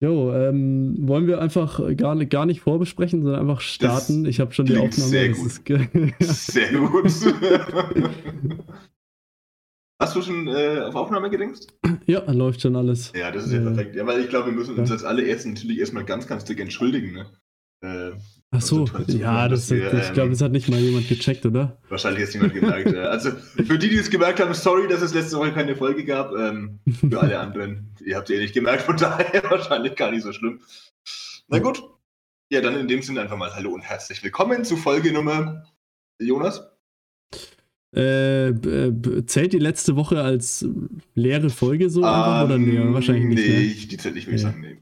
Jo, ähm, wollen wir einfach gar, nicht, gar nicht vorbesprechen, sondern einfach starten. Das ich habe schon die Aufnahme. sehr gut. Sehr gut. Hast du schon äh, auf Aufnahme gedingst? ja, läuft schon alles. Ja, das ist ja Äh, perfekt. Ja, weil ich glaube, wir müssen uns ja. als allererst natürlich erstmal ganz, ganz dick entschuldigen. Ne? Äh, Ach so, Also ja, das, dass wir, ich glaube, ähm, das hat nicht mal jemand gecheckt, oder? wahrscheinlich jetzt niemand gemerkt. ja. Also für die, die es gemerkt haben, sorry, dass es letzte Woche keine Folge gab. Ähm, für alle anderen, ihr habt es eh nicht gemerkt, von daher wahrscheinlich gar nicht so schlimm. Na gut. Ja, dann in dem Sinne einfach mal Hallo und herzlich willkommen zu Folge Nummer. Jonas? Äh, b- zählt die letzte Woche als leere Folge so einfach oder nee? Ähm, Wahrscheinlich nicht. Nee, Ne? ich- die zählt nicht, würde ich Nee. sagen, nee.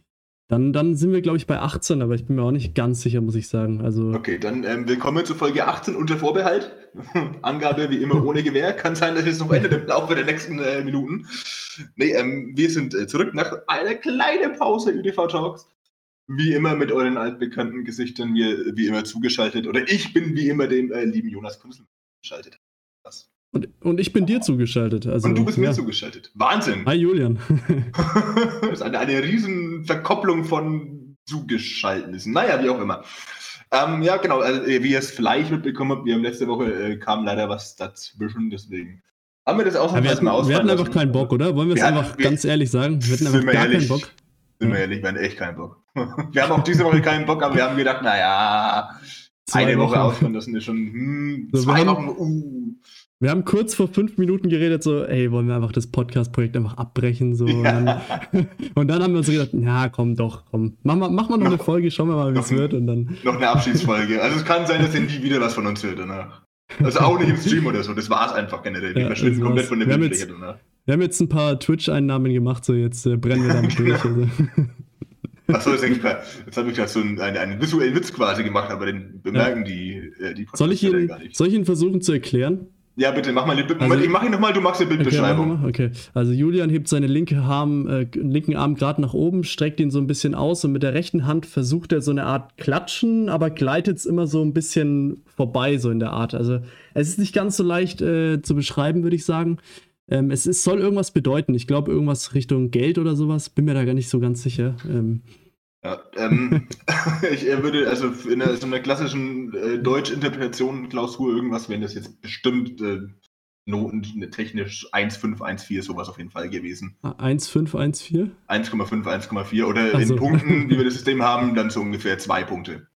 Dann, dann sind wir, glaube ich, bei 18, aber ich bin mir auch nicht ganz sicher, muss ich sagen. Also, Okay, dann ähm, willkommen zu Folge 18 unter Vorbehalt. Angabe wie immer ohne Gewehr. Kann sein, dass es noch ändert im Laufe der nächsten äh, Minuten. Nee, ähm, wir sind äh, zurück nach einer kleinen Pause UDV Talks. Wie immer mit euren altbekannten Gesichtern, mir wie immer zugeschaltet. Oder ich bin wie immer dem äh, lieben Jonas Kunzel zugeschaltet. Das. und, und ich bin dir zugeschaltet. Also, Und du bist ja. mir zugeschaltet. Wahnsinn! Hi Julian. das ist eine, eine riesen Verkopplung von Zugeschaltnissen. Naja, wie auch immer. Ähm, ja, genau, also, äh, wie ihr es vielleicht mitbekommen habt, wir haben letzte Woche äh, kam leider was dazwischen, deswegen haben wir das Ja, ausnahmsweise wir hatten, mal wir hatten einfach keinen Bock, oder? Wollen wir es einfach wir- ganz ehrlich sagen? Wir hatten Sind einfach gar ehrlich? keinen Bock. Sind wir Ja. ehrlich, wir hatten echt keinen Bock. Wir haben auch diese Woche keinen Bock, aber wir haben gedacht, naja, Zwei eine Woche Wochen. ausfallen lassen ist schon, hm, So, zwei haben- Wochen, uh. Wir haben kurz vor fünf Minuten geredet, so, ey, wollen wir einfach das Podcast-Projekt einfach abbrechen, so. Und, dann, und dann haben wir uns gedacht, ja, komm doch, komm, mach mal, mach mal noch eine Noch- Folge, schauen wir mal, wie es wird. Und dann, Noch eine Abschiedsfolge. Also es kann sein, dass ihr nie wieder was von uns hört danach. Also auch nicht im Stream oder so, das war es einfach generell. Wir Ja, verschwinden komplett von der Bildfläche jetzt- danach. wir haben jetzt ein paar Twitch-Einnahmen gemacht, so jetzt äh, brennen wir damit durch. Also. Achso, jetzt, habe ich gerade so einen, einen, visuellen Witz quasi gemacht, aber den bemerken die, äh, die Soll ich, ihn, gar nicht. soll ich ihn versuchen zu erklären? Ja, bitte, mach mal die Bild. Also- Moment, ich mache ihn nochmal, du machst die Okay, Bildbeschreibung. mal. okay. Also Julian hebt seine linke Arm, äh, linken Arm gerade nach oben, streckt ihn so ein bisschen aus und mit der rechten Hand versucht er so eine Art Klatschen, aber gleitet es immer so ein bisschen vorbei, so in der Art. Also es ist nicht ganz so leicht äh, zu beschreiben, würde ich sagen. Ähm, es ist, soll irgendwas bedeuten. Ich glaube, irgendwas Richtung Geld oder sowas. Bin mir da gar nicht so ganz sicher. Ähm, Ja, ähm, ich würde, also in einer, so einer klassischen äh, Deutsch-Interpretation-Klausur irgendwas, wenn das jetzt bestimmt äh, Noten ne, technisch 1,5, 1,4 sowas auf jeden Fall gewesen. 1514? 1,5, 1,4 oder Ach so. in Punkten, wie wir das System haben, dann so ungefähr zwei Punkte.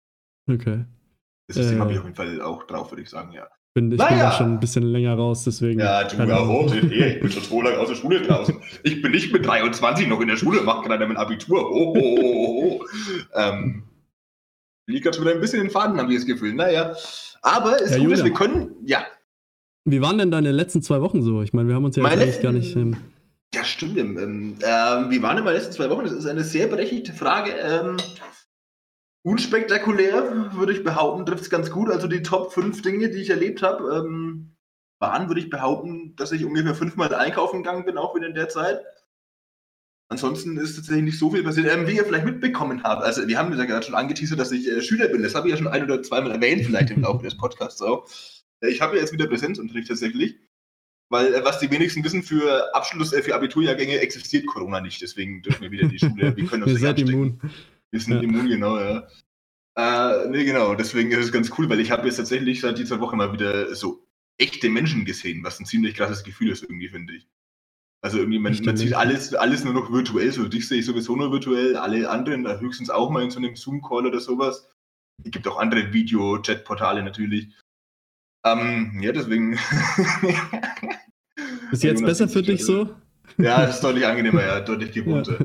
Okay. Das System Äh. habe ich auf jeden Fall auch drauf, würde ich sagen, ja. Bin, ich bin Naja. da schon ein bisschen länger raus, deswegen. Ja, du, ja, hey, ich bin schon so lange aus der Schule draußen. Ich bin nicht mit 23 noch in der Schule, mache gerade mein Abitur. Oh, oh, oh, oh. Ähm, liegt gerade schon wieder ein bisschen in den Faden, habe ich das Gefühl. Naja, aber es Ja, ist gut, dass wir können, ja, Wie waren denn deine letzten zwei Wochen so? Ich meine, wir haben uns ja Meine eigentlich gar nicht. Ähm, Ja, stimmt. Ähm, ähm, wie waren denn meine letzten zwei Wochen? Das ist eine sehr berechtigte Frage. Ähm, unspektakulär, würde ich behaupten, trifft es ganz gut. Also die Top 5 Dinge, die ich erlebt habe, ähm, waren, würde ich behaupten, dass ich ungefähr fünfmal einkaufen gegangen bin, auch wieder in der Zeit. Ansonsten ist tatsächlich nicht so viel passiert. Ähm, wie ihr vielleicht mitbekommen habt, also wir haben ja gerade schon angeteasert, dass ich äh, Schüler bin. Das habe ich ja schon ein oder zweimal erwähnt, vielleicht im Laufe des Podcasts auch. Äh, ich habe ja jetzt wieder Präsenzunterricht tatsächlich. Weil, äh, was die wenigsten wissen, für Abschluss, äh, für Abiturjahrgänge existiert Corona nicht. Deswegen dürfen wir wieder in die Schule. Wir können uns ihr nicht seid anstecken. immun. Wir sind Ja. immun, genau, ja. Äh, nee, genau. Deswegen ist es ganz cool, weil ich habe jetzt tatsächlich seit dieser Woche mal wieder so echte Menschen gesehen, was ein ziemlich krasses Gefühl ist, irgendwie, finde ich. Also irgendwie, man, man sieht alles, alles nur noch virtuell. So, dich sehe ich sowieso nur virtuell, alle anderen da höchstens auch mal in so einem Zoom-Call oder sowas. Es gibt auch andere Video-Chat-Portale natürlich. Ähm, ja, deswegen. Ist jetzt besser für dich so? Ja, das ist deutlich angenehmer, ja, deutlich gewohnter.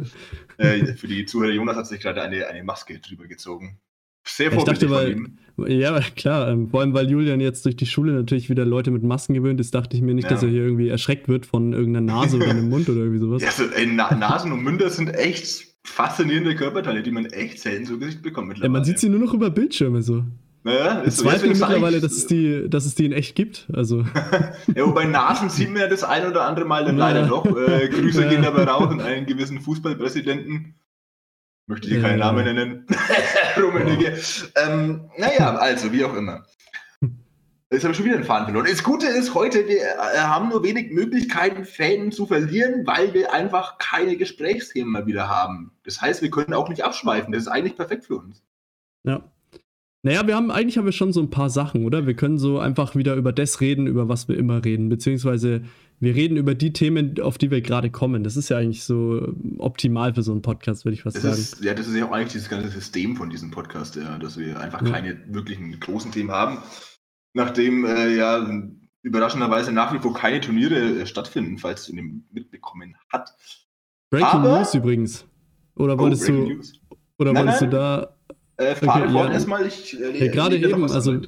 Ja. Äh, für die Zuhörer, Jonas hat sich gerade eine, eine Maske drüber gezogen. Sehr Ich dachte, vorbildlich von weil, ihm. ja, klar, ähm, vor allem, weil Julian jetzt durch die Schule natürlich wieder Leute mit Masken gewöhnt ist, dachte ich mir nicht, Ja. dass er hier irgendwie erschreckt wird von irgendeiner Nase oder einem Mund oder irgendwie sowas. Ja, so, ey, Na Nasen und Münder sind echt faszinierende Körperteile, die man echt selten zu Gesicht bekommt Ja, mittlerweile. man sieht sie nur noch über Bildschirme so. Naja, Ich ist sag mittlerweile, ich- dass es, die, dass es die in echt gibt. Also, Ja, wobei Nasen sieht man ja das ein oder andere Mal dann leider doch. Äh, Grüße gehen dabei raus an einen gewissen Fußballpräsidenten. Möchte hier keinen Ja. Namen nennen. Rummenigge. ähm, naja, also, wie auch immer. Jetzt habe ich schon wieder einen Faden verloren. Das Gute ist, heute, wir äh, haben nur wenig Möglichkeiten, Fäden zu verlieren, weil wir einfach keine Gesprächsthemen mal wieder haben. Das heißt, wir können auch nicht abschweifen. Das ist eigentlich perfekt für uns. Ja. Naja, wir haben, eigentlich haben wir schon so ein paar Sachen, oder? Wir können so einfach wieder über das reden, über was wir immer reden. Beziehungsweise wir reden über die Themen, auf die wir gerade kommen. Das ist ja eigentlich so optimal für so einen Podcast, würde ich fast das sagen. Ist, ja, das ist ja auch eigentlich dieses ganze System von diesem Podcast, ja, dass wir einfach ja. keine wirklichen großen Themen haben nachdem äh, ja überraschenderweise nach wie vor keine Turniere äh, stattfinden, falls du den mitbekommen hat. Breaking Aber, News übrigens. Oder wolltest oh, du News. oder nein, wolltest nein. du da äh, okay, ja, erstmal ich äh, ja, gerade eben, also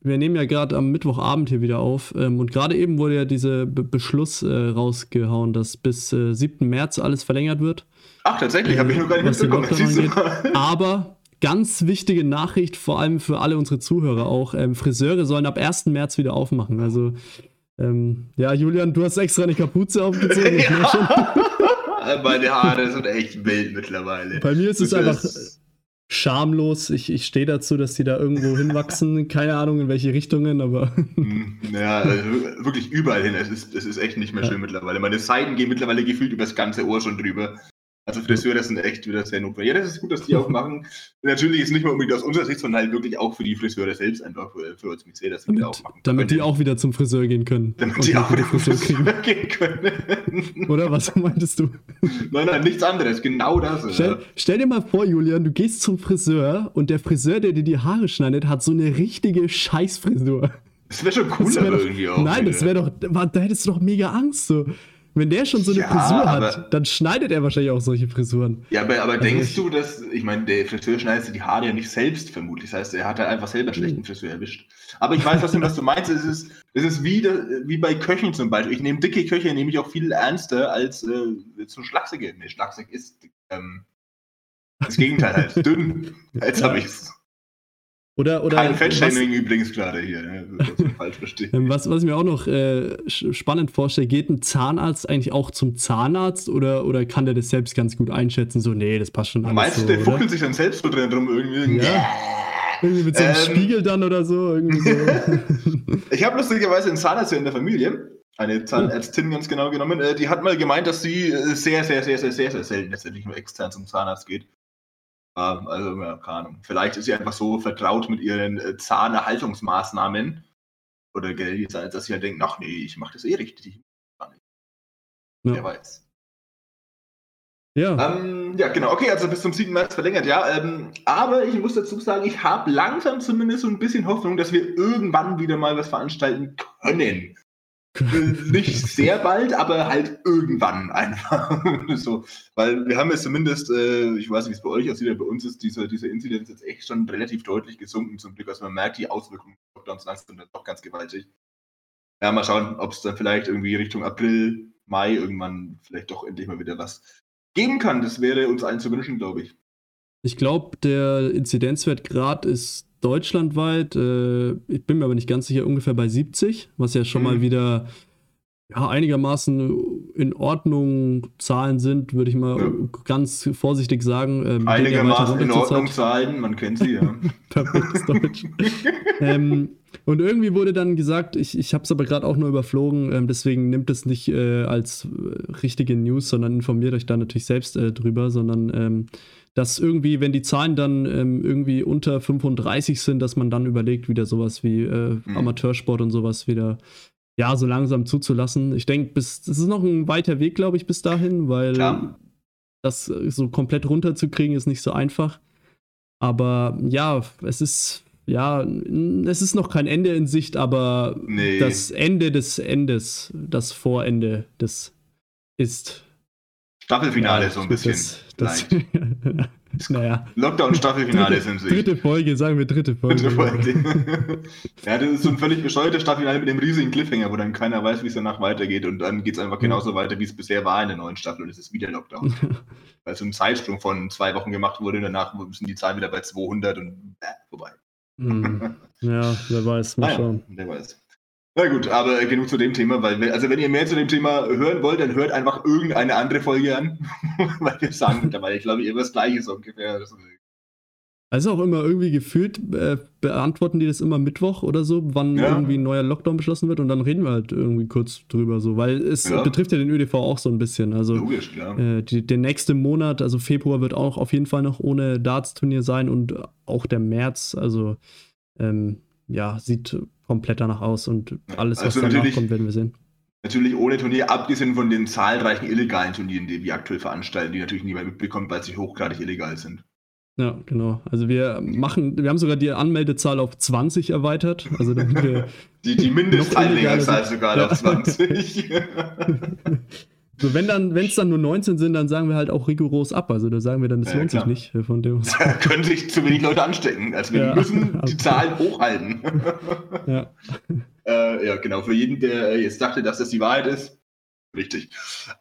wir nehmen ja gerade am Mittwochabend hier wieder auf ähm, und gerade eben wurde ja dieser Be Beschluss äh, rausgehauen, dass bis äh, 7. März alles verlängert wird. Ach, tatsächlich, äh, habe ich noch gar nicht mitbekommen. Aber ganz wichtige Nachricht, vor allem für alle unsere Zuhörer auch. Ähm, Friseure sollen ab 1. März wieder aufmachen. Also, ähm, ja, Julian, du hast extra eine Kapuze aufgezogen. ja. Meine Haare sind echt wild mittlerweile. Bei mir ist es einfach schamlos. Ich, ich stehe dazu, dass die da irgendwo hinwachsen. Keine Ahnung in welche Richtungen, aber. Hm, ja, also wirklich überall hin. Es ist, es ist echt nicht mehr ja. schön mittlerweile. Meine Seiten gehen mittlerweile gefühlt über das ganze Ohr schon drüber. Also Friseure sind echt wieder sehr notwendig. Ja, das ist gut, dass die auch machen. Natürlich ist nicht mal unbedingt aus unserer Sicht, sondern halt wirklich auch für die Friseure selbst einfach für, für uns mit dass sie damit, auch machen. Damit die auch wieder zum Friseur gehen können. Damit die auch wieder zum Friseur, Friseur gehen können. Oder was meintest du? Nein, nein, nichts anderes. Genau das. Stell, ja. stell dir mal vor, Julian, du gehst zum Friseur und der Friseur, der dir die Haare schneidet, hat so eine richtige Scheißfrisur. Das wäre schon cool, irgendwie auch. Nein, das wäre doch, da hättest du doch mega Angst so. Wenn der schon so eine ja, Frisur hat, dann schneidet er wahrscheinlich auch solche Frisuren. Ja, aber, aber also denkst du, dass, ich meine, der Friseur schneidet die Haare ja nicht selbst vermutlich. Das heißt, er hat halt einfach selber einen schlechten Friseur erwischt. Aber ich weiß, was, was du meinst. Es ist, es ist wie, wie bei Köchen zum Beispiel. Ich nehme dicke Köche, nehme ich auch viel ernster als äh, so schlachsige. Nee, schlachsig ist ähm, das Gegenteil halt. Dünn. Jetzt habe ich es. Oder, oder Kein Fettshaming übrigens gerade hier, ne? falsch verstehen. Ähm, was, was ich mir auch noch äh, spannend vorstelle, geht ein Zahnarzt eigentlich auch zum Zahnarzt oder, oder kann der das selbst ganz gut einschätzen? So, nee, das passt schon alles Meinst du, der so, fuchtelt sich dann selbst so drin drum irgendwie? Ja. irgendwie mit so einem ähm, Spiegel dann oder so. So. ich habe lustigerweise einen Zahnarzt in der Familie, eine Zahnärztin ganz genau genommen, äh, die hat mal gemeint, dass sie äh, sehr, sehr, sehr, sehr, sehr, sehr selten letztendlich nur extern zum Zahnarzt geht. Also, ja, keine Ahnung. Vielleicht ist sie einfach so vertraut mit ihren äh, Zahnerhaltungsmaßnahmen oder gell, dass sie halt denkt, ach nee, ich mache das eh richtig. Ja. Wer weiß. Ja. Ähm, ja, genau. Okay, also bis zum 7. März verlängert, ja. Ähm, aber ich muss dazu sagen, ich habe langsam zumindest so ein bisschen Hoffnung, dass wir irgendwann wieder mal was veranstalten können. Nicht sehr bald, aber halt irgendwann einfach. so, weil wir haben jetzt zumindest, äh, ich weiß nicht, wie es bei euch aussieht, aber bei uns ist diese, diese Inzidenz jetzt echt schon relativ deutlich gesunken zum Glück. Also man merkt die Auswirkungen des Lockdowns langsam dann doch ganz gewaltig. Ja, mal schauen, ob es dann vielleicht irgendwie Richtung April, Mai irgendwann vielleicht doch endlich mal wieder was geben kann. Das wäre uns allen zu wünschen, glaube ich. Ich glaube, der Inzidenzwert gerade ist deutschlandweit, äh, ich bin mir aber nicht ganz sicher, ungefähr bei 70, was ja schon mhm. mal wieder ja, einigermaßen in Ordnung Zahlen sind, würde ich mal ja. ganz vorsichtig sagen. Ähm, einigermaßen in Ordnung Zahlen, man kennt sie, ja. Perfektes Deutsch. ähm, und irgendwie wurde dann gesagt, ich, ich habe es aber gerade auch nur überflogen, ähm, deswegen nimmt es nicht äh, als äh, richtige News, sondern informiert euch da natürlich selbst äh, drüber, sondern ähm, dass irgendwie, wenn die Zahlen dann ähm, irgendwie unter 35 sind, dass man dann überlegt, wieder sowas wie äh, mhm. Amateursport und sowas wieder ja, so langsam zuzulassen. Ich denke, bis das ist noch ein weiter Weg, glaube ich, bis dahin, weil Klar. das so komplett runterzukriegen ist nicht so einfach. Aber ja, es ist ja, es ist noch kein Ende in Sicht, aber nee. das Ende des Endes, das Vorende des ist Staffelfinale ja, so ein bisschen. Das, das, naja. Lockdown-Staffelfinale sind sie. Dritte Folge, sagen wir dritte Folge. Dritte Folge. ja, das ist so ein völlig bescheuertes Staffelfinale mit dem riesigen Cliffhanger, wo dann keiner weiß, wie es danach weitergeht. Und dann geht es einfach genauso weiter, wie es bisher war in der neuen Staffel. Und es ist wieder Lockdown. Weil so ein Zeitsprung von zwei Wochen gemacht wurde und danach sind die Zahlen wieder bei 200 und äh, vorbei. Hm. Ja, wer weiß. Mal schauen. Ja, wer weiß. Na gut, aber genug zu dem Thema, weil, also wenn ihr mehr zu dem Thema hören wollt, dann hört einfach irgendeine andere Folge an, weil wir sagen mittlerweile, ich glaube, ihr das Gleiche so ungefähr. Also auch immer irgendwie gefühlt, äh, beantworten die das immer Mittwoch oder so, wann ja. irgendwie ein neuer Lockdown beschlossen wird und dann reden wir halt irgendwie kurz drüber so, weil es ja. betrifft ja den ÖDV auch so ein bisschen. Also Logisch, äh, die, der nächste Monat, also Februar wird auch auf jeden Fall noch ohne Darts-Turnier sein und auch der März, also ähm, ja, sieht komplett danach aus und alles, also was danach kommt, werden wir sehen. Natürlich ohne Turnier, abgesehen von den zahlreichen illegalen Turnieren, die wir aktuell veranstalten, die natürlich niemand mitbekommt, weil sie hochgradig illegal sind. Ja, genau. Also wir machen, wir haben sogar die Anmeldezahl auf 20 erweitert. Also damit wir die, die Mindestteilnehmerzahl sogar ja. auf 20. so, wenn dann, wenn es dann nur 19 sind, dann sagen wir halt auch rigoros ab. Also da sagen wir dann, das ja, lohnt klar. sich nicht äh, von dem. Da können sich zu wenig Leute anstecken. Also wir ja. müssen die Zahlen hochhalten. ja. Äh, ja, genau. Für jeden, der jetzt dachte, dass das die Wahrheit ist, richtig.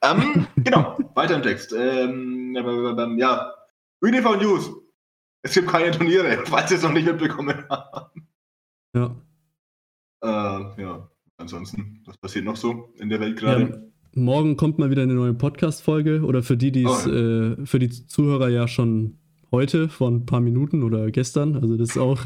Ähm, genau, weiter im Text. Ähm, ja, ÖDV News. Es gibt keine Turniere, falls ihr es noch nicht mitbekommen habt. Ja. Äh, ja, ansonsten, was passiert noch so in der Welt gerade? Ja, morgen kommt mal wieder eine neue Podcast-Folge oder für die, die oh, ja. äh, für die Zuhörer ja schon heute von ein paar Minuten oder gestern. Also das ist auch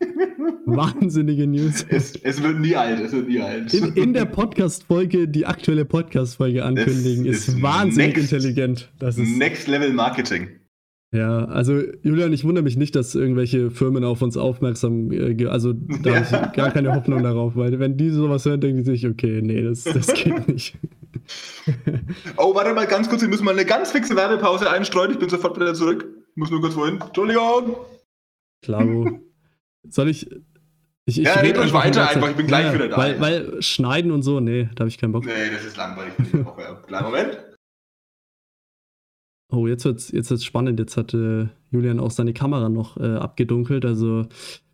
wahnsinnige News. Es, es, wird nie alt, es wird nie alt. In, in der Podcast-Folge die aktuelle Podcast-Folge ankündigen, ist, ist, wahnsinnig next, intelligent. Das ist Next Level Marketing. Ja, also Julian, ich wundere mich nicht, dass irgendwelche Firmen auf uns aufmerksam, äh, also da ja. habe ich gar keine Hoffnung darauf, weil wenn die sowas hören, denken die sich, okay, nee, das, das geht nicht. oh, warte mal ganz kurz, wir müssen mal eine ganz fixe Werbepause einstreuen, ich bin sofort wieder zurück. Ich muss nur kurz wohin. Entschuldigung. Klaro. Soll ich, ich, ich ja, red euch weiter einfach, ich bin gleich ja, wieder da. Weil, weil, schneiden und so, nee, da habe ich keinen Bock. Nee, das ist langweilig. Kleinen Moment. Oh, jetzt wird's, jetzt wird's spannend. Jetzt hat äh, Julian auch seine Kamera noch äh, abgedunkelt. Also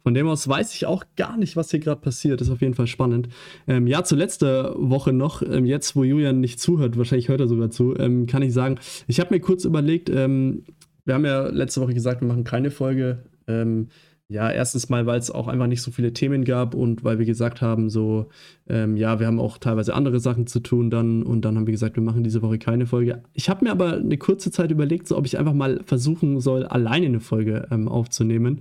von dem aus weiß ich auch gar nicht, was hier gerade passiert. Ist auf jeden Fall spannend. Ähm, ja, zu letzter Woche noch, ähm, jetzt wo Julian nicht zuhört, wahrscheinlich hört er sogar zu, ähm, kann ich sagen, ich habe mir kurz überlegt, ähm, wir haben ja letzte Woche gesagt, wir machen keine Folge. Ähm, ja, erstens mal, weil es auch einfach nicht so viele Themen gab und weil wir gesagt haben, so, ähm, ja, wir haben auch teilweise andere Sachen zu tun dann und dann haben wir gesagt, wir machen diese Woche keine Folge. Ich habe mir aber eine kurze Zeit überlegt, so ob ich einfach mal versuchen soll, alleine eine Folge aufzunehmen.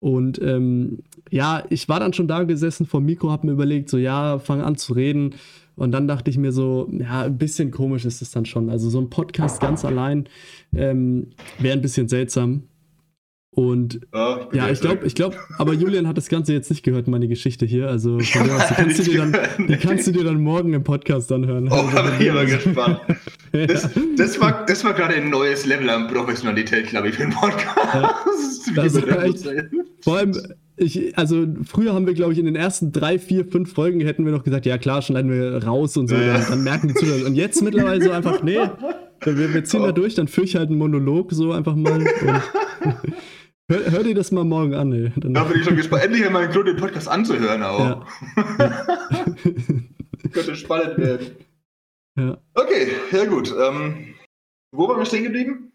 Und ähm, ja, ich war dann schon da gesessen vor dem Mikro, habe mir überlegt, so, ja, fang an zu reden. Und dann dachte ich mir so, ja, ein bisschen komisch ist es dann schon. Also so ein Podcast ganz allein ähm, wäre ein bisschen seltsam. Und oh, ich ja, ich glaube, ich glaube, aber Julian hat das Ganze jetzt nicht gehört, meine Geschichte hier. Also die, kannst du dir dann, die kannst du dir dann morgen im Podcast anhören. Oh, also, bin ich aber gespannt. ja. das, das, war, das war gerade ein neues Level an Professionalität, glaube ich, für den Podcast. Ja. Das echt, vor allem, ich, also früher haben wir, glaube ich, in den ersten drei, vier, fünf Folgen hätten wir noch gesagt, ja klar, schneiden wir raus und so, ja. dann, dann, merken die Zuhörer. Und jetzt mittlerweile so einfach, nee, wir, wir ziehen oh. da durch, dann führe ich halt einen Monolog so einfach mal. Und, Hör, hör, dir das mal morgen an, ey. Dann da bin ich schon gespannt, endlich einen Grund, den Podcast anzuhören auch. Ja. Könnte spannend werden. Ja. Okay, ja gut. Ähm, wo waren wir stehen geblieben?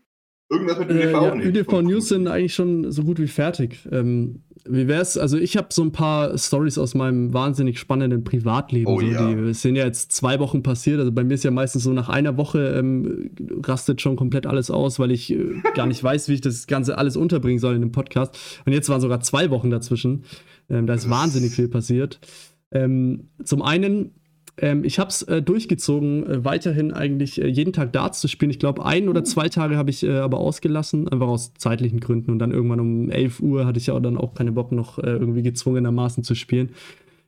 Irgendwas mit ÖDV? Äh, ja, ÖDV News sind eigentlich schon so gut wie fertig. Ähm, wie wär's? Also, ich habe so ein paar Stories aus meinem wahnsinnig spannenden Privatleben. Oh, so, ja. Die sind ja jetzt zwei Wochen passiert. Also, bei mir ist ja meistens so nach einer Woche ähm, rastet schon komplett alles aus, weil ich äh, gar nicht weiß, wie ich das Ganze alles unterbringen soll in dem Podcast. Und jetzt waren sogar zwei Wochen dazwischen. Ähm, da ist wahnsinnig viel passiert. Ähm, zum einen ähm, ich habe es äh, durchgezogen, äh, weiterhin eigentlich äh, jeden Tag Darts zu spielen. Ich glaube, ein oder zwei Tage habe ich äh, aber ausgelassen, einfach aus zeitlichen Gründen. Und dann irgendwann um 11 Uhr hatte ich ja dann auch keine Bock, noch äh, irgendwie gezwungenermaßen zu spielen.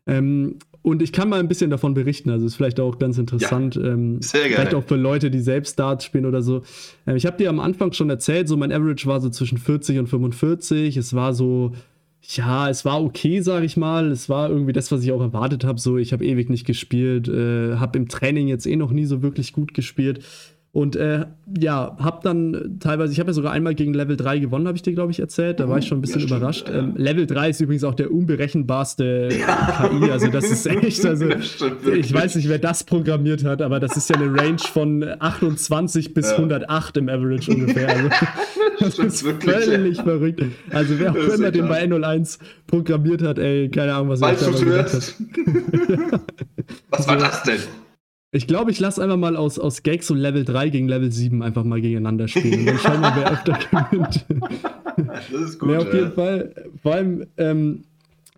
Ähm, und ich kann mal ein bisschen davon berichten, also ist vielleicht auch ganz interessant. Ja, ähm, sehr gerne. Vielleicht auch für Leute, die selbst Darts spielen oder so. Ähm, ich habe dir am Anfang schon erzählt, so mein Average war so zwischen 40 und 45. Es war so ja, es war okay, sag ich mal. Es war irgendwie das, was ich auch erwartet habe. So, ich habe ewig nicht gespielt, äh, habe im Training jetzt eh noch nie so wirklich gut gespielt. Und äh, ja, hab dann teilweise, ich habe ja sogar einmal gegen Level 3 gewonnen, habe ich dir, glaube ich, erzählt. Da war ich schon ein bisschen ja, überrascht. Ähm, Level 3 ist übrigens auch der unberechenbarste ja. KI. Also das ist echt, also ich weiß nicht, wer das programmiert hat, aber das ist ja eine Range von 28 bis ja. 108 im Average ungefähr. Also, das, ist wirklich, völlig verrückt. Also wer auch immer den bei N01 programmiert hat, ey, keine Ahnung, was er da gemacht hat. Was war das denn? Ich glaube, ich lasse einfach mal aus, aus Gags so Level 3 gegen Level 7 einfach mal gegeneinander spielen. Dann schauen wir, wer öfter gewinnt. Das ist gut. Ja, auf jeden Fall. Vor allem, ähm,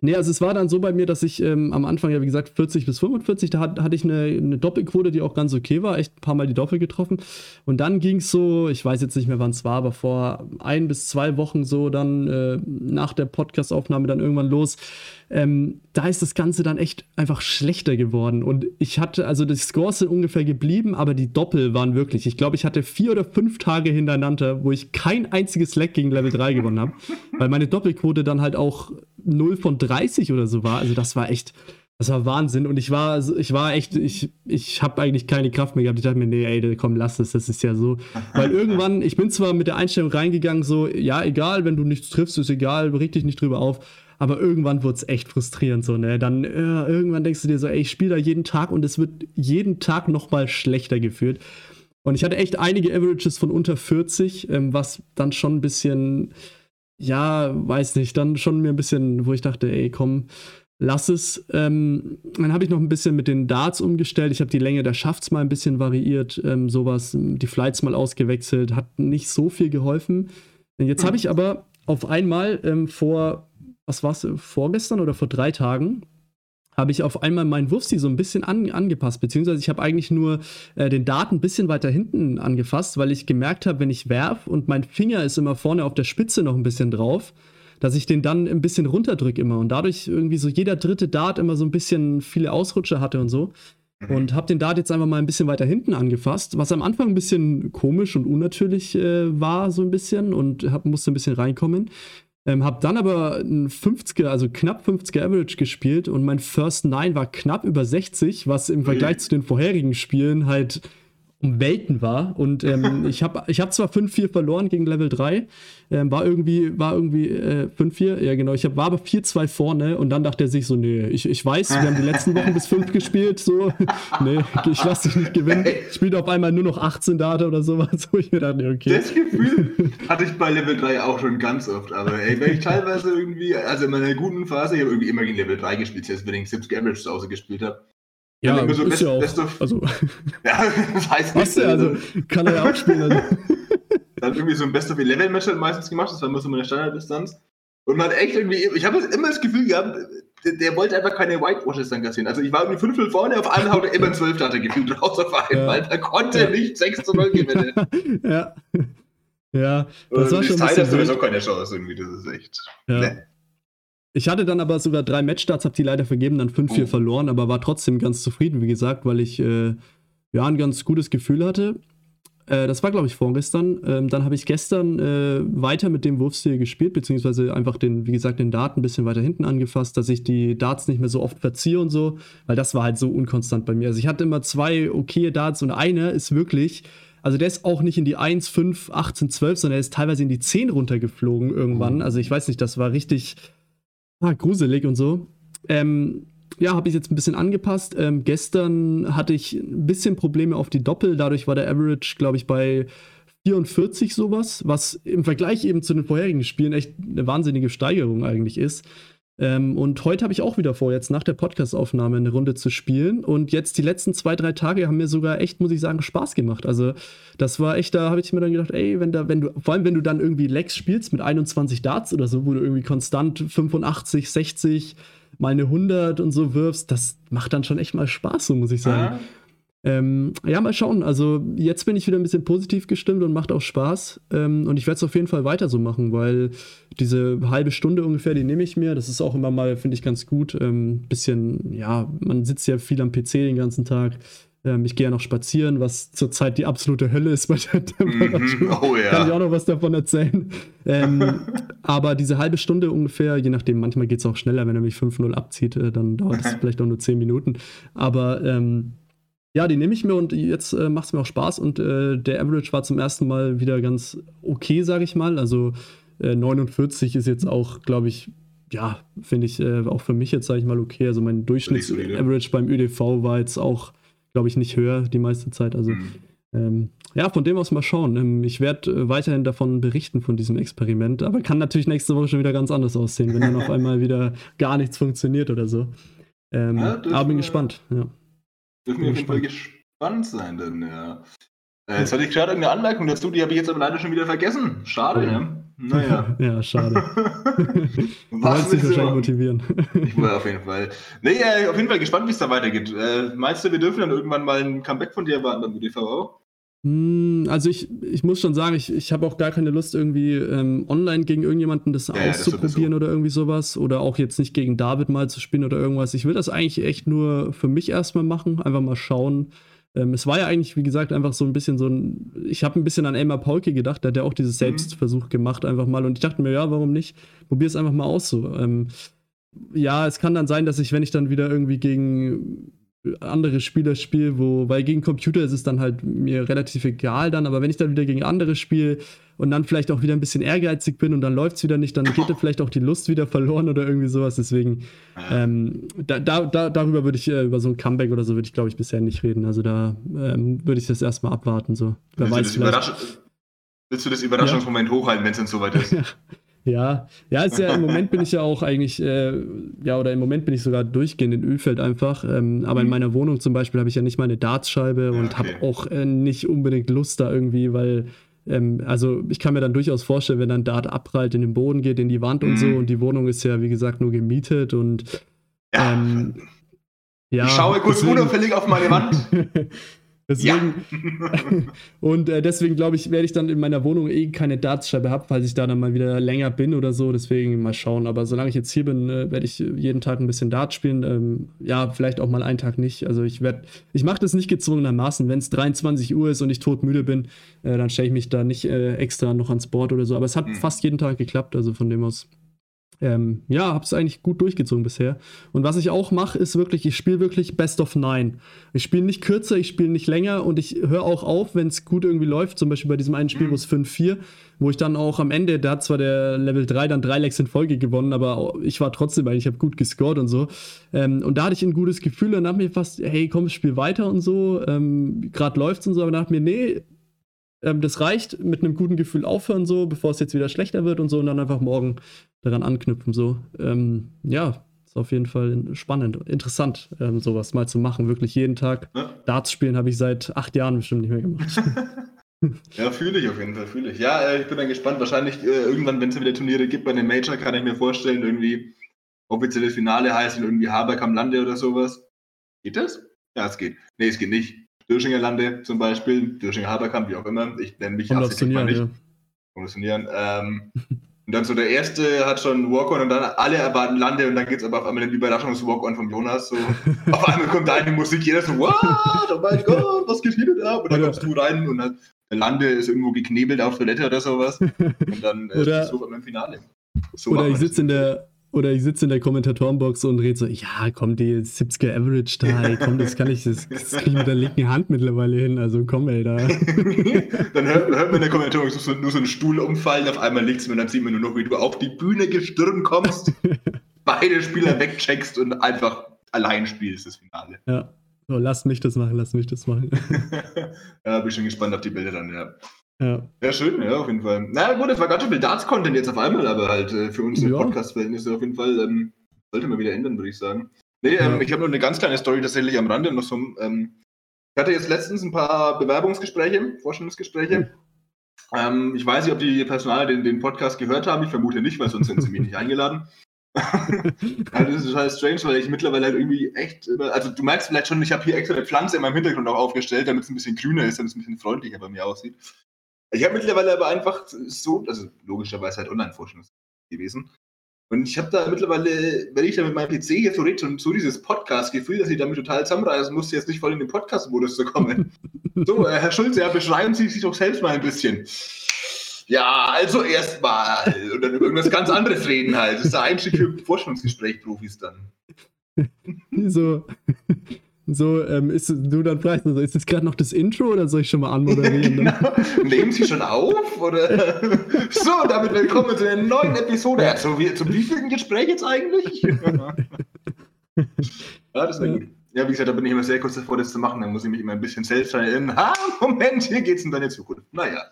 Nee, also es war dann so bei mir, dass ich ähm, am Anfang, ja wie gesagt, 40 bis 45, da hat, hatte ich eine, eine, Doppelquote, die auch ganz okay war, echt ein paar Mal die Doppel getroffen. Und dann ging es so, ich weiß jetzt nicht mehr, wann es war, aber vor ein bis zwei Wochen so dann äh, nach der Podcastaufnahme dann irgendwann los. Ähm, da ist das Ganze dann echt einfach schlechter geworden. Und ich hatte, also die Scores sind ungefähr geblieben, aber die Doppel waren wirklich, ich glaube, ich hatte vier oder fünf Tage hintereinander, wo ich kein einziges Leck gegen Level 3 gewonnen habe, weil meine Doppelquote dann halt auch 0 von 30 oder so war. Also das war echt, das war Wahnsinn. Und ich war, ich war echt, ich, ich habe eigentlich keine Kraft mehr gehabt. Ich dachte mir, nee, ey, komm, lass es, das ist ja so. Weil irgendwann, ich bin zwar mit der Einstellung reingegangen, so, ja, egal, wenn du nichts triffst, ist egal, reg dich nicht drüber auf. Aber irgendwann wurde es echt frustrierend, so, ne? Dann äh, irgendwann denkst du dir so, ey, ich spiele da jeden Tag und es wird jeden Tag nochmal schlechter geführt. Und ich hatte echt einige Averages von unter 40, ähm, was dann schon ein bisschen, ja, weiß nicht, dann schon mir ein bisschen, wo ich dachte, ey, komm, lass es. Ähm, dann habe ich noch ein bisschen mit den Darts umgestellt. Ich habe die Länge der Schafts mal ein bisschen variiert, ähm, sowas, die Flights mal ausgewechselt, hat nicht so viel geholfen. Jetzt habe ich aber auf einmal ähm, vor, was war es, vorgestern oder vor drei Tagen, habe ich auf einmal meinen Wurfstil so ein bisschen an, angepasst, beziehungsweise ich habe eigentlich nur äh, den Dart ein bisschen weiter hinten angefasst, weil ich gemerkt habe, wenn ich werf und mein Finger ist immer vorne auf der Spitze noch ein bisschen drauf, dass ich den dann ein bisschen runterdrücke immer und dadurch irgendwie so jeder dritte Dart immer so ein bisschen viele Ausrutscher hatte und so. Mhm. Und habe den Dart jetzt einfach mal ein bisschen weiter hinten angefasst, was am Anfang ein bisschen komisch und unnatürlich äh, war, so ein bisschen und hab, musste ein bisschen reinkommen. Ähm, hab dann aber ein 50er, also knapp 50er Average gespielt und mein First Nine war knapp über 60, was im Vergleich zu den vorherigen Spielen halt um Welten war. Und ähm, ich habe ich hab zwar 5-4 verloren gegen Level 3, ähm, war irgendwie, war irgendwie äh, 5-4, ja genau, ich hab, war aber 4-2 vorne und dann dachte er sich so, nee, ich, ich weiß, wir haben die letzten Wochen bis 5 gespielt, so, nee, ich lass dich nicht gewinnen. Spielt auf einmal nur noch 18 Data oder sowas, wo ich mir dachte, okay. Das Gefühl hatte ich bei Level 3 auch schon ganz oft, aber ey, wenn ich teilweise irgendwie, also in meiner guten Phase, ich habe irgendwie immer gegen Level 3 gespielt, selbst wenn ich 70 Average zu Hause gespielt habe, ja, ja so ist best, ja auch. Best of, also, ja, das heißt nicht. Ja, also, kann er ja auch spielen. Also. Dann irgendwie so ein Best of 11 Match halt meistens gemacht, das war immer so meine Standarddistanz. Und man hat echt irgendwie, ich habe immer das Gefühl gehabt, der, der, wollte einfach keine Whitewashes dann kassieren. Also ich war irgendwie 5 vorne, auf einmal haut er immer ein 12 hatte gefühlt raus auf einmal. Ja. Er konnte ja. nicht 6 zu 0 gewinnen. ja. Ja, das Und war schon. Zeit hast sowieso keine Chance irgendwie, das ist echt. Ja. Ne. Ich hatte dann aber sogar drei Matchstarts, habe die leider vergeben, dann 5-4 oh. verloren, aber war trotzdem ganz zufrieden, wie gesagt, weil ich äh, ja ein ganz gutes Gefühl hatte. Äh, das war, glaube ich, vorgestern. Ähm, dann habe ich gestern äh, weiter mit dem Wurfstil gespielt, beziehungsweise einfach den, wie gesagt, den Dart ein bisschen weiter hinten angefasst, dass ich die Darts nicht mehr so oft verziehe und so, weil das war halt so unkonstant bei mir. Also ich hatte immer zwei okaye Darts und einer ist wirklich also der ist auch nicht in die 1, 5, 18, 12, sondern er ist teilweise in die 10 runtergeflogen irgendwann. Oh. Also ich weiß nicht, das war richtig, ah, gruselig und so. Ähm, ja, habe ich jetzt ein bisschen angepasst. Ähm, gestern hatte ich ein bisschen Probleme auf die Doppel. Dadurch war der Average, glaube ich, bei 44 sowas, was im Vergleich eben zu den vorherigen Spielen echt eine wahnsinnige Steigerung eigentlich ist. Ähm, und heute habe ich auch wieder vor, jetzt nach der Podcastaufnahme eine Runde zu spielen. Und jetzt die letzten zwei, drei Tage haben mir sogar echt, muss ich sagen, Spaß gemacht. Also, das war echt, da habe ich mir dann gedacht, ey, wenn da, wenn du, vor allem wenn du dann irgendwie Lex spielst mit 21 Darts oder so, wo du irgendwie konstant 85, 60, mal eine 100 und so wirfst, das macht dann schon echt mal Spaß, so muss ich sagen. Ah. Ähm, ja, mal schauen. Also jetzt bin ich wieder ein bisschen positiv gestimmt und macht auch Spaß. Ähm, und ich werde es auf jeden Fall weiter so machen, weil diese halbe Stunde ungefähr, die nehme ich mir. Das ist auch immer mal, finde ich, ganz gut. Ähm, bisschen, ja, man sitzt ja viel am PC den ganzen Tag. Ähm, ich gehe ja noch spazieren, was zurzeit die absolute Hölle ist bei der Temperatur. Mm oh, ja. Kann ich auch noch was davon erzählen. Ähm, aber diese halbe Stunde ungefähr, je nachdem, manchmal geht es auch schneller, wenn er mich 5-0 abzieht, äh, dann dauert es vielleicht auch nur 10 Minuten. Aber ähm, ja, die nehme ich mir und jetzt äh, macht es mir auch Spaß und äh, der Average war zum ersten Mal wieder ganz okay, sage ich mal. Also äh, 49 ist jetzt auch, glaube ich, ja, finde ich äh, auch für mich jetzt, sage ich mal, okay. Also mein Durchschnitts-Average beim ÖDV war jetzt auch, glaube ich, nicht höher die meiste Zeit. Also mhm. ähm, ja, von dem aus mal schauen. Ähm, ich werde äh, weiterhin davon berichten, von diesem Experiment, aber kann natürlich nächste Woche schon wieder ganz anders aussehen, wenn dann auf einmal wieder gar nichts funktioniert oder so. Ähm, ja, aber bin gespannt, ja. Dürfen wir auf jeden Fall ges spannend sein, denn ja. Äh, jetzt hatte ich gerade irgendeine Anmerkung dazu, die habe ich jetzt aber leider schon wieder vergessen. Schade, ja. ne? Naja. ja, schade. Was dich du wahrscheinlich noch? motivieren. Ich war auf jeden Fall. Nee, äh, auf jeden Fall gespannt, wie es da weitergeht. Äh, meinst du, wir dürfen dann irgendwann mal ein Comeback von dir erwarten beim? Hm, Also ich, ich muss schon sagen, ich, ich habe auch gar keine Lust, irgendwie ähm, online gegen irgendjemanden das Ja, das auszuprobieren sowieso. oder irgendwie sowas. Oder auch jetzt nicht gegen David mal zu spielen oder irgendwas. Ich will das eigentlich echt nur für mich erstmal machen, einfach mal schauen. Ähm, es war ja eigentlich, wie gesagt, einfach so ein bisschen so ein. Ich habe ein bisschen an Elmar Paulke gedacht, der hat ja auch dieses Mhm. Selbstversuch gemacht, einfach mal. Und ich dachte mir, ja, warum nicht? Probier es einfach mal aus so. Ähm, ja, es kann dann sein, dass ich, wenn ich dann wieder irgendwie gegen andere Spieler spiele, wo, weil gegen Computer ist es dann halt mir relativ egal dann, aber wenn ich dann wieder gegen andere spiele und dann vielleicht auch wieder ein bisschen ehrgeizig bin und dann läuft es wieder nicht, dann geht da vielleicht auch die Lust wieder verloren oder irgendwie sowas. Deswegen, Ja. ähm, da, da, da, darüber würde ich, äh, über so ein Comeback oder so würde ich, glaube ich, bisher nicht reden. Also da ähm, würde ich das erstmal abwarten. So. Wer willst, weiß du das vielleicht. Überrasch- willst du das Überraschungsmoment hochhalten, wenn es dann soweit ist? Ja, ja, ist ja im Moment bin ich ja auch eigentlich, äh, ja, oder im Moment bin ich sogar durchgehend in Ölfeld einfach. Ähm, aber in Mhm. meiner Wohnung zum Beispiel habe ich ja nicht mal eine Dartscheibe und okay. habe auch äh, nicht unbedingt Lust da irgendwie, weil, ähm, also ich kann mir dann durchaus vorstellen, wenn dann Dart abprallt, in den Boden geht, in die Wand und Mhm. so und die Wohnung ist ja, wie gesagt, nur gemietet und Ja. ähm, ja. ich schaue kurz deswegen- unauffällig auf meine Wand. Deswegen, und äh, deswegen glaube ich, werde ich dann in meiner Wohnung eh keine Dartscheibe haben, falls ich da dann mal wieder länger bin oder so. Deswegen mal schauen. Aber solange ich jetzt hier bin, äh, werde ich jeden Tag ein bisschen Dart spielen. Ähm, ja, vielleicht auch mal einen Tag nicht. Also ich werde, ich mache das nicht gezwungenermaßen. Wenn es 23 Uhr ist und ich todmüde bin, äh, dann stelle ich mich da nicht äh, extra noch ans Board oder so. Aber es hat Mhm. fast jeden Tag geklappt. Also von dem aus. Ähm, ja, habe es eigentlich gut durchgezogen bisher. Und was ich auch mache, ist wirklich, ich spiele wirklich Best of Nine. Ich spiele nicht kürzer, ich spiele nicht länger und ich höre auch auf, wenn es gut irgendwie läuft. Zum Beispiel bei diesem einen Spiel, wo es 5-4, wo ich dann auch am Ende, da hat zwar der Level 3 dann drei Legs in Folge gewonnen, aber ich war trotzdem eigentlich, ich habe gut gescored und so. Ähm, und da hatte ich ein gutes Gefühl und dachte mir fast, hey, komm, spiel weiter und so. Ähm, Gerade läuft's und so, aber dachte mir, nee, ähm, das reicht, mit einem guten Gefühl aufhören, so, bevor es jetzt wieder schlechter wird und so, und dann einfach morgen daran anknüpfen, so. Ähm, ja, ist auf jeden Fall spannend, interessant, ähm, sowas mal zu machen. Wirklich jeden Tag. Ja. Darts spielen habe ich seit acht Jahren bestimmt nicht mehr gemacht. Ja, fühle ich auf jeden Fall, fühle ich. Ja, äh, ich bin dann gespannt. Wahrscheinlich äh, irgendwann, wenn es wieder Turniere gibt bei einem Major, kann ich mir vorstellen, irgendwie offizielles Finale heißt irgendwie Haberk am Lande oder sowas. Geht das? Ja, es geht. Nee, es geht nicht. Döschinger Lande zum Beispiel, Döschinger Haberkamp, wie auch immer. Ich nenne mich absichtlich mal nicht. ja. Das Turnieren. Ähm, und dann so der erste hat schon Walk-On und dann alle erwarten Lande und dann gibt es aber auf einmal den Überraschungs-Walk-On vom Jonas. So. auf einmal kommt da eine Musik, jeder so, what? Oh mein Gott, was geht hier denn ab? Und dann kommst du rein und dann der Lande ist irgendwo geknebelt auf Toilette oder sowas. Und dann äh, Oder- auf einmal im Finale. So Oder ich sitze in der oder ich sitze in der Kommentatorenbox und rede so, ja, komm, die 70er Average da, ey, komm, das kann ich, das, das krieg ich mit der linken Hand mittlerweile hin, also komm, ey, da. dann hört, hört man in der Kommentarung so, nur so einen Stuhl umfallen, auf einmal liegt's mir und dann sieht man nur noch, wie du auf die Bühne gestürmt kommst, beide Spieler wegcheckst und einfach allein spielst das Finale. Ja. So, lass mich das machen, lass mich das machen. ja, bin schon gespannt auf die Bilder dann, ja. Ja. Ja, schön, ja, auf jeden Fall. Na gut, es war ganz schön viel Darts-Content jetzt auf einmal, aber halt äh, für unsere Ja. Podcast-Verhältnisse auf jeden Fall ähm, sollte man wieder ändern, würde ich sagen. Nee, ähm, Ja. ich habe nur eine ganz kleine Story tatsächlich am Rande noch so. Ähm, ich hatte jetzt letztens ein paar Bewerbungsgespräche, Vorstellungsgespräche. Ähm, ich weiß nicht, ob die Personale den, den Podcast gehört haben. Ich vermute nicht, weil sonst sind sie mich nicht eingeladen. also das ist total strange, weil ich mittlerweile halt irgendwie echt, also du merkst vielleicht schon, ich habe hier extra eine Pflanze in meinem Hintergrund auch aufgestellt, damit es ein bisschen grüner ist, damit es ein bisschen freundlicher bei mir aussieht. Ich habe mittlerweile aber einfach so, also logischerweise halt Online-Vorstellung gewesen. Und ich habe da mittlerweile, wenn ich da mit meinem PC hier so rede, schon so dieses Podcast-Gefühl, dass ich damit total zusammenreißen muss, jetzt nicht voll in den Podcast-Modus zu kommen. so, äh, Herr Schulze, ja, beschreiben Sie sich doch selbst mal ein bisschen. Ja, also erstmal. Und dann über irgendwas ganz anderes reden halt. Das ist der Einstieg für Forschungsgespräch-Profis dann. So, so ähm, ist du dann fragst, also, ist das gerade noch das Intro oder soll ich schon mal anmoderieren? Genau. Nehmen Sie schon auf? Oder? So, damit willkommen zu einer neuen Episode. Ja, zum, wie- zum wievielten Gespräch jetzt eigentlich? ja, das gut. Ja, wie gesagt, da bin ich immer sehr kurz davor, das zu machen. Dann muss ich mich immer ein bisschen selbst erinnern. Ha, Moment, hier geht's in deine Zukunft. Naja.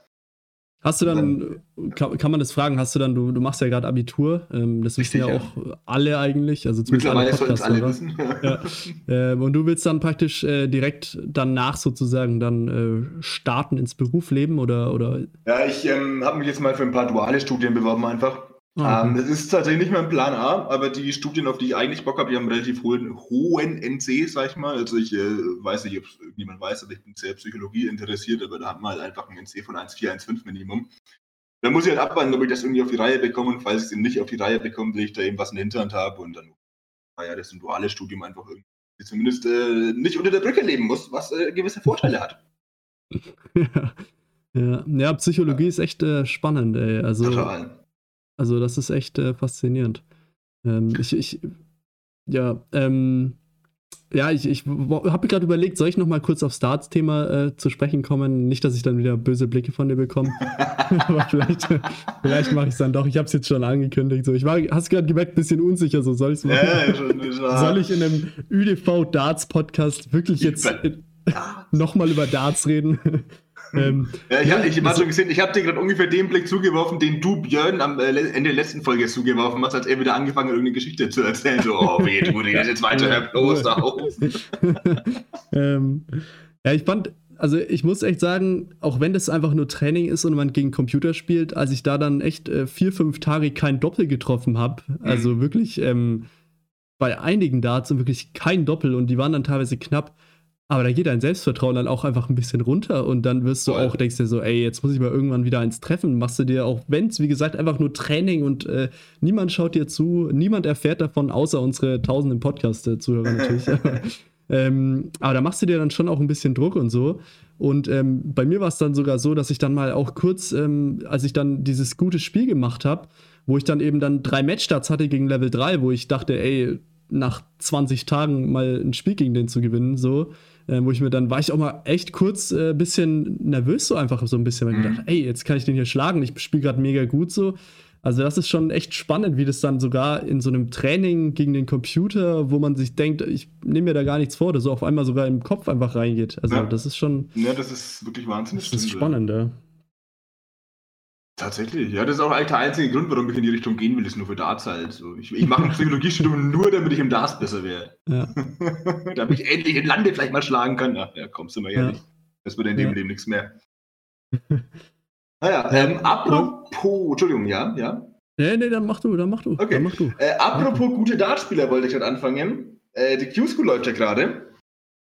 Hast du dann, kann, kann, man das fragen, hast du dann, du, du machst ja gerade Abitur, ähm, das wissen ja auch alle eigentlich, also zumindest alle Podcasts, alle wissen. ja. ähm, und du willst dann praktisch äh, direkt danach sozusagen dann äh, starten ins Berufsleben oder? oder? Ja, ich ähm, habe mich jetzt mal für ein paar duale Studien beworben einfach. Ah, okay. Ähm, das ist tatsächlich nicht mein Plan A, aber die Studien, auf die ich eigentlich Bock habe, die haben relativ hohen, hohen NC, sag ich mal. Also ich äh, weiß nicht, ob niemand weiß, aber ich bin sehr Psychologie interessiert, aber da hat man halt einfach ein NC von 1,4, 1,5 Minimum. Da muss ich halt abwarten, ob ich das irgendwie auf die Reihe bekomme und falls ich es nicht auf die Reihe bekomme, will ich da eben was in der Hinterhand habe und dann, naja, das ist ein duales Studium einfach irgendwie zumindest äh, nicht unter der Brücke leben muss, was äh, gewisse Vorteile hat. ja. Ja, ja Psychologie ja. ist echt äh, spannend, ey. Also, Total. Also das ist echt äh, faszinierend. Ähm, ich, ich, ja, ähm, ja, ich, ich habe gerade überlegt, soll ich noch mal kurz aufs Starts-Thema äh, zu sprechen kommen? Nicht, dass ich dann wieder böse Blicke von dir bekomme. Aber vielleicht, vielleicht mache ich es dann doch. Ich habe es jetzt schon angekündigt. So, ich war, hast gerade gemerkt, ein bisschen unsicher. So, soll, ich's machen? Ja, schon, soll ich in einem ÜDV-Darts-Podcast wirklich jetzt noch mal über Darts reden? Ähm, ja, ich habe ich hab schon gesehen, ich habe dir gerade ungefähr den Blick zugeworfen, den du Björn am äh, Ende der letzten Folge zugeworfen hast, als er wieder angefangen hat, irgendeine Geschichte zu erzählen. So, oh, weh, du redest jetzt weiter, Herr Bloß da aus. ähm, ja, ich fand, also ich muss echt sagen, auch wenn das einfach nur Training ist und man gegen Computer spielt, als ich da dann echt äh, vier, fünf Tage kein Doppel getroffen habe, also mhm. wirklich ähm, bei einigen Darts und wirklich kein Doppel und die waren dann teilweise knapp aber da geht dein Selbstvertrauen dann auch einfach ein bisschen runter und dann wirst du Voll. auch, denkst dir so, ey, jetzt muss ich mal irgendwann wieder eins treffen. Machst du dir auch, wenn es, wie gesagt, einfach nur Training und äh, niemand schaut dir zu, niemand erfährt davon, außer unsere tausenden Podcast-Zuhörer natürlich. ähm, aber da machst du dir dann schon auch ein bisschen Druck und so. Und ähm, bei mir war es dann sogar so, dass ich dann mal auch kurz, ähm, als ich dann dieses gute Spiel gemacht habe, wo ich dann eben dann drei Matchstarts hatte gegen Level 3, wo ich dachte, ey, nach 20 Tagen mal ein Spiel gegen den zu gewinnen, so, äh, wo ich mir dann war ich auch mal echt kurz ein äh, bisschen nervös, so einfach so ein bisschen, weil ich mhm. dachte, ey, jetzt kann ich den hier schlagen, ich spiele gerade mega gut so. Also das ist schon echt spannend, wie das dann sogar in so einem Training gegen den Computer, wo man sich denkt, ich nehme mir da gar nichts vor, dass so auf einmal sogar im Kopf einfach reingeht. Also ja. das ist schon. Ja, das ist wirklich wahnsinnig. Das ist spannend, ja. Tatsächlich, ja, das ist auch eigentlich der einzige Grund, warum ich in die Richtung gehen will, ist nur für Darts halt. So, ich, ich mache ein Psychologiestudium nur, damit ich im Darts besser wäre. Ja. damit ich endlich in Lande vielleicht mal schlagen kann. Ach, ja, kommst du mal ehrlich. Ja. Das wird in dem ja. Leben nichts mehr. Naja, ähm, apropos, Entschuldigung, ja, ja. Nee, nee, dann mach du, dann mach du. Okay. Dann mach du. Äh, apropos gute Dartspieler wollte ich gerade anfangen. Äh, die Q-School läuft ja gerade.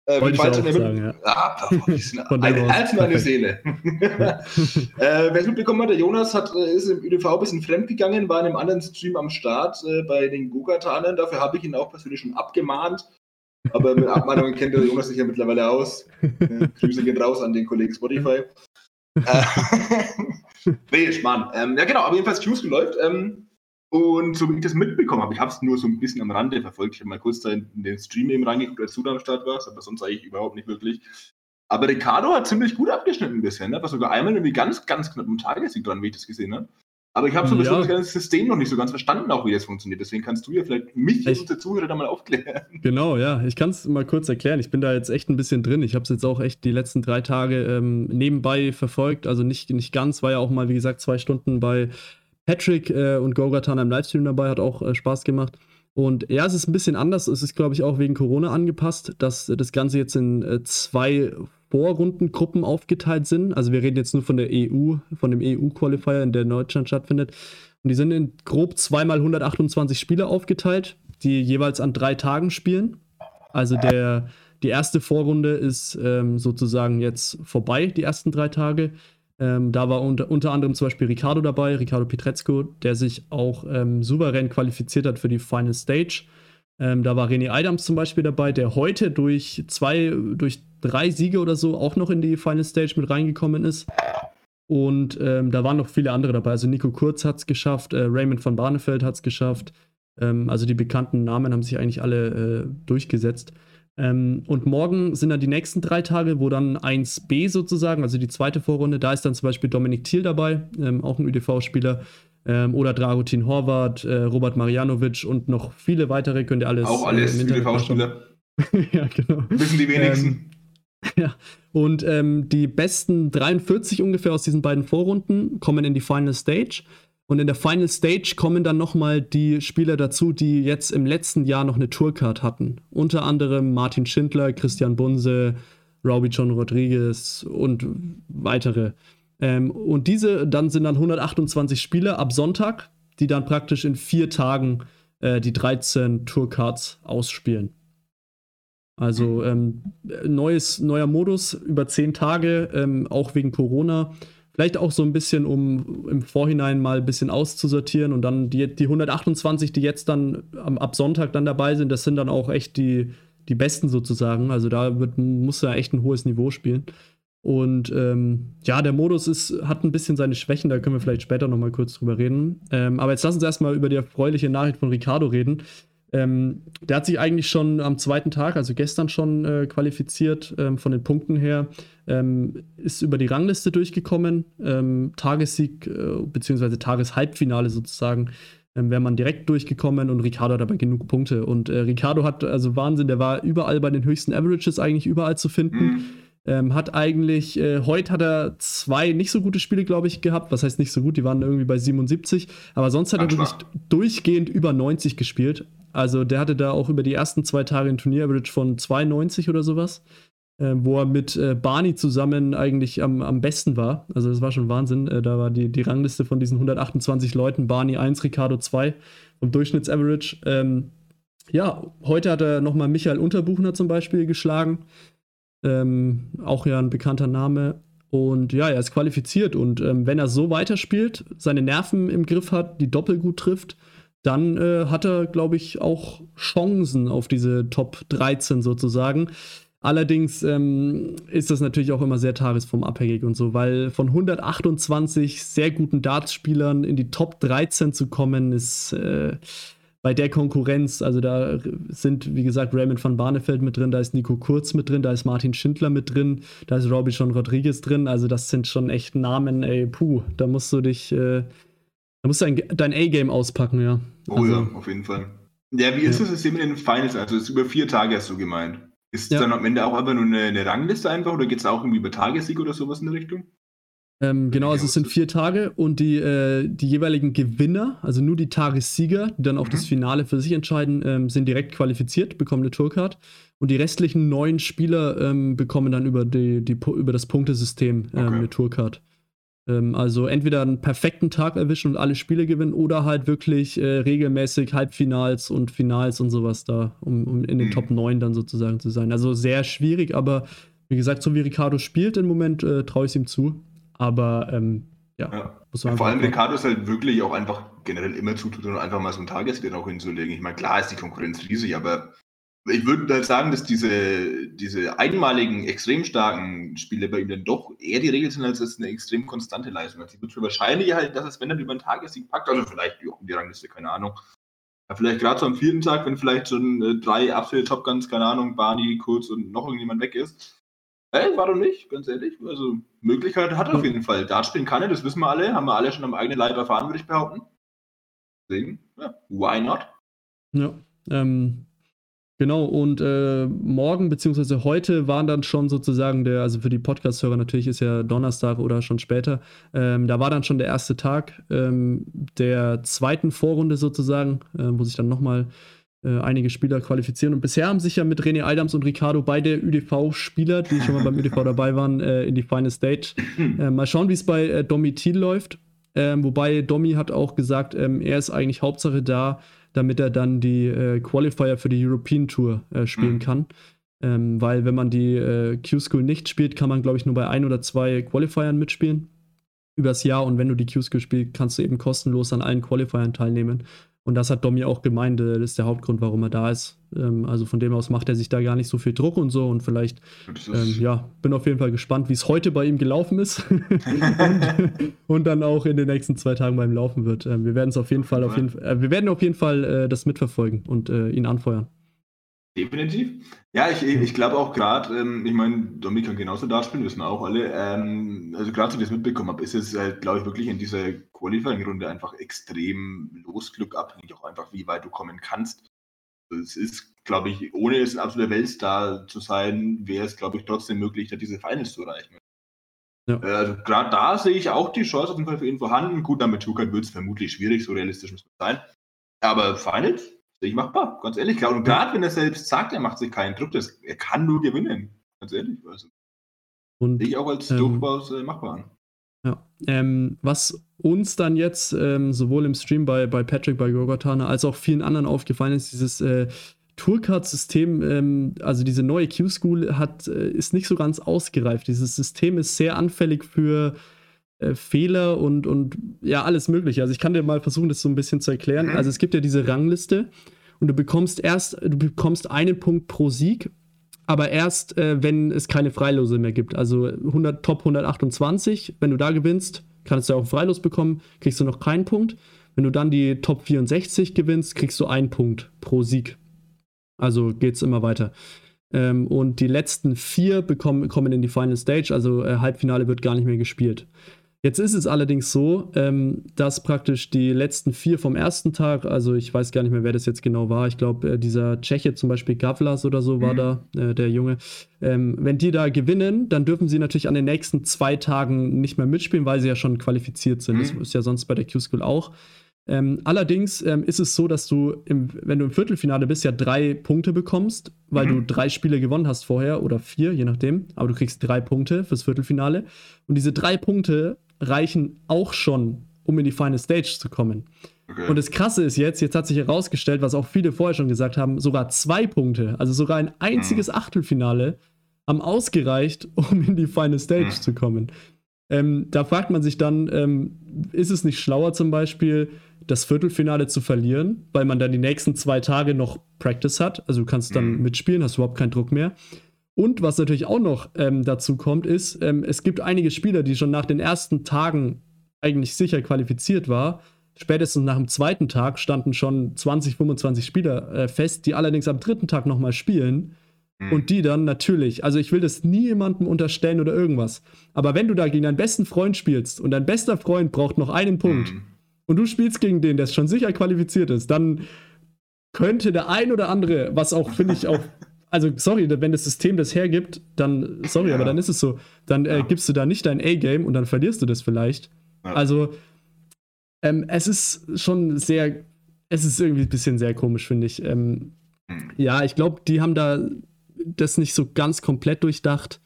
Äh, Wollte ich auch sagen, ja. Ah, ein Herz und eine Seele. äh, Wer es mitbekommen hat, der Jonas hat, äh, ist im ÖDV ein bisschen fremdgegangen, war in einem anderen Stream am Start äh, bei den Gugatanen. Dafür habe ich ihn auch persönlich schon abgemahnt. Aber mit Abmahnungen kennt der Jonas sich ja mittlerweile aus. Äh, Grüße gehen raus an den Kollegen Spotify. Äh, nee, Schmarrn. Ähm, ja, genau, aber jedenfalls Tuesday läuft. Ähm, und so wie ich das mitbekommen habe, ich habe es nur so ein bisschen am Rande verfolgt. Ich habe mal kurz da in, den Stream eben reingeguckt, als du da am Start warst, aber sonst eigentlich überhaupt nicht wirklich. Aber Ricardo hat ziemlich gut abgeschnitten bisher. Ne? War sogar einmal irgendwie ganz, ganz knapp im Tagessieg dran, wie ich das gesehen habe. Aber ich habe so ja. das ganze System noch nicht so ganz verstanden, auch wie das funktioniert. Deswegen kannst du ja vielleicht mich und unsere Zuhörer da mal aufklären. Genau, ja. Ich kann es mal kurz erklären. Ich bin da jetzt echt ein bisschen drin. Ich habe es jetzt auch echt die letzten drei Tage ähm, nebenbei verfolgt. Also nicht, nicht ganz, war ja auch mal, wie gesagt, zwei Stunden bei Patrick äh, und Gogatan im Livestream dabei, hat auch äh, Spaß gemacht. Und ja, es ist ein bisschen anders. Es ist, glaube ich, auch wegen Corona angepasst, dass das Ganze jetzt in äh, zwei Vorrundengruppen aufgeteilt sind. Also wir reden jetzt nur von der EU, von dem EU-Qualifier, in der Deutschland stattfindet. Und die sind in grob zweimal 128 Spieler aufgeteilt, die jeweils an drei Tagen spielen. Also der, die erste Vorrunde ist ähm, sozusagen jetzt vorbei, die ersten drei Tage. Ähm, da war unter, unter, anderem zum Beispiel Ricardo dabei, Ricardo Pietrezco, der sich auch ähm, souverän qualifiziert hat für die Final Stage. Ähm, da war René Adams zum Beispiel dabei, der heute durch zwei, durch drei Siege oder so auch noch in die Final Stage mit reingekommen ist. Und ähm, da waren noch viele andere dabei. Also Nico Kurz hat es geschafft, äh, Raymond van Barneveld hat es geschafft. Ähm, also die bekannten Namen haben sich eigentlich alle äh, durchgesetzt. Ähm, und morgen sind dann die nächsten drei Tage, wo dann 1b sozusagen, also die zweite Vorrunde, da ist dann zum Beispiel Dominik Thiel dabei, ähm, auch ein ÖDV-Spieler, ähm, oder Dragutin Horvath, äh, Robert Marianovic und noch viele weitere, könnt ihr alles. Auch alles äh, ÖDV-Spieler. ja, genau. Wissen die wenigsten. Ja, und ähm, die besten 43 ungefähr aus diesen beiden Vorrunden kommen in die Final Stage. Und in der Final Stage kommen dann nochmal die Spieler dazu, die jetzt im letzten Jahr noch eine Tourcard hatten. Unter anderem Martin Schindler, Christian Bunse, Robbie John Rodriguez und weitere. Ähm, und diese dann sind dann 128 Spieler ab Sonntag, die dann praktisch in vier Tagen äh, die 13 Tourcards ausspielen. Also ähm, neues, neuer Modus über zehn Tage, ähm, auch wegen Corona. Vielleicht auch so ein bisschen, um im Vorhinein mal ein bisschen auszusortieren und dann die, die 128, die jetzt dann am, ab Sonntag dann dabei sind, das sind dann auch echt die, die besten sozusagen. Also da wird, muss er echt ein hohes Niveau spielen. Und ähm, ja, der Modus ist, hat ein bisschen seine Schwächen, da können wir vielleicht später nochmal kurz drüber reden. Ähm, aber jetzt lass uns erstmal über die erfreuliche Nachricht von Ricardo reden. Ähm, der hat sich eigentlich schon am zweiten Tag, also gestern schon äh, qualifiziert ähm, von den Punkten her, ähm, ist über die Rangliste durchgekommen. Ähm, Tagessieg äh, bzw. Tageshalbfinale sozusagen ähm, wäre man direkt durchgekommen und Ricardo hat dabei genug Punkte. Und äh, Ricardo hat also Wahnsinn, der war überall bei den höchsten Averages eigentlich überall zu finden. Mhm. Ähm, hat eigentlich, äh, heute hat er zwei nicht so gute Spiele, glaube ich, gehabt. Was heißt nicht so gut? Die waren irgendwie bei 77. Aber sonst hat Ach, er wirklich durchgehend über 90 gespielt. Also der hatte da auch über die ersten zwei Tage ein Turnier-Average von 92 oder sowas. Äh, wo er mit äh, Barney zusammen eigentlich am, am besten war. Also das war schon Wahnsinn. Äh, da war die, die Rangliste von diesen 128 Leuten, Barney 1, Ricardo 2 vom Durchschnittsaverage. Ähm, ja, heute hat er nochmal Michael Unterbuchner zum Beispiel geschlagen. Ähm, auch ja ein bekannter Name. Und ja, er ist qualifiziert. Und ähm, wenn er so weiterspielt, seine Nerven im Griff hat, die Doppel gut trifft, dann äh, hat er, glaube ich, auch Chancen auf diese Top 13 sozusagen. Allerdings ähm, ist das natürlich auch immer sehr tagesformabhängig und so, weil von 128 sehr guten Dartspielern in die Top 13 zu kommen, ist äh, bei der Konkurrenz, also da sind, wie gesagt, Raymond van Barneveld mit drin, da ist Nico Kurz mit drin, da ist Martin Schindler mit drin, da ist Robbie John Rodriguez drin, also das sind schon echt Namen, ey, puh, da musst du dich, äh, da musst du dein, dein A-Game auspacken, ja. Oh also, ja, auf jeden Fall. Ja, wie ist ja. das System in den Finals? Also, es ist über vier Tage, hast du gemeint. Ist ja. dann am Ende auch einfach nur eine, eine Rangliste einfach oder geht es auch irgendwie über Tagessieg oder sowas in der Richtung? Ähm, genau, also es sind vier Tage und die, äh, die jeweiligen Gewinner, also nur die Tagessieger, die dann auch mhm. das Finale für sich entscheiden, ähm, sind direkt qualifiziert, bekommen eine Tourcard. Und die restlichen neun Spieler ähm, bekommen dann über, die, die, über das Punktesystem ähm, okay. eine Tourcard. Ähm, also entweder einen perfekten Tag erwischen und alle Spiele gewinnen oder halt wirklich äh, regelmäßig Halbfinals und Finals und sowas da, um, um in den mhm. Top 9 dann sozusagen zu sein. Also sehr schwierig, aber wie gesagt, so wie Ricardo spielt im Moment, äh, traue ich es ihm zu. Aber ähm, ja, ja. Muss man ja, vor allem Ricardo ist halt wirklich auch einfach generell immer zutun, einfach mal so ein Tagesgeld auch hinzulegen. Ich meine, klar ist die Konkurrenz riesig, aber ich würde halt sagen, dass diese, diese einmaligen, extrem starken Spiele bei ihm dann doch eher die Regel sind, als es eine extrem konstante Leistung. Also ich würde wahrscheinlich halt, dass es, wenn er über einen Tagessieg packt, also vielleicht auch um die Rangliste, keine Ahnung. Ja, vielleicht gerade so am vierten Tag, wenn vielleicht schon äh, drei absolute Top Guns, keine Ahnung, Barney, Kurz und noch irgendjemand weg ist. Ey, warum nicht? Ganz ehrlich. Also, Möglichkeit hat er auf jeden Fall. Dart spielen kann er, das wissen wir alle. Haben wir alle schon am eigenen Leib erfahren, würde ich behaupten. Deswegen, ja, why not? Ja, ähm, Genau, und äh, morgen beziehungsweise heute waren dann schon sozusagen der, also für die Podcast-Hörer natürlich ist ja Donnerstag oder schon später, ähm, da war dann schon der erste Tag ähm, der zweiten Vorrunde sozusagen, äh, wo sich dann nochmal äh, einige Spieler qualifizieren. Und bisher haben sich ja mit René Adams und Ricardo beide ÜDV-Spieler, die schon mal beim ÜDV dabei waren, äh, in die Final Stage. Äh, mal schauen, wie es bei äh, Domi Thiel läuft. Ähm, wobei Domi hat auch gesagt, ähm, er ist eigentlich Hauptsache da, damit er dann die äh, Qualifier für die European Tour äh, spielen mhm. kann. Ähm, weil wenn man die äh, Q-School nicht spielt, kann man, glaube ich, nur bei ein oder zwei Qualifiern mitspielen übers Jahr. Und wenn du die Q-School spielst, kannst du eben kostenlos an allen Qualifiern teilnehmen. Und das hat Domi auch gemeint, äh, das ist der Hauptgrund, warum er da ist. Ähm, also von dem aus macht er sich da gar nicht so viel Druck und so. Und vielleicht, ähm, ja, bin auf jeden Fall gespannt, wie es heute bei ihm gelaufen ist. und, und, dann auch in den nächsten zwei Tagen beim Laufen wird. Ähm, wir werden es auf jeden Fall, auf jeden, äh, wir werden auf jeden Fall äh, das mitverfolgen und äh, ihn anfeuern. Definitiv. Ja, ich, ich glaube auch gerade, ähm, ich meine, Dominik kann genauso da spielen, wissen wir auch alle. Ähm, also gerade, als ich das mitbekommen habe, ist es halt, glaube ich, wirklich in dieser Qualifying-Runde einfach extrem Losglück abhängig, auch einfach, wie weit du kommen kannst. Es ist, glaube ich, ohne jetzt ein absoluter Weltstar zu sein, wäre es, glaube ich, trotzdem möglich, da diese Finals zu erreichen. Ja. Äh, also gerade da sehe ich auch die Chance auf jeden Fall für ihn vorhanden. Gut, damit Tukan wird es vermutlich schwierig, so realistisch muss es sein. Aber Finals ich machbar, ganz ehrlich. Und gerade wenn er selbst sagt, er macht sich keinen Druck, das, er kann nur gewinnen. Ganz ehrlich. Also, und, sehe ich auch als ähm, durchaus äh, machbar an. Ja, ähm, was uns dann jetzt ähm, sowohl im Stream bei, bei Patrick, bei Gorgotana, als auch vielen anderen aufgefallen ist, dieses äh, Tourcard-System, ähm, also diese neue Q-School, hat, äh, ist nicht so ganz ausgereift. Dieses System ist sehr anfällig für äh, Fehler und, und ja, alles Mögliche. Also ich kann dir mal versuchen, das so ein bisschen zu erklären. Also es gibt ja diese Rangliste und du bekommst erst, du bekommst einen Punkt pro Sieg aber erst, äh, wenn es keine Freilose mehr gibt. Also 100, Top 128, wenn du da gewinnst, kannst du auch Freilos bekommen, kriegst du noch keinen Punkt. Wenn du dann die Top 64 gewinnst, kriegst du einen Punkt pro Sieg. Also geht es immer weiter. Ähm, und die letzten vier bekommen, kommen in die Final Stage, also äh, Halbfinale wird gar nicht mehr gespielt. Jetzt ist es allerdings so, ähm, dass praktisch die letzten vier vom ersten Tag, also ich weiß gar nicht mehr, wer das jetzt genau war, ich glaube, äh, dieser Tscheche zum Beispiel Gavlas oder so war mhm. da, äh, der Junge, ähm, wenn die da gewinnen, dann dürfen sie natürlich an den nächsten zwei Tagen nicht mehr mitspielen, weil sie ja schon qualifiziert sind. Mhm. Das ist ja sonst bei der Q-School auch. Ähm, allerdings ähm, ist es so, dass du, im, wenn du im Viertelfinale bist, ja drei Punkte bekommst, weil mhm. du drei Spiele gewonnen hast vorher oder vier, je nachdem. Aber du kriegst drei Punkte fürs Viertelfinale. Und diese drei Punkte reichen auch schon, um in die Final Stage zu kommen. Okay. Und das Krasse ist jetzt, jetzt hat sich herausgestellt, was auch viele vorher schon gesagt haben, sogar zwei Punkte, also sogar ein einziges mhm. Achtelfinale, haben ausgereicht, um in die Final Stage mhm. zu kommen. Ähm, da fragt man sich dann, ähm, ist es nicht schlauer zum Beispiel, das Viertelfinale zu verlieren, weil man dann die nächsten zwei Tage noch Practice hat, also du kannst dann mhm. mitspielen, hast überhaupt keinen Druck mehr. Und was natürlich auch noch ähm, dazu kommt, ist, ähm, es gibt einige Spieler, die schon nach den ersten Tagen eigentlich sicher qualifiziert war. Spätestens nach dem zweiten Tag standen schon 20, 25 Spieler äh, fest, die allerdings am dritten Tag nochmal spielen. Mhm. Und die dann natürlich, also ich will das nie jemandem unterstellen oder irgendwas. Aber wenn du da gegen deinen besten Freund spielst und dein bester Freund braucht noch einen Punkt mhm. und du spielst gegen den, der schon sicher qualifiziert ist, dann könnte der ein oder andere, was auch, finde ich, auch also sorry, wenn das System das hergibt, dann, sorry, ja. aber dann ist es so. Dann äh, gibst du da nicht dein A-Game und dann verlierst du das vielleicht. Ja. Also, ähm, es ist schon sehr, es ist irgendwie ein bisschen sehr komisch, finde ich. Ähm, hm. Ja, ich glaube, die haben da das nicht so ganz komplett durchdacht,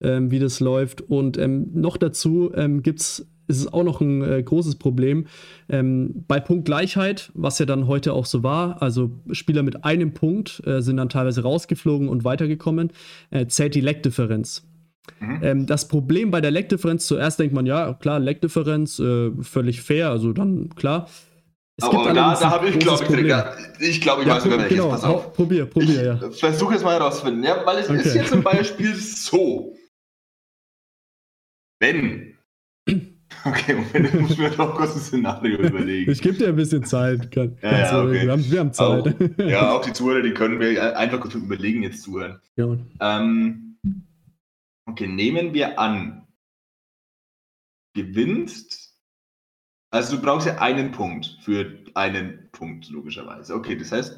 ähm, wie das läuft. Und ähm, noch dazu ähm, gibt es ist es auch noch ein äh, großes Problem. Ähm, bei Punktgleichheit, was ja dann heute auch so war, also Spieler mit einem Punkt äh, sind dann teilweise rausgeflogen und weitergekommen, äh, zählt die Leckdifferenz. Mhm. Ähm, das Problem bei der Leckdifferenz, zuerst denkt man, ja, klar, Leckdifferenz, äh, völlig fair, also dann klar. Es aber da, da habe ich, glaube ich, ich glaube, ich ja, weiß sogar welches. Genau, Pass auf. Probier, probier, ja. Versuch jetzt mal herauszufinden, ja, weil es okay. ist jetzt zum Beispiel so. Wenn Okay, Moment, ich muss mir doch kurz ein Szenario überlegen. Ich gebe dir ein bisschen Zeit. Kann, ja, ja, okay. wir, haben, wir, haben, Zeit. Auch, ja, auch die Zuhörer, die können wir einfach kurz Überlegen jetzt zuhören. Ja. Ähm, okay, nehmen wir an, gewinnst, also du brauchst ja einen Punkt für einen Punkt, logischerweise. Okay, das heißt,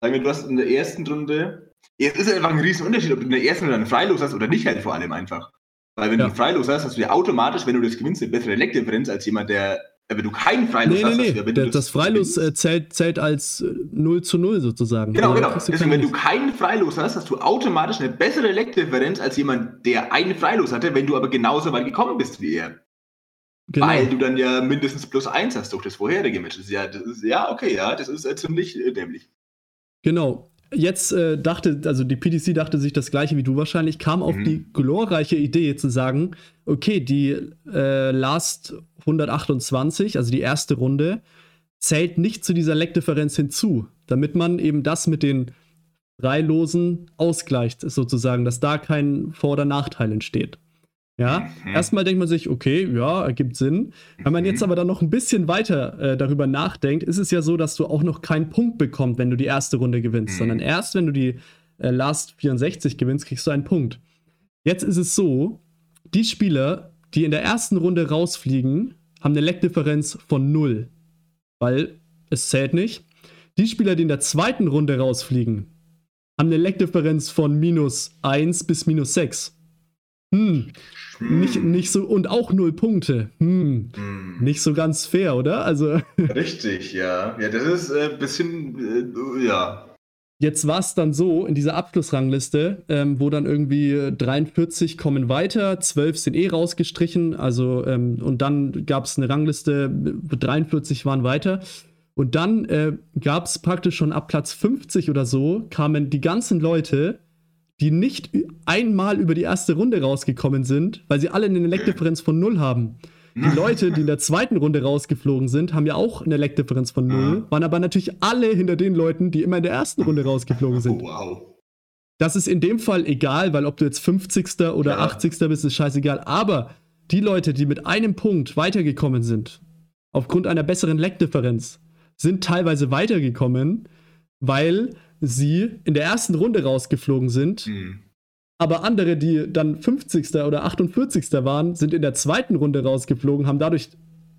sagen wir, du hast in der ersten Runde, es ist einfach ein Riesenunterschied, ob du in der ersten Runde einen Freilos hast oder nicht halt vor allem einfach. Weil wenn ja. du Freilos hast, hast du ja automatisch, wenn du das gewinnst, eine bessere Leckdifferenz als jemand, der äh, wenn du keinen Freilos nee, hast, nee, nee. Das, das Freilos äh, zählt, zählt als 0 äh, zu 0 sozusagen. Genau, genau. Deswegen, wenn du keinen Freilos hast, hast du automatisch eine bessere Leckdifferenz als jemand, der einen Freilos hatte, wenn du aber genauso weit gekommen bist wie er. Genau. Weil du dann ja mindestens plus 1 hast durch das vorherige Match. Das ist ja, das ist, ja, okay, ja, das ist äh, ziemlich äh, dämlich. Genau jetzt äh, dachte, also die PDC dachte sich das gleiche wie du wahrscheinlich, kam auf mhm. die glorreiche Idee zu sagen, okay, die äh, Last 128, also die erste Runde, zählt nicht zu dieser Leckdifferenz hinzu, damit man eben das mit den Freilosen ausgleicht, sozusagen, dass da kein Vor- oder Nachteil entsteht. Ja, mhm. erstmal denkt man sich, okay, ja, ergibt Sinn. Wenn man jetzt mhm. aber dann noch ein bisschen weiter äh, darüber nachdenkt, ist es ja so, dass du auch noch keinen Punkt bekommst, wenn du die erste Runde gewinnst, mhm. sondern erst wenn du die äh, Last 64 gewinnst, kriegst du einen Punkt. Jetzt ist es so, die Spieler, die in der ersten Runde rausfliegen, haben eine Leckdifferenz von 0, weil es zählt nicht. Die Spieler, die in der zweiten Runde rausfliegen, haben eine Leckdifferenz von minus 1 bis minus 6. Hm. hm. Nicht, nicht so, und auch null Punkte. Hm. hm. Nicht so ganz fair, oder? Also. Richtig, ja. Ja, das ist ein äh, bisschen, äh, ja. Jetzt war es dann so in dieser Abschlussrangliste, ähm, wo dann irgendwie 43 kommen weiter, 12 sind eh rausgestrichen, also ähm, und dann gab es eine Rangliste, 43 waren weiter. Und dann äh, gab es praktisch schon ab Platz 50 oder so, kamen die ganzen Leute, die nicht einmal über die erste Runde rausgekommen sind, weil sie alle eine Leckdifferenz von 0 haben. Die Leute, die in der zweiten Runde rausgeflogen sind, haben ja auch eine Leckdifferenz von 0, waren aber natürlich alle hinter den Leuten, die immer in der ersten Runde rausgeflogen sind. Wow. Das ist in dem Fall egal, weil ob du jetzt 50. oder ja. 80. bist, ist scheißegal. Aber die Leute, die mit einem Punkt weitergekommen sind, aufgrund einer besseren Leckdifferenz, sind teilweise weitergekommen, weil sie in der ersten Runde rausgeflogen sind. Mhm aber andere, die dann 50. oder 48. waren, sind in der zweiten Runde rausgeflogen, haben dadurch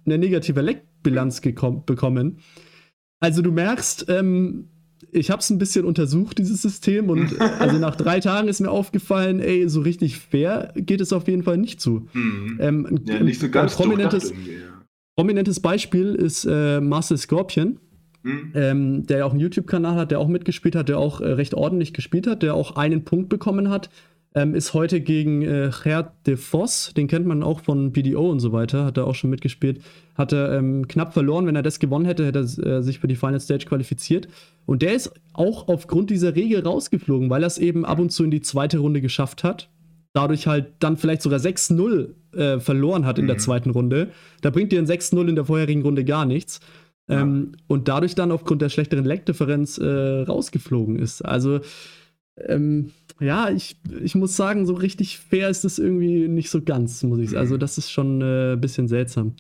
eine negative Leckbilanz bekommen. Also du merkst, ähm, ich habe es ein bisschen untersucht, dieses System, und also nach drei Tagen ist mir aufgefallen, ey, so richtig fair geht es auf jeden Fall nicht zu. Mhm. Ähm, ja, nicht so ganz prominentes, ja. prominentes Beispiel ist äh, Marcel Scorpion. Mhm. Ähm, der ja auch einen YouTube-Kanal hat, der auch mitgespielt hat, der auch äh, recht ordentlich gespielt hat, der auch einen Punkt bekommen hat ähm, ist heute gegen äh, Gerd de Vos, den kennt man auch von BDO und so weiter, hat er auch schon mitgespielt, hat er ähm, knapp verloren. Wenn er das gewonnen hätte, hätte er äh, sich für die Final Stage qualifiziert. Und der ist auch aufgrund dieser Regel rausgeflogen, weil er es eben ab und zu in die zweite Runde geschafft hat. Dadurch halt dann vielleicht sogar 6-0 äh, verloren hat in mhm. der zweiten Runde. Da bringt dir ein 6-0 in der vorherigen Runde gar nichts. Ähm, und dadurch dann aufgrund der schlechteren Leckdifferenz äh, rausgeflogen ist. Also, ähm, ja, ich, ich muss sagen, so richtig fair ist das irgendwie nicht so ganz, muss ich sagen. Also, das ist schon äh, ein bisschen seltsam.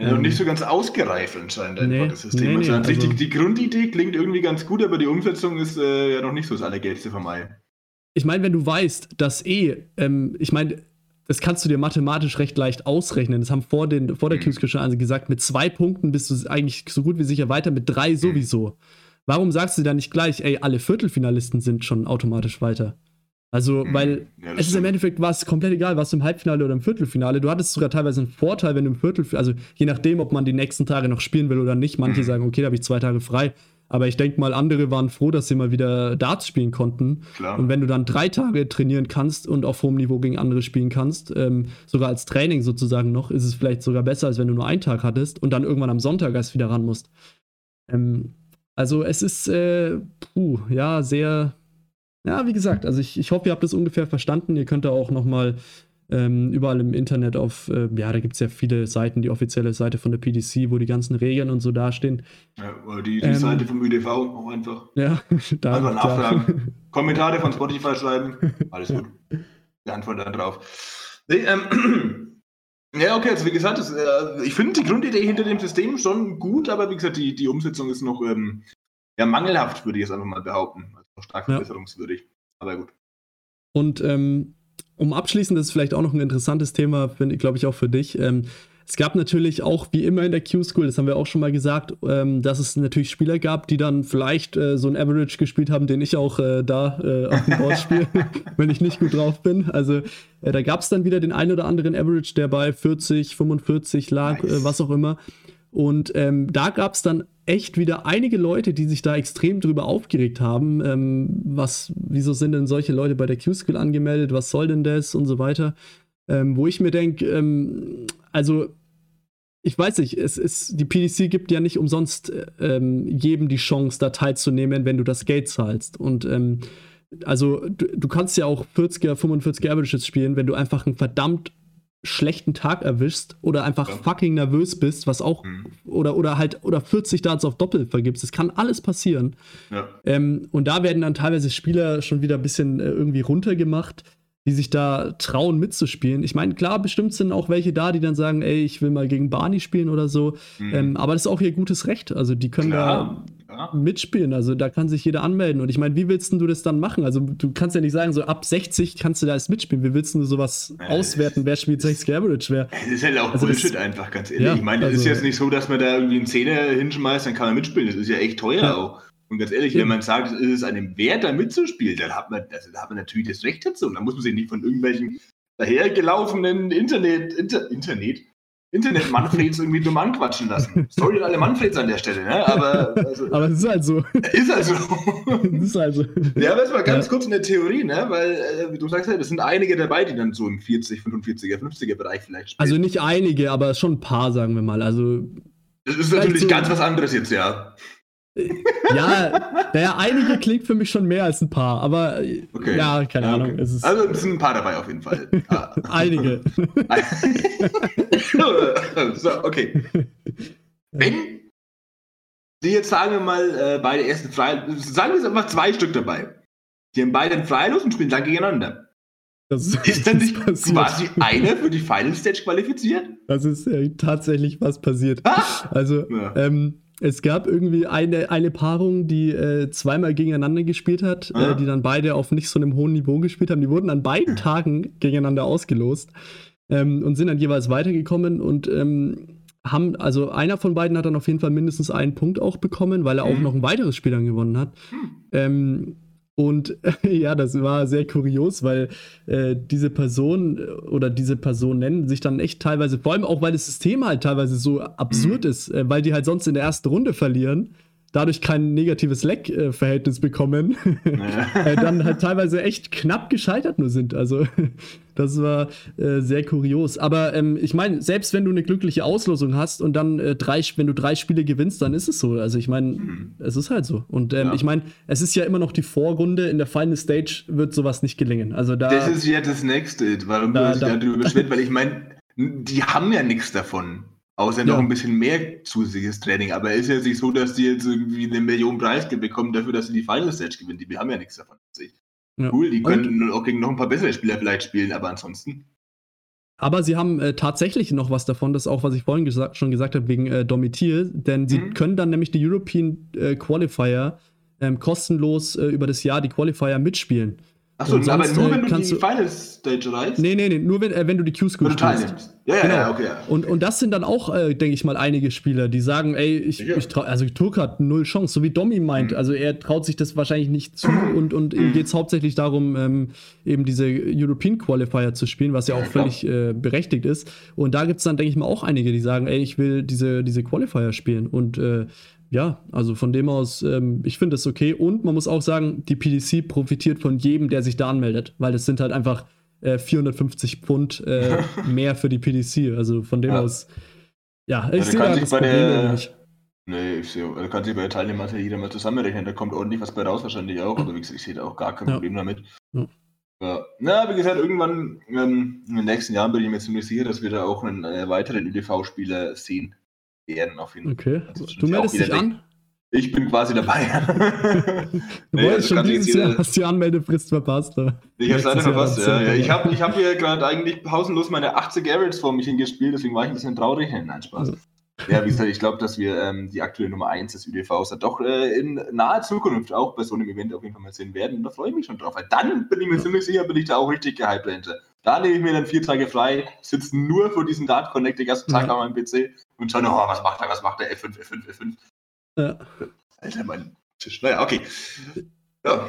Ja, und nicht so ganz ausgereift anscheinend einfach nee, das System. Nee, also, nee, also die, die, Grundidee klingt irgendwie ganz gut, aber die Umsetzung ist äh, ja noch nicht so das Allergelbste von Mai. Ich meine, wenn du weißt, dass eh, ähm, ich meine, das kannst du dir mathematisch recht leicht ausrechnen. Das haben vor, den, vor der mhm. Schon also gesagt, mit zwei Punkten bist du eigentlich so gut wie sicher weiter, mit drei mhm. sowieso. Warum sagst du dann nicht gleich, ey, alle Viertelfinalisten sind schon automatisch weiter? Also, mhm. weil ja, es ist im Endeffekt was komplett egal, was im Halbfinale oder im Viertelfinale. Du hattest sogar teilweise einen Vorteil, wenn du im Viertelfinale, also je nachdem, ob man die nächsten Tage noch spielen will oder nicht. Manche sagen, okay, da habe ich zwei Tage frei. Aber ich denke mal, andere waren froh, dass sie mal wieder Darts spielen konnten. Klar. Und wenn du dann drei Tage trainieren kannst und auf hohem Niveau gegen andere spielen kannst, ähm, sogar als Training sozusagen noch, ist es vielleicht sogar besser, als wenn du nur einen Tag hattest und dann irgendwann am Sonntag erst wieder ran musst. Ähm, also es ist, äh, puh, ja, sehr, ja, wie gesagt, also ich, ich hoffe, ihr habt das ungefähr verstanden. Ihr könnt da auch noch mal ähm, überall im Internet auf, äh, ja, da gibt es ja viele Seiten, die offizielle Seite von der PDC, wo die ganzen Regeln und so dastehen. Ja, oder die, die ähm, Seite vom ÖDV auch einfach. Ja, da, einfach nachfragen. Kommentare von Spotify schreiben. Alles gut. Wir antworten dann drauf. Nee, ähm, Ja, okay, also wie gesagt, das, äh, ich finde die Grundidee hinter dem System schon gut, aber wie gesagt, die, die Umsetzung ist noch ähm, ja, mangelhaft, würde ich jetzt einfach mal behaupten. Also stark verbesserungswürdig. Ja. Aber gut. Und ähm, um abschließend, das ist vielleicht auch noch ein interessantes Thema, glaube ich, auch für dich. Ähm, es gab natürlich auch, wie immer in der Q-School, das haben wir auch schon mal gesagt, ähm, dass es natürlich Spieler gab, die dann vielleicht äh, so ein Average gespielt haben, den ich auch äh, da äh, auf dem Board spiele, wenn ich nicht gut drauf bin. Also äh, da gab es dann wieder den einen oder anderen Average, der bei 40, 45 lag, äh, nice. was auch immer. Und ähm, da gab es dann echt wieder einige Leute, die sich da extrem drüber aufgeregt haben. Ähm, was, wieso sind denn solche Leute bei der Q-Skill angemeldet? Was soll denn das und so weiter? Ähm, wo ich mir denke, ähm, also ich weiß nicht, es ist, die PDC gibt ja nicht umsonst ähm, jedem die Chance, da teilzunehmen, wenn du das Geld zahlst. Und ähm, also du, du, kannst ja auch 40er, 45er Averages spielen, wenn du einfach einen verdammt schlechten Tag erwischst oder einfach ja. fucking nervös bist, was auch mhm. oder oder halt oder 40 Darts auf Doppel vergibst. Das kann alles passieren. Ja. Ähm, und da werden dann teilweise Spieler schon wieder ein bisschen äh, irgendwie runtergemacht die sich da trauen mitzuspielen. Ich meine, klar, bestimmt sind auch welche da, die dann sagen, ey, ich will mal gegen Barney spielen oder so. Mhm. Ähm, aber das ist auch ihr gutes Recht. Also die können klar. da ja. mitspielen. Also da kann sich jeder anmelden. Und ich meine, wie willst du das dann machen? Also du kannst ja nicht sagen, so ab 60 kannst du da erst mitspielen. Wie willst du sowas ja, auswerten, wer spielt 60 Average? Wer? Das ist halt auch also Bullshit das, einfach, ganz ehrlich. Ja, ich meine, es also, ist jetzt nicht so, dass man da irgendwie einen Zehner hinschmeißt, dann kann man mitspielen. Das ist ja echt teuer auch. Und ganz ehrlich, wenn man sagt, es ist einem wert, da mitzuspielen, dann hat man, also, da hat man natürlich das Recht dazu. Und dann muss man sich nicht von irgendwelchen dahergelaufenen Internet, Inter, Internet, Internet-Manfreds irgendwie dumm anquatschen lassen. Sorry alle Manfreds an der Stelle, ne? Aber, also, aber es ist halt so. Ist halt so. es ist halt so. Ja, aber jetzt mal ganz ja. kurz in der Theorie, ne? Weil, äh, wie du sagst, es sind einige dabei, die dann so im 40, 45er, 50er Bereich vielleicht spielen. Also nicht einige, aber schon ein paar, sagen wir mal. Also. Das ist natürlich so ganz was anderes jetzt, ja. Ja, naja, einige klingt für mich schon mehr als ein paar, aber okay. ja, keine ja, Ahnung. Es also es sind ein paar dabei auf jeden Fall. Ah. einige. so, okay. Wenn Sie jetzt sagen wir mal äh, beide ersten Freilos, sagen wir jetzt einfach zwei Stück dabei. Die haben beide einen Freilos und spielen dann gegeneinander. Das ist dann nicht passiert. quasi einer für die Final Stage qualifiziert? Das ist äh, tatsächlich was passiert. Ah! Also, ja. ähm, es gab irgendwie eine, eine Paarung, die äh, zweimal gegeneinander gespielt hat, äh, die dann beide auf nicht so einem hohen Niveau gespielt haben. Die wurden an beiden Tagen gegeneinander ausgelost ähm, und sind dann jeweils weitergekommen und ähm, haben, also einer von beiden hat dann auf jeden Fall mindestens einen Punkt auch bekommen, weil er auch mhm. noch ein weiteres Spiel dann gewonnen hat. Hm. Ähm, und ja, das war sehr kurios, weil äh, diese Person äh, oder diese Personen sich dann echt teilweise, vor allem auch weil das System halt teilweise so absurd mhm. ist, äh, weil die halt sonst in der ersten Runde verlieren dadurch kein negatives Leck-Verhältnis bekommen, ja. dann halt teilweise echt knapp gescheitert nur sind. Also das war äh, sehr kurios. Aber ähm, ich meine, selbst wenn du eine glückliche Auslosung hast und dann äh, drei, wenn du drei Spiele gewinnst, dann ist es so. Also ich meine, mhm. es ist halt so. Und ähm, ja. ich meine, es ist ja immer noch die Vorrunde. In der Final Stage wird sowas nicht gelingen. Also da. Das ist ja das nächste, warum da, du da, darüber beschwert, weil ich meine, die haben ja nichts davon. Außer ja. noch ein bisschen mehr zusätzliches Training. Aber es ist ja nicht so, dass die jetzt irgendwie eine Million Preisgeld bekommen dafür, dass sie die Final Stage gewinnen. Die haben ja nichts davon. Ja. Cool, die können Und? auch gegen noch ein paar bessere Spieler vielleicht spielen, aber ansonsten. Aber sie haben äh, tatsächlich noch was davon, das ist auch, was ich vorhin gesagt, schon gesagt habe, wegen äh, Domitil, denn sie mhm. können dann nämlich die European äh, Qualifier ähm, kostenlos äh, über das Jahr die Qualifier mitspielen. Achso, aber nur wenn du die Final Stage reißt? Nee, nee, nee, nur wenn, äh, wenn du die Q-School spielst. Ja, ja, genau. ja, okay. Ja. Und, und das sind dann auch, äh, denke ich mal, einige Spieler, die sagen, ey, ich, ja. ich trau, also Turk hat null Chance, so wie Domi meint. Mhm. Also er traut sich das wahrscheinlich nicht zu und, und mhm. ihm geht es hauptsächlich darum, ähm, eben diese European Qualifier zu spielen, was ja auch völlig äh, berechtigt ist. Und da gibt es dann, denke ich mal, auch einige, die sagen, ey, ich will diese, diese Qualifier spielen. Und äh, ja, also von dem aus, ähm, ich finde es okay. Und man muss auch sagen, die PDC profitiert von jedem, der sich da anmeldet, weil es sind halt einfach äh, 450 Pfund äh, mehr für die PDC. Also von dem ja. aus, ja, ich sehe da das Problem der, nicht. Nee, ich sehe, du kannst sich bei der Teilnehmer jeder mal zusammenrechnen, da kommt ordentlich was bei raus, wahrscheinlich auch, aber wie gesagt, ich sehe da auch gar kein ja. Problem damit. Ja. Ja. Na, wie gesagt, irgendwann ähm, in den nächsten Jahren bin ich mir ziemlich sicher, dass wir da auch einen äh, weiteren ÖDV-Spieler sehen werden auf jeden Fall. Okay. Du meldest dich an? Ich bin quasi dabei. du nee, wolltest also schon dieses Jahr, hast die Anmeldefrist verpasst. Ich hab's leider verpasst, ja, ja. Ich habe ich hab hier gerade eigentlich pausenlos meine 80 Average vor mich hingespielt, deswegen war ich ein bisschen traurig. Nein, Spaß. Ja, wie gesagt, ich glaube, dass wir ähm, die aktuelle Nummer 1 des UDVs doch äh, in naher Zukunft auch bei so einem Event auf jeden Fall mal sehen werden. Und da freue ich mich schon drauf. Weil dann bin ich mir ziemlich sicher, bin ich da auch richtig gehypt dahinter. Da nehme ich mir dann vier Tage frei, sitze nur vor diesem Dart Connect den ganzen Tag ja. an meinem PC und schaue, oh, was macht er, was macht er, F5, F5, F5. Ja. Alter, mein Tisch. Naja, okay. Ja.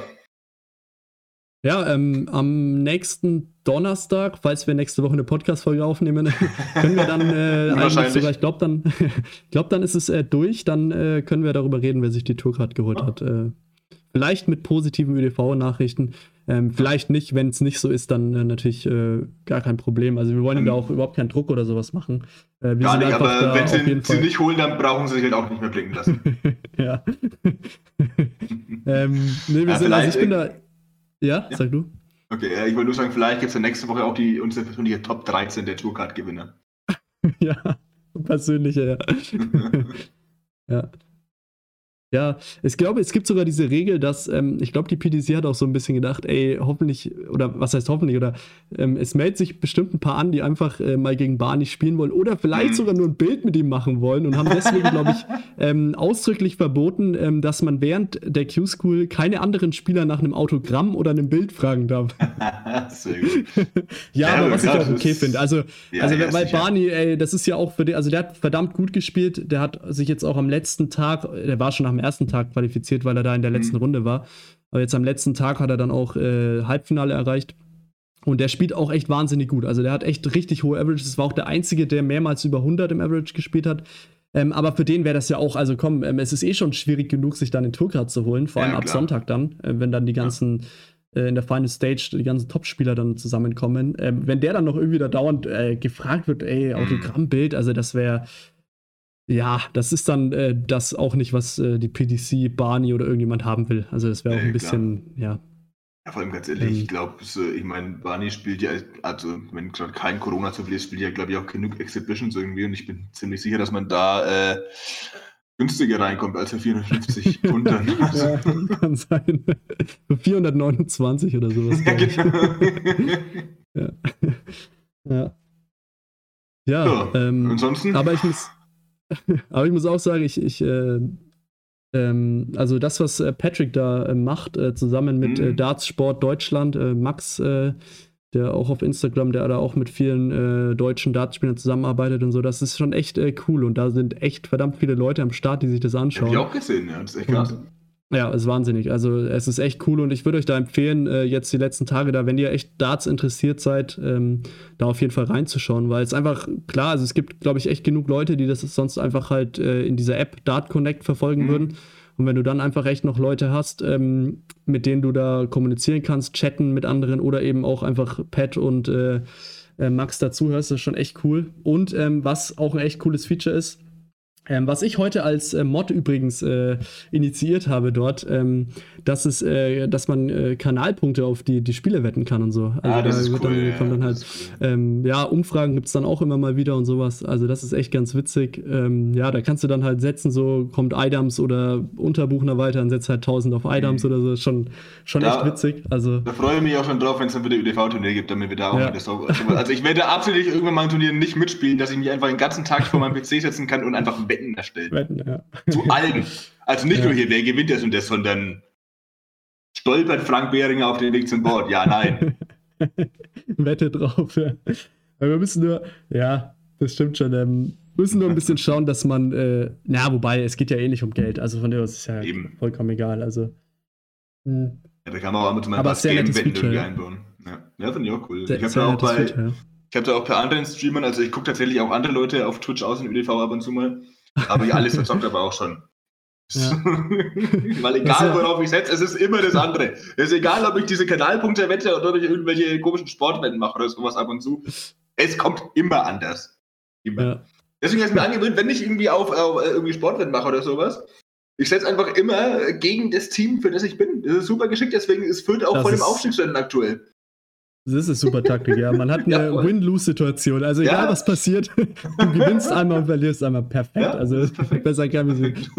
Ja, ähm, am nächsten Donnerstag, falls wir nächste Woche eine Podcast-Folge aufnehmen, können wir dann äh, eigentlich sogar, ich glaube, dann, glaub, dann ist es äh, durch, dann äh, können wir darüber reden, wer sich die Tourcard geholt oh. hat. Äh, vielleicht mit positiven ÖDV-Nachrichten, ähm, vielleicht nicht, wenn es nicht so ist, dann äh, natürlich äh, gar kein Problem. Also wir wollen ähm, da auch überhaupt keinen Druck oder sowas machen. Äh, gar nicht, aber wenn sie, sie nicht holen, dann brauchen sie sich halt auch nicht mehr blicken lassen. ja. ähm, nee, wir ja, sind, also ich bin da. Ja, ja, sag du. Okay, ich wollte nur sagen, vielleicht gibt es ja nächste Woche auch die unsere persönliche Top 13 der Tourcard-Gewinner. ja, persönliche, ja. ja. Ja, ich glaube, es gibt sogar diese Regel, dass ähm, ich glaube, die PDC hat auch so ein bisschen gedacht, ey, hoffentlich, oder was heißt hoffentlich, oder ähm, es meldet sich bestimmt ein paar an, die einfach äh, mal gegen Barney spielen wollen oder vielleicht sogar nur ein Bild mit ihm machen wollen und haben deswegen, glaube ich, ähm, ausdrücklich verboten, ähm, dass man während der Q-School keine anderen Spieler nach einem Autogramm oder einem Bild fragen darf. Sehr gut. ja, ja, aber was ich auch okay finde. Also, ja, also ja, weil sicher. Barney, ey, das ist ja auch für den, also der hat verdammt gut gespielt, der hat sich jetzt auch am letzten Tag, der war schon nach ersten Tag qualifiziert, weil er da in der letzten mhm. Runde war. Aber jetzt am letzten Tag hat er dann auch äh, Halbfinale erreicht. Und der spielt auch echt wahnsinnig gut. Also der hat echt richtig hohe Averages. Das war auch der Einzige, der mehrmals über 100 im Average gespielt hat. Ähm, aber für den wäre das ja auch, also komm, ähm, es ist eh schon schwierig genug, sich dann den Tourcard zu holen, vor allem ja, ab Sonntag dann, äh, wenn dann die ganzen ja. äh, in der Final Stage die ganzen Top-Spieler dann zusammenkommen. Ähm, wenn der dann noch irgendwie da dauernd äh, gefragt wird, ey, mhm. Autogrammbild, also das wäre, ja, das ist dann äh, das auch nicht, was äh, die PDC, Barney oder irgendjemand haben will. Also das wäre auch ein bisschen, klar. ja. Ja, vor allem ganz ehrlich, ähm, ich glaube, ich meine, Barney spielt ja, also wenn gerade kein Corona zu viel ist, spielt ja, glaube ich, auch genug Exhibitions irgendwie und ich bin ziemlich sicher, dass man da äh, günstiger reinkommt als für 450 Pfund. Also. ja, kann sein. Für 429 oder sowas. Ja, genau. ja. ja. Ja, so, ähm, ansonsten. Aber ich muss, Aber ich muss auch sagen, ich, ich äh, ähm, also das, was äh, Patrick da äh, macht, äh, zusammen mit äh, mhm. Darts Sport Deutschland, äh, Max, der auch auf Instagram, der da auch mit vielen deutschen Dartspielern zusammenarbeitet und so, das ist schon echt cool und da sind echt verdammt viele Leute am Start, die sich das anschauen. Hab ich auch gesehen, ja, das ist echt krass. Ja, ist wahnsinnig. Also es ist echt cool und ich würde euch da empfehlen, äh, jetzt die letzten Tage da, wenn ihr echt Darts interessiert seid, ähm, da auf jeden Fall reinzuschauen, weil es einfach, klar, also es gibt, glaube ich, echt genug Leute, die das sonst einfach halt äh, in dieser App Dart Connect verfolgen mhm. würden. Und wenn du dann einfach echt noch Leute hast, ähm, mit denen du da kommunizieren kannst, chatten mit anderen oder eben auch einfach Pat und äh, äh Max dazuhörst, das ist schon echt cool. Und ähm, was auch ein echt cooles Feature ist, ähm, was ich heute als äh, Mod übrigens äh, initiiert habe dort, ähm, dass es, äh, dass man äh, Kanalpunkte auf die, die Spiele wetten kann und so. Also ah, das da wird cool, dann, ja, kommt dann halt, cool. ähm, ja, Umfragen gibt es dann auch immer mal wieder und sowas. Also das ist echt ganz witzig. Ähm, ja, da kannst du dann halt setzen, so kommt Idams oder Unterbuchner weiter und setzt halt 1000 auf Idams mhm. oder so. Schon, schon da, echt witzig. Also, da freue ich mich auch schon drauf, wenn es dann wieder ÖDV-Turnier gibt, damit wir da auch ja. das auch, Also ich werde absolut irgendwann mal ein Turnier nicht mitspielen, dass ich mich einfach den ganzen Tag vor meinem PC setzen kann und einfach wetten Wetten erstellt. Wetten, ja. Zu allen. Also nicht ja. nur hier, wer gewinnt das und das, sondern stolpert Frank Behringer auf den Weg zum Board? Ja, nein. Wette drauf, ja. Wir müssen nur, ja, das stimmt schon. Ähm, müssen nur ein bisschen schauen, dass man, äh, na, wobei, es geht ja eh nicht um Geld. Also von dem aus ist ja Eben. vollkommen egal. Also. Mh. Hm. Ja, da kann man auch mit so einem Game-Wetten irgendwie einbauen. Ja, ja finde ich auch cool. Sehr, ich habe da auch bei, Feature, ja. ich habe da auch bei anderen Streamern, also ich gucke tatsächlich auch andere Leute auf Twitch aus in ÖDV ab und zu mal. Habe ich alles verzockt, aber auch schon. Ja. Weil egal worauf ich setze, es ist immer das andere. Es ist egal, ob ich diese Kanalpunkte wette oder ob ich irgendwelche komischen Sportwetten mache oder sowas ab und zu. Es kommt immer anders. Immer. Ja. Deswegen ist mir angewöhnt, wenn ich irgendwie auf, auf äh, irgendwie Sportwetten mache oder sowas, ich setze einfach immer gegen das Team, für das ich bin. Das ist super geschickt, deswegen ist Fürth auch das vor dem Aufstiegsrennen aktuell. Das ist super Taktik, ja. Man hat eine ja, Win-Lose-Situation. Also egal, ja. was passiert, du gewinnst einmal und verlierst einmal. Perfekt. Ja, also perfekt. besser kann ich nicht.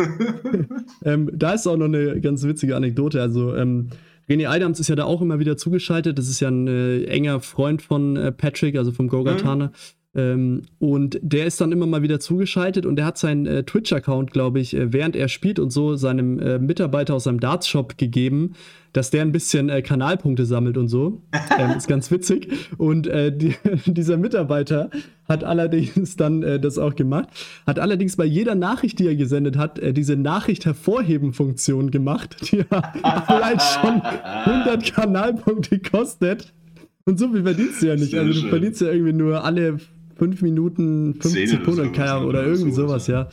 ähm, da ist auch noch eine ganz witzige Anekdote. Also ähm, René Adams ist ja da auch immer wieder zugeschaltet. Das ist ja ein äh, enger Freund von äh, Patrick, also vom Gogatana. Mhm. Ähm, und der ist dann immer mal wieder zugeschaltet und der hat seinen äh, Twitch-Account, glaube ich, äh, während er spielt und so seinem äh, Mitarbeiter aus seinem Darts-Shop gegeben, dass der ein bisschen äh, Kanalpunkte sammelt und so. ähm, ist ganz witzig. Und äh, die, dieser Mitarbeiter hat allerdings dann äh, das auch gemacht, hat allerdings bei jeder Nachricht, die er gesendet hat, diese Nachricht hervorheben-Funktion gemacht, die vielleicht schon 100 Kanalpunkte kostet. Und so viel verdienst du ja nicht. Sehr also du schön. verdienst ja irgendwie nur alle fünf Minuten 50 Punkte oder, oder irgendwie sowas, ja.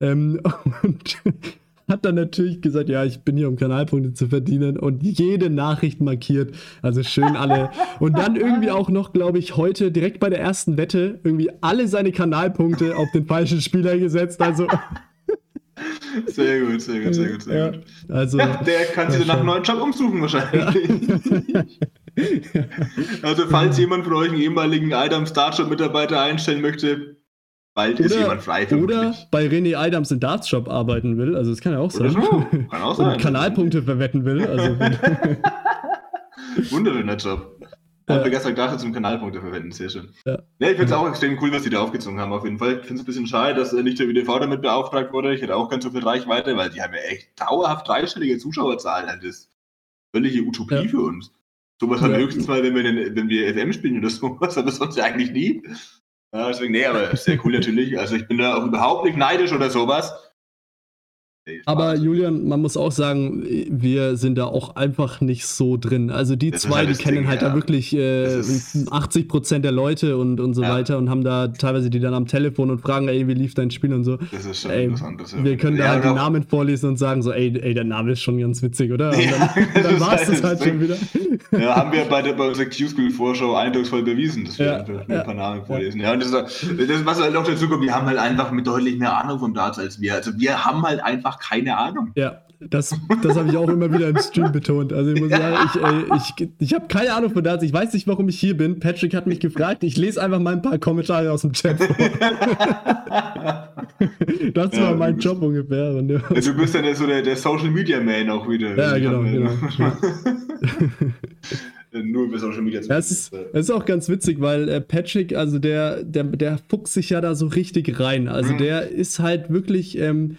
Ähm, und hat dann natürlich gesagt, ja, ich bin hier, um Kanalpunkte zu verdienen und jede Nachricht markiert. Also schön alle. Und dann irgendwie auch noch, glaube ich, heute direkt bei der ersten Wette irgendwie alle seine Kanalpunkte auf den falschen Spieler gesetzt. Also. Sehr gut, sehr gut, sehr gut, sehr ja, gut. Also, ja, der kann sich nach einem neuen Job umsuchen wahrscheinlich. Also falls jemand von euch einen ehemaligen Adam Starship Mitarbeiter einstellen möchte, bald oder, ist jemand frei. Oder bei René Adams in Darts Shop arbeiten will, also das kann ja auch sein. So. Kann auch sein. Und Kanalpunkte verwetten will. Also, Wunderschöner Job. Ja. Haben gestern gedacht, zum Kanalpunkte verwenden, sehr schön. Ja, ja ich finde es auch extrem cool, was die da aufgezogen haben, auf jeden Fall. Ich finde es ein bisschen schade, dass nicht der UDV damit beauftragt wurde. Ich hätte auch ganz so viel Reichweite, weil die haben ja echt dauerhaft dreistellige Zuschauerzahlen. Das ist völlige Utopie ja. für uns. Sowas ja. haben wir höchstens mal, wenn wir, den, wenn wir FM spielen oder sowas, aber sonst ja eigentlich nie. Ja, deswegen, nee, aber sehr cool natürlich. Also ich bin da auch überhaupt nicht neidisch oder sowas. Aber Julian, man muss auch sagen, wir sind da auch einfach nicht so drin. Also die das zwei, halt die kennen Ding, halt ja. da wirklich äh, 80 Prozent der Leute und, und so ja. weiter und haben da teilweise die dann am Telefon und fragen, ey, wie lief dein Spiel und so. Das ist schon ey, anderes. Wir können da halt die Namen vorlesen und sagen so, ey, ey, der Name ist schon ganz witzig, oder? Und dann, dann war es das halt schon wieder. Ja, haben wir bei der, bei der Q-School-Vorschau eindrucksvoll bewiesen, dass wir ein paar Namen vorlesen. Ja, und das, das, was halt noch dazu kommt, wir haben halt einfach mit deutlich mehr Ahnung vom Darts als wir. Also wir haben halt einfach einfach keine Ahnung. Ja, das, das habe ich auch immer wieder im Stream betont. Also ich muss ja. sagen, ich, äh, ich, ich habe keine Ahnung von Darts. Ich weiß nicht, warum ich hier bin. Patrick hat mich gefragt. Ich lese einfach mal ein paar Kommentare aus dem Chat vor. das ja, war mein Job ungefähr. Ja. Also du bist dann so der, der, Social Media Man auch wieder. Ja, genau, genau. nur über Social Media zu ja, es ist, ist auch ganz witzig, weil äh, Patrick, also der, der, der fuchst sich ja da so richtig rein. Also mhm. der ist halt wirklich. Ähm,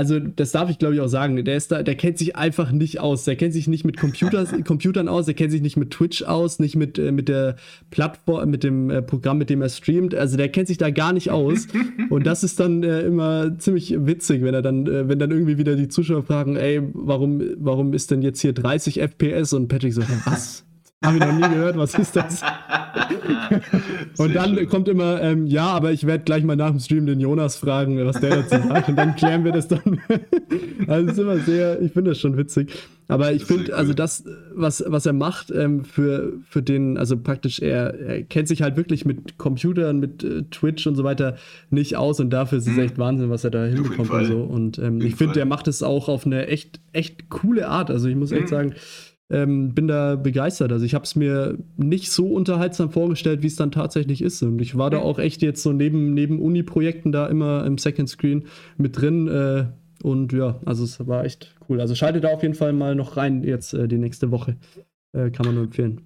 also das darf ich glaube ich auch sagen, der ist da, der kennt sich einfach nicht aus. Der kennt sich nicht mit Computers, Computern aus, der kennt sich nicht mit Twitch aus, nicht mit, äh, mit der Plattform, mit dem äh, Programm, mit dem er streamt. Also der kennt sich da gar nicht aus. Und das ist dann äh, immer ziemlich witzig, wenn er dann, äh, wenn dann irgendwie wieder die Zuschauer fragen, ey, warum, warum ist denn jetzt hier 30 FPS? Und Patrick so, was? Habe ich noch nie gehört, was ist das? und dann schön. kommt immer, ähm, ja, aber ich werde gleich mal nach dem Stream den Jonas fragen, was der dazu sagt. Und dann klären wir das dann. also es ist immer sehr, ich finde das schon witzig. Aber ich finde, also das, was, was er macht, ähm, für, für den, also praktisch, er, er kennt sich halt wirklich mit Computern, mit äh, Twitch und so weiter nicht aus und dafür ist es mhm. echt Wahnsinn, was er da hinbekommt und so. Und ähm, ich finde, er macht es auch auf eine echt, echt coole Art. Also ich muss echt mhm. sagen, ähm, bin da begeistert. Also ich habe es mir nicht so unterhaltsam vorgestellt, wie es dann tatsächlich ist. Und ich war da auch echt jetzt so neben, neben Uni-Projekten da immer im Second Screen mit drin. Äh, und ja, also es war echt cool. Also schaltet da auf jeden Fall mal noch rein jetzt äh, die nächste Woche. Äh, kann man nur empfehlen.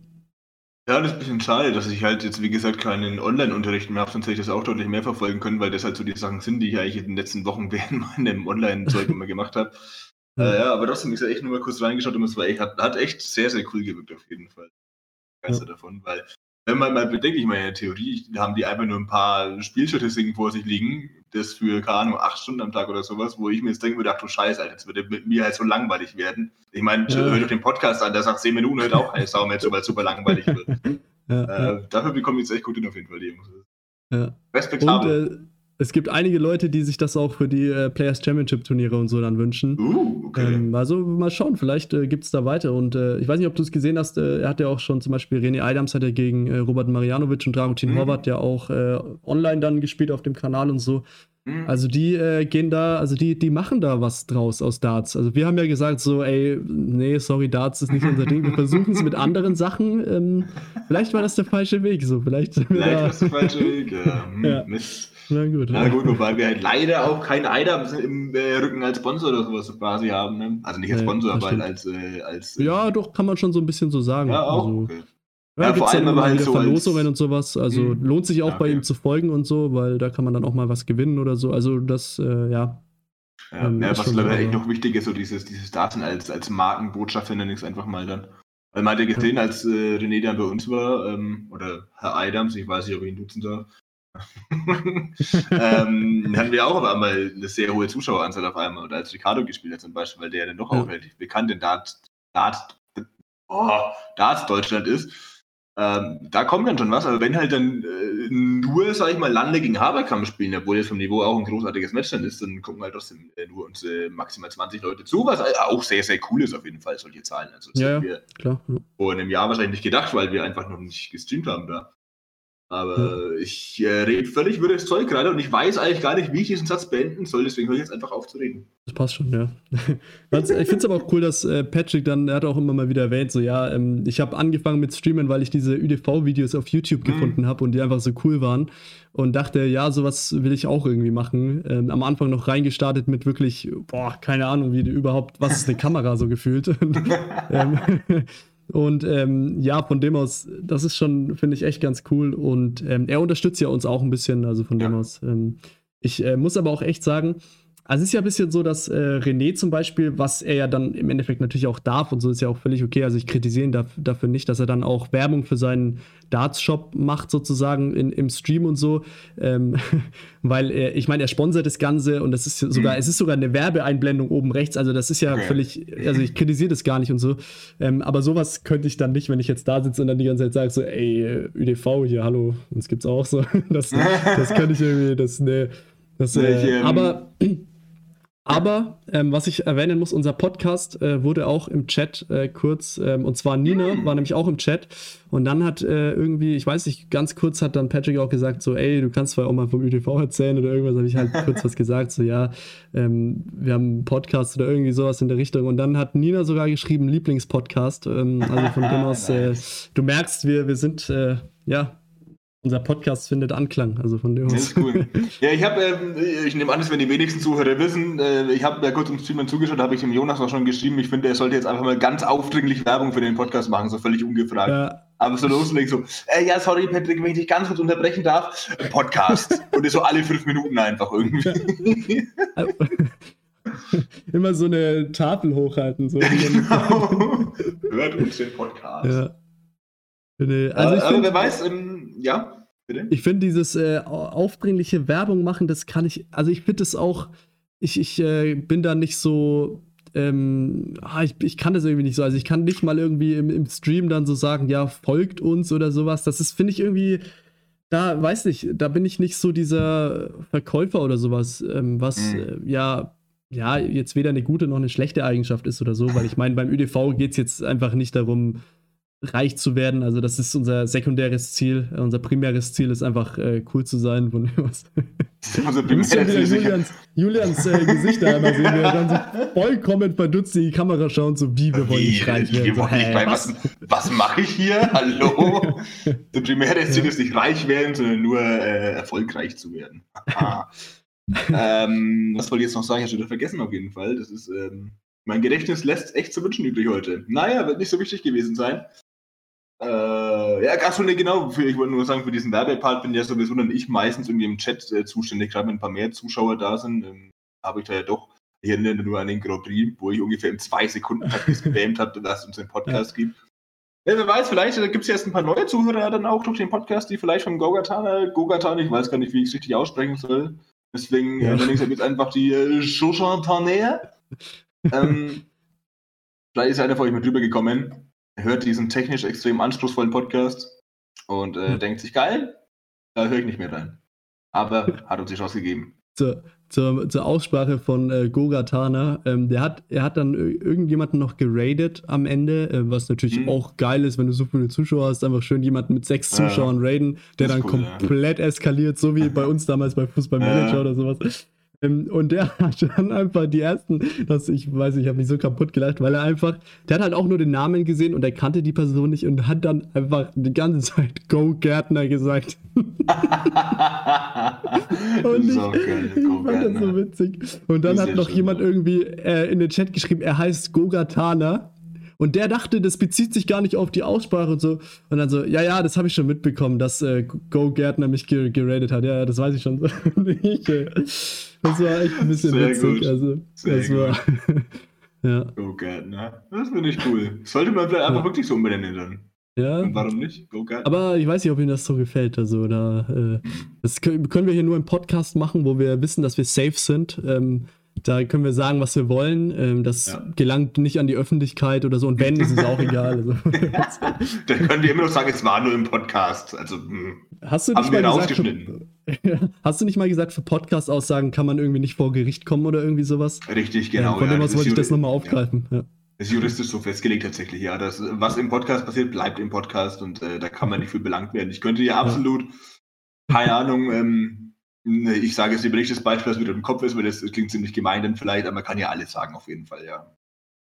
Ja, das ist ein bisschen schade, dass ich halt jetzt, wie gesagt, keinen Online-Unterricht mehr habe, sonst hätte ich das auch deutlich mehr verfolgen können, weil das halt so die Sachen sind, die ich eigentlich in den letzten Wochen während meinem Online-Zeug immer gemacht habe. Äh, ja, aber trotzdem, ich habe echt nur mal kurz reingeschaut und es war echt, hat, hat echt sehr, sehr cool gewirkt auf jeden Fall. Geister ja. davon, weil wenn man mal bedenkt, ich meine, in der Theorie haben die einfach nur ein paar Spielstatistiken vor sich liegen, das für, keine Ahnung, acht Stunden am Tag oder sowas, wo ich mir jetzt denke, ach du Scheiße, Alter, jetzt wird mit mir halt so langweilig werden. Ich meine, ja. hört euch den Podcast an, der sagt zehn Minuten, hört auch keine Sau mehr zu, weil es super langweilig wird. Ja, äh, dafür bekomme ich jetzt echt gut hin auf jeden Fall, die Jungs. Ja. Respektabel. Und, äh, es gibt einige Leute, die sich das auch für die äh, Players Championship Turniere und so dann wünschen. Uh, okay. Ähm, also mal schauen, vielleicht äh, gibt es da weiter. Und äh, ich weiß nicht, ob du es gesehen hast, äh, er hat ja auch schon zum Beispiel René Adams hat ja gegen äh, Robert Marianovic und Dragutin mhm. Horvath ja auch äh, online dann gespielt auf dem Kanal und so. Mhm. Also die gehen da, also die, die machen da was draus aus Darts. Also wir haben ja gesagt so, ey, nee, sorry, Darts ist nicht unser Ding. Wir versuchen es mit anderen Sachen. Ähm, vielleicht war das der falsche Weg. So, vielleicht vielleicht war das der falsche Weg. Ja. Hm, ja. Mist. Na gut. Na gut, wobei wir halt leider auch keinen Eidam im äh, Rücken als Sponsor oder sowas quasi haben. Ne? Also nicht als Sponsor, ja, aber halt als. Äh, als äh, ja, doch, kann man schon so ein bisschen so sagen. Ja, auch. Also, okay. Ja, ja vor allem aber halt so Verlosungen und sowas. Also mh. Hm. lohnt sich auch ja, bei ihm zu folgen und so, weil da kann man dann auch mal was gewinnen oder so. Also das, äh, ja. Ja, ähm, ja was glaube ich noch wichtig ist, so dieses, dieses Daten als, als Markenbotschafter nenne ich es einfach mal dann. Weil man hat ja gesehen, als äh, René dann bei uns war, ähm, oder Herr Eidams, ich weiß nicht, ob ich ihn duzen darf, ähm, hatten wir auch auf einmal eine sehr hohe Zuschaueranzahl auf einmal. Oder als Ricardo gespielt hat zum Beispiel, weil der dann doch ja. auch relativ bekannt in Dart, Dart, oh, Darts Deutschland ist. Ähm, da kommt dann schon was, aber wenn halt dann äh, nur, sag ich mal, Lande gegen Haberkampf spielen, obwohl jetzt vom Niveau auch ein großartiges Match dann ist, dann gucken halt trotzdem äh, nur uns äh, maximal 20 Leute zu, was auch sehr, sehr cool ist auf jeden Fall, solche Zahlen. Also das ja, wir klar. vor einem Jahr wahrscheinlich nicht gedacht, weil wir einfach noch nicht gestreamt haben da. Aber ich äh, rede völlig wirres Zeug gerade und ich weiß eigentlich gar nicht, wie ich diesen Satz beenden soll, deswegen höre ich jetzt einfach auf zu reden. Das passt schon, ja. ich finde es aber auch cool, dass äh, Patrick dann, er hat auch immer mal wieder erwähnt, so ja, ähm, ich habe angefangen mit Streamen, weil ich diese ÜDV-Videos auf YouTube mhm. gefunden habe und die einfach so cool waren und dachte, ja, sowas will ich auch irgendwie machen. Ähm, am Anfang noch reingestartet mit wirklich, boah, keine Ahnung, wie überhaupt, was ist eine Kamera so gefühlt. ähm, und ähm, ja, von dem aus, das ist schon, finde ich, echt ganz cool. Und ähm, er unterstützt ja uns auch ein bisschen, also von ja. dem aus. Ähm, ich äh, muss aber auch echt sagen, also es ist ja ein bisschen so, dass äh, René zum Beispiel, was er ja dann im Endeffekt natürlich auch darf und so ist ja auch völlig okay. Also ich kritisiere ihn da, dafür nicht, dass er dann auch Werbung für seinen Darts-Shop macht sozusagen in, im Stream und so. Ähm, weil er, ich meine, er sponsert das Ganze und es ist sogar, mhm. es ist sogar eine Werbeeinblendung oben rechts. Also das ist ja völlig, also ich kritisiere das gar nicht und so. Ähm, aber sowas könnte ich dann nicht, wenn ich jetzt da sitze und dann die ganze Zeit sage so, ey, ÜDV hier, hallo, uns gibt's auch so. Das, das könnte ich irgendwie, das, ne, das, äh, aber aber ähm, was ich erwähnen muss, unser Podcast äh, wurde auch im Chat äh, kurz, ähm, und zwar Nina war nämlich auch im Chat. Und dann hat äh, irgendwie, ich weiß nicht, ganz kurz hat dann Patrick auch gesagt, so, ey, du kannst zwar auch mal vom ÜTV erzählen oder irgendwas, habe ich halt kurz was gesagt, so, ja, ähm, wir haben einen Podcast oder irgendwie sowas in der Richtung. Und dann hat Nina sogar geschrieben, Lieblingspodcast. Ähm, also von dem aus, äh, du merkst, wir, wir sind, äh, ja, unser Podcast findet Anklang, also von dem aus. Cool. Ja, ich habe, ähm, ich nehme an, dass wenn die wenigsten Zuhörer wissen, äh, ich habe ja kurz im Streamen zugeschaut, habe ich dem Jonas auch schon geschrieben, ich finde, er sollte jetzt einfach mal ganz aufdringlich Werbung für den Podcast machen, so völlig ungefragt. Ja. Aber so loslegen, so, äh, ja, sorry, Patrick, wenn ich dich ganz kurz unterbrechen darf, Podcast. Und so alle fünf Minuten einfach irgendwie. Immer so eine Tafel hochhalten. So. genau. Hört uns den Podcast. Ja. Also aber, aber wer weiß, ähm, ja, bitte. Ich finde dieses äh, aufdringliche Werbung machen, das kann ich, also ich finde das auch, ich, ich äh, bin da nicht so, ähm, ah, ich, ich kann das irgendwie nicht so. Also ich kann nicht mal irgendwie im, im Stream dann so sagen, ja, folgt uns oder sowas. Das ist, finde ich irgendwie, da weiß nicht, da bin ich nicht so dieser Verkäufer oder sowas, ähm, was mhm. äh, ja, ja, jetzt weder eine gute noch eine schlechte Eigenschaft ist oder so, weil ich meine, beim ÜDV geht es jetzt einfach nicht darum, reich zu werden. Also das ist unser sekundäres Ziel. Unser primäres Ziel ist einfach äh, cool zu sein. Von. Also Julians, Julians äh, Gesichter einmal sehen, wir dann so vollkommen verdutzt in die Kamera schauen, so wie wir wollen nicht reich werden. So, hä, was, was, was mache ich hier? Hallo? das primäre Ziel ist nicht reich werden, sondern nur äh, erfolgreich zu werden. ähm, was wollte ich jetzt noch sagen? Ich habe schon vergessen auf jeden Fall. Das ist ähm, mein Gedächtnis lässt echt zu wünschen übrig heute. Naja, wird nicht so wichtig gewesen sein. Äh, ja, achso, ne, genau. Für, ich wollte nur sagen, für diesen Werbepart bin ja sowieso dann ich meistens irgendwie im Chat äh, zuständig. Gerade wenn ein paar mehr Zuschauer da sind, ähm, habe ich da ja doch, ich erinnere nur an den Grand Prix, wo ich ungefähr in zwei Sekunden gespammt habe, dass es uns den Podcast ja. gibt. Ja, wer weiß, vielleicht äh, gibt es jetzt ein paar neue Zuhörer dann auch durch den Podcast, die vielleicht vom Gogatana, Gogatana, ich weiß gar nicht, wie ich es richtig aussprechen soll. Deswegen ja. äh, nenne ich jetzt einfach die äh, ähm, vielleicht ist einer von euch mit drüber gekommen hört diesen technisch extrem anspruchsvollen Podcast und äh, hm. denkt sich, geil, da höre ich nicht mehr rein. Aber hat uns die Chance gegeben. Zur, zur, zur Aussprache von äh, Gogatana, ähm, der hat, er hat dann irgendjemanden noch geradet am Ende, äh, was natürlich mhm. auch geil ist, wenn du so viele Zuschauer hast, einfach schön jemanden mit sechs Zuschauern ja, raiden, der dann cool, komplett ja. eskaliert, so wie bei uns damals bei Fußballmanager ja. oder sowas. Ähm, und der hat dann einfach die ersten, das, ich weiß, ich habe mich so kaputt gelacht, weil er einfach, der hat halt auch nur den Namen gesehen und er kannte die Person nicht und hat dann einfach die ganze Zeit Go Gärtner gesagt. und ich, so geil, ich fand das so witzig. Und dann hat noch jemand irgendwie äh, in den Chat geschrieben, er heißt Gogatana. Und der dachte, das bezieht sich gar nicht auf die Aussprache und so. Und dann so, ja, ja, das habe ich schon mitbekommen, dass äh, Go Gärtner mich geradet hat. Ja, das weiß ich schon. ich, äh, das war echt ein bisschen Sehr witzig. Gut. Also, Sehr das gut. war. ja. Go Gärtner. Das finde ich cool. Sollte man vielleicht einfach ja. wirklich so umbenennen dann. Ja. Und warum nicht? Go Gärtner. Aber ich weiß nicht, ob Ihnen das so gefällt. Also, da, äh, das können, können wir hier nur im Podcast machen, wo wir wissen, dass wir safe sind. Ähm, da können wir sagen, was wir wollen. Ähm, das ja. gelangt nicht an die Öffentlichkeit oder so. Und wenn, ist es auch egal. Also. Dann können wir immer noch sagen, es war nur im Podcast. Also hm. hast du nicht mal gesagt, für, hast du nicht mal gesagt, für Podcast-Aussagen kann man irgendwie nicht vor Gericht kommen oder irgendwie sowas? Richtig, genau. Ja, von dem aus wollte ich das nochmal aufgreifen. Ja. ist juristisch so festgelegt tatsächlich, ja. Das, was im Podcast passiert, bleibt im Podcast und äh, da kann man nicht für belangt werden. Ich könnte ja absolut, keine Ahnung, ähm, ich sage jetzt lieber nicht das Beispiel, das wieder im Kopf ist, weil das, das klingt ziemlich gemein dann vielleicht, aber man kann ja alles sagen auf jeden Fall, ja.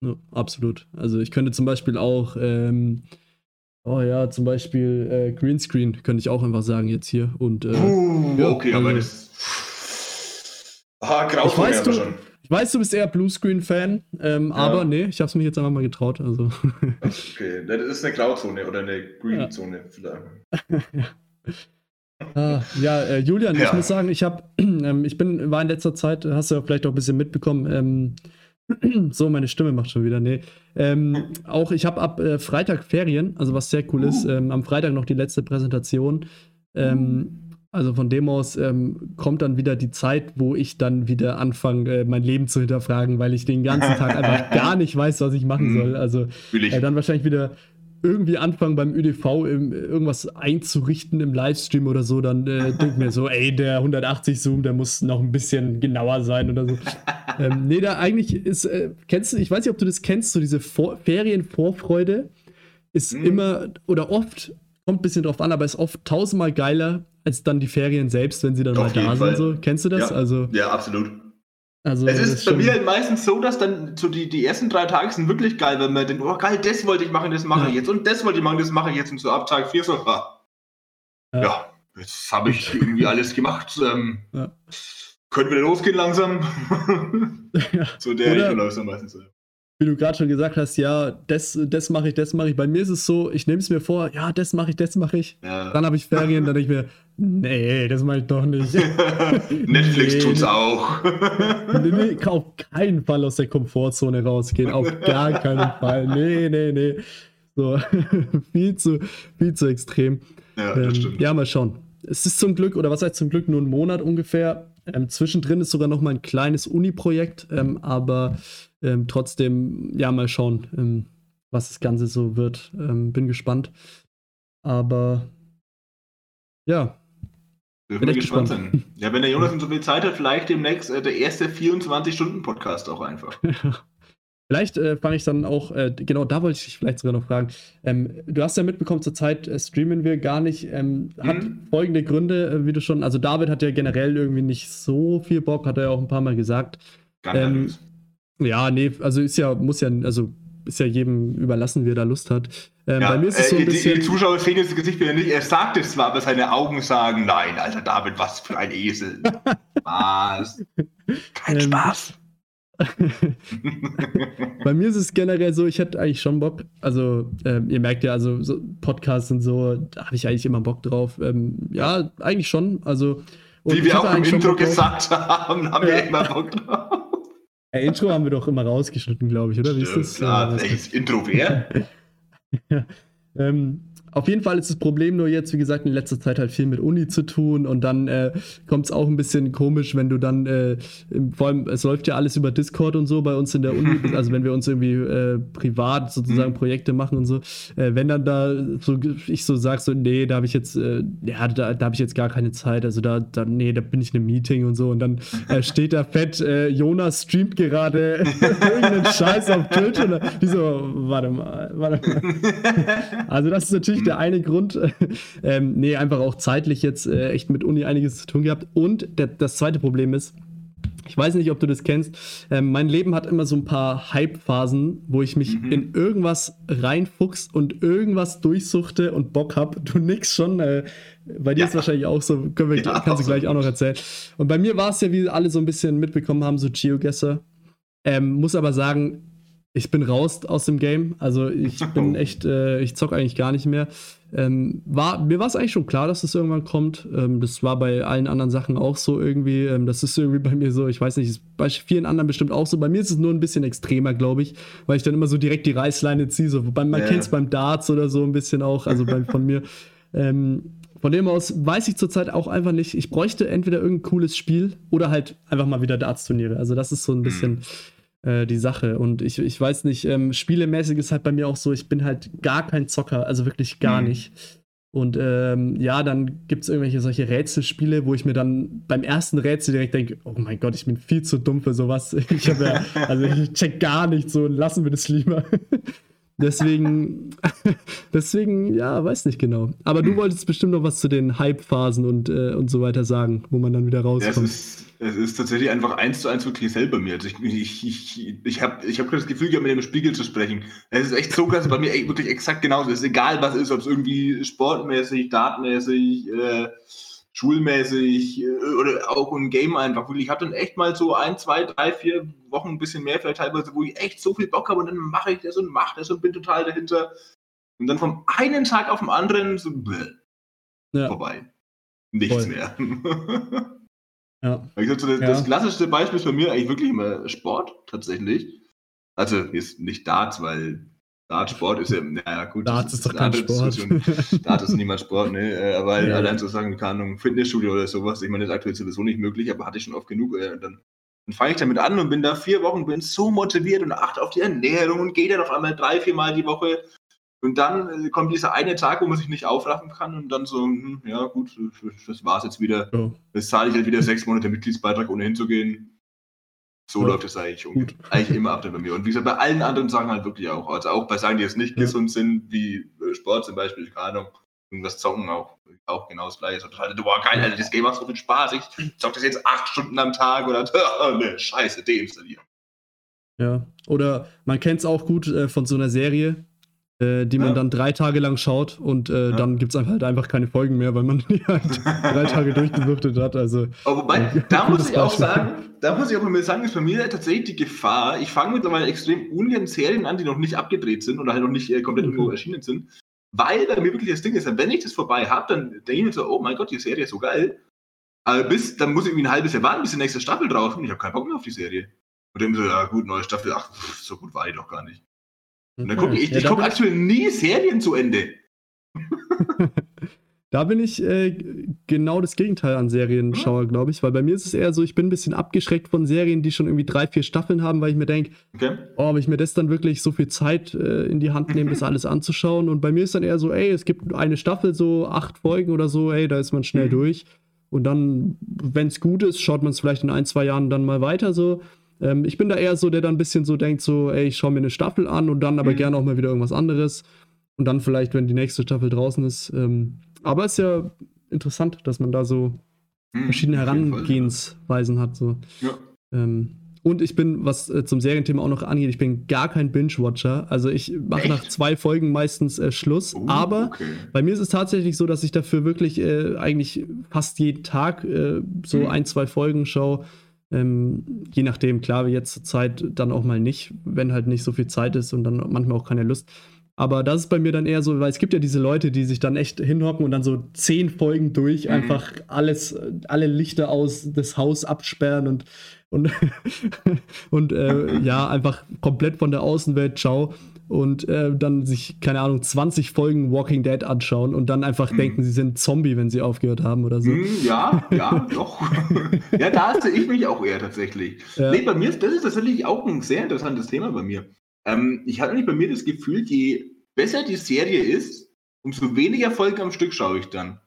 ja absolut. Also ich könnte zum Beispiel auch, ähm, oh ja, zum Beispiel äh, Greenscreen könnte ich auch einfach sagen jetzt hier und äh, uh, ja, okay, also, aber das Ah, grau ich weiß, du, schon. Ich weiß, du bist eher Bluescreen-Fan, ähm, ja. aber nee, ich habe es mich jetzt einfach mal getraut. Also. Okay, das ist eine Grauzone oder eine Green-Zone ja. vielleicht. ah, ja, äh, Julian, ja. ich muss sagen, ich habe, ähm, ich bin, war in letzter Zeit, hast du ja vielleicht auch ein bisschen mitbekommen, ähm, so, meine Stimme macht schon wieder, nee. Ähm, auch ich habe ab äh, Freitag Ferien, also was sehr cool ist, ähm, am Freitag noch die letzte Präsentation. Ähm, also von dem aus ähm, kommt dann wieder die Zeit, wo ich dann wieder anfange, äh, mein Leben zu hinterfragen, weil ich den ganzen Tag einfach gar nicht weiß, was ich machen mhm. soll. Also äh, dann wahrscheinlich wieder irgendwie anfangen beim ÖDV im, irgendwas einzurichten im Livestream oder so, dann äh, denke mir so, ey, der 180 Zoom, der muss noch ein bisschen genauer sein oder so. ähm, nee, da eigentlich ist, äh, kennst du, ich weiß nicht, ob du das kennst, so diese Vor Ferienvorfreude ist mhm. immer oder oft, kommt ein bisschen drauf an, aber ist oft tausendmal geiler, als dann die Ferien selbst, wenn sie dann Auf mal da Fall. sind. So. Kennst du das? Ja, also, ja absolut. Also, es ist, bei mir halt meistens so, dass dann so die, die ersten drei Tage sind wirklich geil, wenn man denkt, oh geil, das wollte ich machen, das mache ja. ich jetzt und das wollte ich machen, das mache ich jetzt und so ab Tag 4 so, ah. ja. ja, jetzt habe ich irgendwie alles gemacht. Ähm, ja. Können wir losgehen langsam? So der Oder, Richtung läuft dann meistens so wie du gerade schon gesagt hast, ja, das, das mache ich, das mache ich. Bei mir ist es so, ich nehme es mir vor, ja, das mache ich, das mache ich. Ja. Dann habe ich Ferien, dann denke ich mir, nee, das mache ich doch nicht. Netflix nee, tut's auch. nee, nee, auf keinen Fall aus der Komfortzone rausgehen, auf gar keinen Fall. Nee, nee, nee. So, viel zu, viel zu extrem. Ja, das ähm, stimmt. Ja, mal schauen. Es ist zum Glück, oder was heißt zum Glück, nur ein Monat ungefähr. Ähm, zwischendrin ist sogar noch mal ein kleines Uni-Projekt, ähm, aber ähm, trotzdem, ja, mal schauen, ähm, was das Ganze so wird. Ähm, bin gespannt. Aber ja. Dürfen wir gespannt, gespannt sein. Ja, wenn der Jonas so viel Zeit hat, vielleicht demnächst äh, der erste 24-Stunden-Podcast auch einfach. Vielleicht äh, fange ich dann auch, äh, genau da wollte ich dich vielleicht sogar noch fragen. Ähm, du hast ja mitbekommen, zurzeit äh, streamen wir gar nicht. Ähm, mhm. Hat folgende Gründe, äh, wie du schon, also David hat ja generell irgendwie nicht so viel Bock, hat er ja auch ein paar Mal gesagt. Ähm, ja, nee, also ist ja, muss ja, also ist ja jedem überlassen, wie er da Lust hat. Ähm, ja, bei mir ist es so ein äh, bisschen. Die, die Zuschauer sehen das Gesicht wieder nicht. Er sagt es zwar, aber seine Augen sagen: Nein, Alter David, was für ein Esel. Spaß. Kein ähm, Spaß. bei mir ist es generell so, ich hätte eigentlich schon Bock. Also, ähm, ihr merkt ja, also so Podcasts und so, da habe ich eigentlich immer Bock drauf. Ähm, ja, eigentlich schon. Also, wie wir auch im Intro gesagt haben, haben ja. wir immer Bock drauf. Ja, Intro haben wir doch immer rausgeschnitten, glaube ich, oder? Wie ist das? Klar, äh, das Intro wer? ja. Ähm, auf jeden Fall ist das Problem nur jetzt, wie gesagt, in letzter Zeit halt viel mit Uni zu tun und dann äh, kommt es auch ein bisschen komisch, wenn du dann, äh, vor allem, es läuft ja alles über Discord und so bei uns in der Uni, also wenn wir uns irgendwie äh, privat sozusagen mhm. Projekte machen und so, äh, wenn dann da so ich so sag so, nee, da habe ich jetzt, äh, ja, da, da habe ich jetzt gar keine Zeit, also da, da, nee, da bin ich in einem Meeting und so und dann äh, steht da fett, Jonas streamt gerade irgendeinen Scheiß auf Twitch und die so, warte mal, warte mal. Also das ist natürlich der eine Grund. ähm, nee, einfach auch zeitlich jetzt äh, echt mit Uni einiges zu tun gehabt. Und der, das zweite Problem ist, ich weiß nicht, ob du das kennst. Ähm, mein Leben hat immer so ein paar Hype-Phasen, wo ich mich mhm. in irgendwas reinfuchs und irgendwas durchsuchte und Bock hab. Du nix schon. Äh, bei dir ja. ist wahrscheinlich auch so. Können wir, ja, kannst du gleich auch noch erzählen. Und bei mir war es ja, wie alle so ein bisschen mitbekommen haben, so Geogesser. Ähm, muss aber sagen, ich bin raus aus dem Game. Also ich bin echt, äh, ich zock eigentlich gar nicht mehr. Ähm, war, mir war es eigentlich schon klar, dass das irgendwann kommt. Ähm, das war bei allen anderen Sachen auch so irgendwie. Ähm, das ist irgendwie bei mir so, ich weiß nicht, ist bei vielen anderen bestimmt auch so. Bei mir ist es nur ein bisschen extremer, glaube ich, weil ich dann immer so direkt die Reißleine ziehe. So, man yeah. kennt es beim Darts oder so ein bisschen auch, also bei, von mir. Ähm, von dem aus weiß ich zurzeit auch einfach nicht. Ich bräuchte entweder irgendein cooles Spiel oder halt einfach mal wieder Darts-Turniere. Also das ist so ein bisschen. Mm äh, die Sache. Und ich, ich weiß nicht, ähm, spielemäßig ist halt bei mir auch so, ich bin halt gar kein Zocker, also wirklich gar mhm. nicht. Und ähm, ja, dann gibt es irgendwelche solche Rätselspiele, wo ich mir dann beim ersten Rätsel direkt denke, oh mein Gott, ich bin viel zu dumm für sowas. Ich habe ja, also ich check gar nicht so, lassen wir das lieber. Deswegen, deswegen, ja, weiß nicht genau. Aber du wolltest bestimmt noch was zu den Hype-Phasen und, äh, und so weiter sagen, wo man dann wieder rauskommt. Ja, es, ist, es ist tatsächlich einfach eins zu eins wirklich selber mir. Also ich, ich, ich, ich habe ich hab das Gefühl, mit dem Spiegel zu sprechen. Es ist echt so krass, bei mir wirklich exakt genauso. Es ist egal, was ist, ob es irgendwie sportmäßig, datenmäßig, äh, schulmäßig äh, oder auch ein Game einfach. Ich hatte dann echt mal so ein, zwei, drei, vier Wochen ein bisschen mehr, vielleicht teilweise, wo ich echt so viel Bock habe und dann mache ich das und mache das und bin total dahinter. Und dann vom einen Tag auf den anderen so bläh, ja. vorbei. Nichts Voll. mehr. ja. Gesagt, so das, ja. das klassischste Beispiel ist bei mir eigentlich wirklich immer Sport tatsächlich. Also jetzt nicht Darts, weil Dartsport ist ja, naja, gut. Darts ist, ist doch kein Sport. Dart ist niemals Sport, ne? Äh, aber ja. allein so sagen, keine Ahnung, Fitnessstudio oder sowas, ich meine, das ist aktuell sowieso nicht möglich, aber hatte ich schon oft genug. Äh, dann dann fange ich damit an und bin da vier Wochen, bin so motiviert und achte auf die Ernährung und gehe dann auf einmal drei, vier Mal die Woche. Und dann äh, kommt dieser eine Tag, wo man sich nicht aufraffen kann und dann so, hm, ja gut, das war's jetzt wieder. Ja. Jetzt zahle ich halt wieder sechs Monate Mitgliedsbeitrag, ohne hinzugehen. So ja. läuft es eigentlich, eigentlich immer ab bei mir. Und wie gesagt, bei allen anderen Sachen halt wirklich auch. Also auch bei Sachen, die jetzt nicht ja. gesund sind, wie äh, Sport zum Beispiel, keine Ahnung, irgendwas zocken auch, auch genau das gleiche. So, halt, boah, geil, Alter, das Game macht so viel Spaß. Ich zock das jetzt acht Stunden am Tag oder oh, ne, scheiße, deinstallieren. Ja, oder man kennt es auch gut äh, von so einer Serie, äh, die man ja. dann drei Tage lang schaut und äh, ja. dann gibt es halt einfach keine Folgen mehr, weil man die halt drei Tage durchgewürtet hat. Also, Aber wobei, äh, da muss ich auch sagen, da muss ich auch mal sagen, ist bei mir tatsächlich die Gefahr, ich fange mittlerweile extrem ungern Serien an, die noch nicht abgedreht sind oder halt noch nicht äh, komplett mhm. irgendwo erschienen sind. Weil bei mir wirklich das Ding ist, wenn ich das vorbei habe, dann denke ich mir so, oh mein Gott, die Serie ist so geil. Aber bis, dann muss ich irgendwie ein halbes Jahr warten, bis die nächste Staffel und ich habe keinen Bock mehr auf die Serie. Und dann so, ja gut, neue Staffel, ach, so gut war die doch gar nicht. Und dann gucke ich, ja, ich gucke aktuell nie Serien zu Ende. Da bin ich äh, genau das Gegenteil an Serienschauer, hm? glaube ich, weil bei mir ist es eher so, ich bin ein bisschen abgeschreckt von Serien, die schon irgendwie drei, vier Staffeln haben, weil ich mir denke, okay. oh, ob ich mir das dann wirklich so viel Zeit äh, in die Hand nehme, das alles anzuschauen. Und bei mir ist dann eher so, ey, es gibt eine Staffel, so acht Folgen oder so, ey, da ist man schnell mhm. durch. Und dann, wenn es gut ist, schaut man es vielleicht in ein, zwei Jahren dann mal weiter so. Ähm, ich bin da eher so, der dann ein bisschen so denkt, so, ey, ich schaue mir eine Staffel an und dann aber mhm. gerne auch mal wieder irgendwas anderes. Und dann vielleicht, wenn die nächste Staffel draußen ist, ähm, aber es ist ja interessant, dass man da so hm, verschiedene Herangehensweisen hat. So. Ja. Ähm, und ich bin, was äh, zum Serienthema auch noch angeht, ich bin gar kein Binge-Watcher. Also ich mache nach zwei Folgen meistens äh, Schluss. Oh, aber okay. bei mir ist es tatsächlich so, dass ich dafür wirklich äh, eigentlich fast jeden Tag äh, so hm. ein, zwei Folgen schaue. Ähm, je nachdem, klar, jetzt zur Zeit dann auch mal nicht, wenn halt nicht so viel Zeit ist und dann manchmal auch keine Lust. Aber das ist bei mir dann eher so, weil es gibt ja diese Leute, die sich dann echt hinhocken und dann so zehn Folgen durch mhm. einfach alles, alle Lichter aus das Haus absperren und, und, und äh, ja, einfach komplett von der Außenwelt ciao und äh, dann sich, keine Ahnung, 20 Folgen Walking Dead anschauen und dann einfach mhm. denken, sie sind Zombie, wenn sie aufgehört haben oder so. Mhm, ja, ja, doch. ja, da sehe ich mich auch eher tatsächlich. Ja. Nee, bei mir ist das ist tatsächlich auch ein sehr interessantes Thema bei mir. Ähm, ich hatte nicht bei mir das Gefühl, je besser die Serie ist, umso weniger Folgen am Stück schaue ich dann.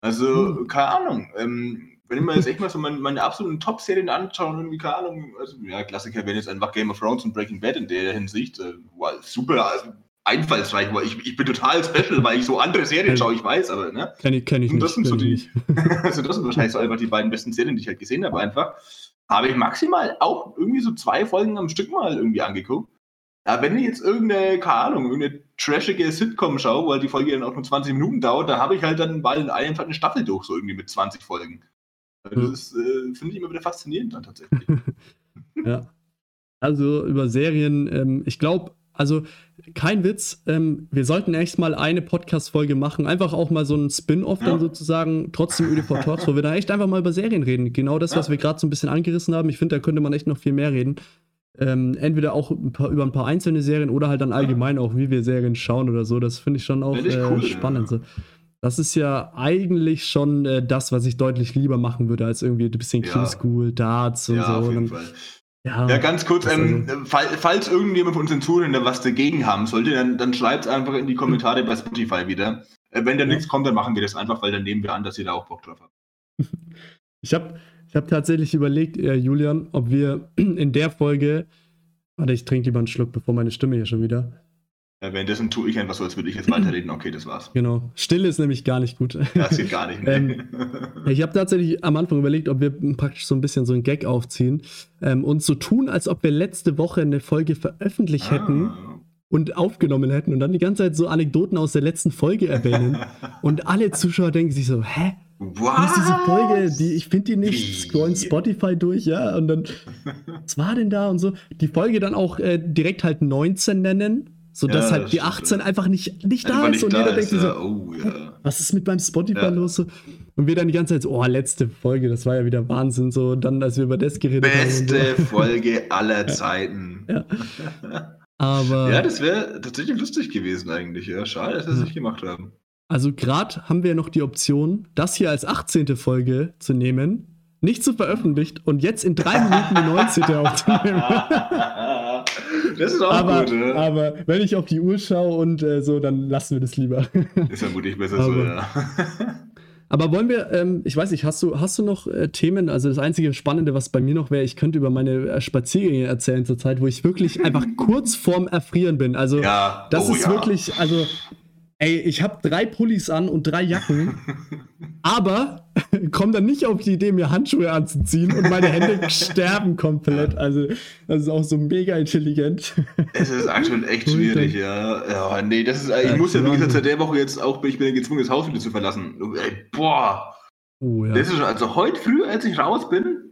Also, hm. keine Ahnung. Ähm, wenn ich mir jetzt echt mal so meine, meine absoluten Top-Serien anschaue, irgendwie, keine Ahnung, also, ja, Klassiker wären jetzt einfach Game of Thrones und Breaking Bad in der Hinsicht. Äh, wow, super, also, einfallsreich, weil ich, ich bin total special, weil ich so andere Serien schaue, ich weiß, aber, ne? Kenn ich, kenn ich und das nicht. Sind so die, also, das sind wahrscheinlich so einfach die beiden besten Serien, die ich halt gesehen habe, einfach. Habe ich maximal auch irgendwie so zwei Folgen am Stück mal irgendwie angeguckt. Ja, wenn ich jetzt irgendeine, keine Ahnung, irgendeine trashige Sitcom schaue, weil die Folge dann auch nur 20 Minuten dauert, da habe ich halt dann bald einfach eine Staffel durch, so irgendwie mit 20 Folgen. Das äh, finde ich immer wieder faszinierend dann tatsächlich. ja. Also über Serien, ähm, ich glaube, also kein Witz, ähm, wir sollten echt mal eine Podcast-Folge machen, einfach auch mal so ein Spin-off ja. dann sozusagen, trotzdem ÖDV Talks, wo wir da echt einfach mal über Serien reden. Genau das, ja. was wir gerade so ein bisschen angerissen haben. Ich finde, da könnte man echt noch viel mehr reden. Ähm, entweder auch ein paar, über ein paar einzelne Serien oder halt dann allgemein auch, wie wir Serien schauen oder so. Das finde ich schon auch ich äh, cool, spannend. Ja. So. Das ist ja eigentlich schon äh, das, was ich deutlich lieber machen würde, als irgendwie ein bisschen ja. Kingschool, Darts und ja, so. Auf jeden Fall. Ja, ja, ganz kurz, ähm, also, fall, falls irgendjemand von unseren Zuhörern was dagegen haben sollte, dann, dann schreibt es einfach in die Kommentare bei Spotify wieder. Äh, wenn da ja. nichts kommt, dann machen wir das einfach, weil dann nehmen wir an, dass ihr da auch Bock drauf habt. Ich habe ich hab tatsächlich überlegt, äh, Julian, ob wir in der Folge. Warte, ich trinke lieber einen Schluck, bevor meine Stimme hier schon wieder. Währenddessen tue ich einfach so, als würde ich jetzt weiterreden. Okay, das war's. Genau. Stille ist nämlich gar nicht gut. Das geht gar nicht. Nee. ähm, ich habe tatsächlich am Anfang überlegt, ob wir praktisch so ein bisschen so einen Gag aufziehen ähm, und so tun, als ob wir letzte Woche eine Folge veröffentlicht ah. hätten und aufgenommen hätten und dann die ganze Zeit so Anekdoten aus der letzten Folge erwähnen. und alle Zuschauer denken sich so, hä? What? Was ist diese Folge? Die, ich finde die nicht, scrollen Spotify durch, ja, und dann, was war denn da und so? Die Folge dann auch äh, direkt halt 19 nennen, sodass ja, halt die 18 stimmt. einfach nicht, nicht da ist nicht und da jeder ist, denkt ja. so, oh, ja. was ist mit meinem Spotify los? So? Und wir dann die ganze Zeit so, oh, letzte Folge, das war ja wieder Wahnsinn, so, und dann, als wir über das geredet Beste haben. Beste so. Folge aller Zeiten. ja. Aber. Ja, das wäre tatsächlich lustig gewesen eigentlich. Ja, schade, dass wir es nicht gemacht haben. Also gerade haben wir noch die Option, das hier als 18. Folge zu nehmen, nicht zu veröffentlicht und jetzt in drei Minuten die 19. aufzunehmen. das ist auch aber, gut, ja. Aber wenn ich auf die Uhr schaue und äh, so, dann lassen wir das lieber. ist vermutlich besser aber, so, ja. Aber wollen wir, ähm, ich weiß nicht, hast du, hast du noch äh, Themen? Also das einzige Spannende, was bei mir noch wäre, ich könnte über meine äh, Spaziergänge erzählen zur Zeit, wo ich wirklich einfach kurz vorm Erfrieren bin. Also ja. das oh, ist ja. wirklich, also ey, ich habe drei Pullis an und drei Jacken, aber komme dann nicht auf die Idee, mir Handschuhe anzuziehen und meine Hände sterben komplett. Also, das ist auch so mega intelligent. Es ist aktuell echt schwierig, ja. Ja, nee, das ist, ich muss ja, wie gesagt, seit der Woche jetzt auch, ich bin gezwungen, das Haus wieder zu verlassen. Ey, boah. Oh, ja. Das ist schon, also heute früh, als ich raus bin,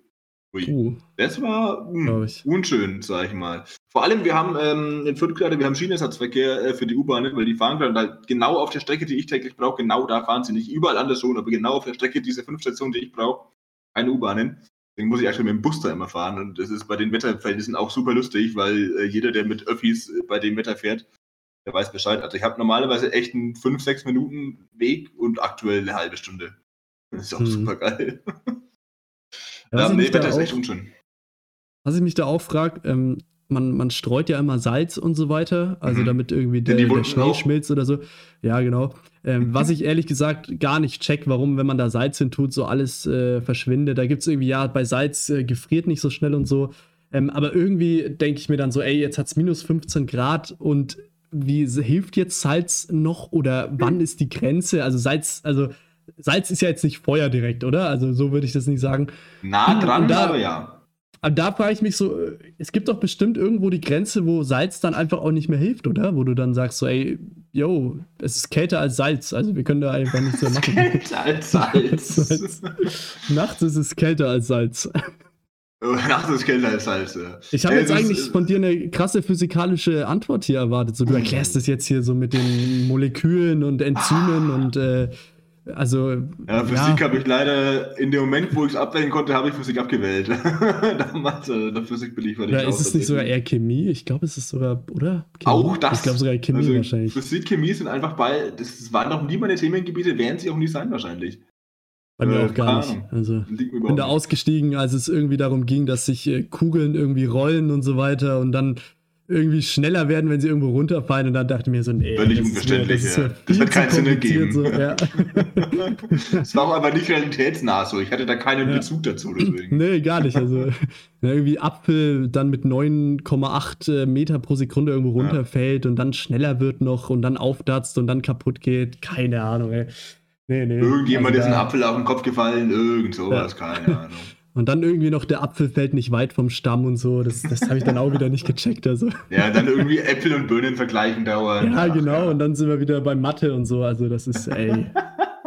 Ui. Uh, das war mh, hm, unschön, sag ich mal. Vor allem, wir haben ähm, in Fürth gerade, wir haben Schienenersatzverkehr äh, für die U-Bahnen, weil die fahren gerade halt genau auf der Strecke, die ich täglich brauche, genau da fahren sie nicht. Überall anders schon, aber genau auf der Strecke, diese fünf Stationen, die ich brauche, keine U-Bahnen. Deswegen muss ich actuell mit dem Bus da immer fahren und das ist bei den Wetterverhältnissen auch super lustig, weil äh, jeder, der mit Öffis äh, bei dem Wetter fährt, der weiß Bescheid. Also ich habe normalerweise echt einen 5, 6 Minuten Weg und aktuell eine halbe Stunde. Das ist auch hm. super geil. Ja, nee, Wetter ist echt unschön. Was ich mich da auch frage, ähm, man, man streut ja immer Salz und so weiter, also mhm. damit irgendwie der, der Schnee auch. schmilzt oder so. Ja, genau. Ähm, was ich ehrlich gesagt gar nicht check, warum, wenn man da Salz hin tut, so alles äh, verschwindet. Da gibt es irgendwie, ja, bei Salz äh, gefriert nicht so schnell und so. Ähm, aber irgendwie denke ich mir dann so, ey, jetzt hat es minus 15 Grad und wie hilft jetzt Salz noch oder wann ist die Grenze? Also Salz, also Salz ist ja jetzt nicht Feuer direkt, oder? Also so würde ich das nicht sagen. Nah dran, da, aber ja. Aber da frage ich mich so, es gibt doch bestimmt irgendwo die Grenze, wo Salz dann einfach auch nicht mehr hilft, oder? Wo du dann sagst so, ey, yo, es ist kälter als Salz, also wir können da einfach nichts mehr machen. kälter als Salz. Nachts ist es kälter als Salz. Nachts ist es kälter als Salz, ja. Ich habe jetzt eigentlich ist, von dir eine krasse physikalische Antwort hier erwartet. So, du erklärst es jetzt hier so mit den Molekülen und Enzymen ah. und äh, also. Ja, Physik ja. habe ich leider, in dem Moment, wo ich es abwählen konnte, habe ich Physik abgewählt. Damals, äh, der Physik beliefert Oder ist es nicht sogar eher Chemie? Ich glaube, es ist sogar, oder? Chemie? Auch das. Ich glaube sogar Chemie also, wahrscheinlich. Physik, Chemie sind einfach bei, das waren noch nie meine Themengebiete, werden sie auch nie sein wahrscheinlich. Bei mir äh, auch gar nicht. Also bin da ausgestiegen, als es irgendwie darum ging, dass sich äh, Kugeln irgendwie rollen und so weiter und dann irgendwie schneller werden, wenn sie irgendwo runterfallen. Und dann dachte ich mir so, nee. Völlig unverständlich, das, ja. das wird keinen Sinn ergeben. So, ja. das war auch aber nicht realitätsnah so. Ich hatte da keinen ja. Bezug dazu. Deswegen. Nee, gar nicht. Also irgendwie Apfel dann mit 9,8 äh, Meter pro Sekunde irgendwo runterfällt und dann schneller wird noch und dann aufdatzt und dann kaputt geht. Keine Ahnung, ey. Nee, nee. Irgendjemand also, ist ein Apfel auf den Kopf gefallen, irgend sowas, keine Ahnung. Und dann irgendwie noch der Apfel fällt nicht weit vom Stamm und so. Das, das habe ich dann auch wieder nicht gecheckt. Also. Ja, dann irgendwie Äpfel und Birnen vergleichen dauern. Ja, Ach, genau. Ja. Und dann sind wir wieder bei Mathe und so. Also das ist, ey.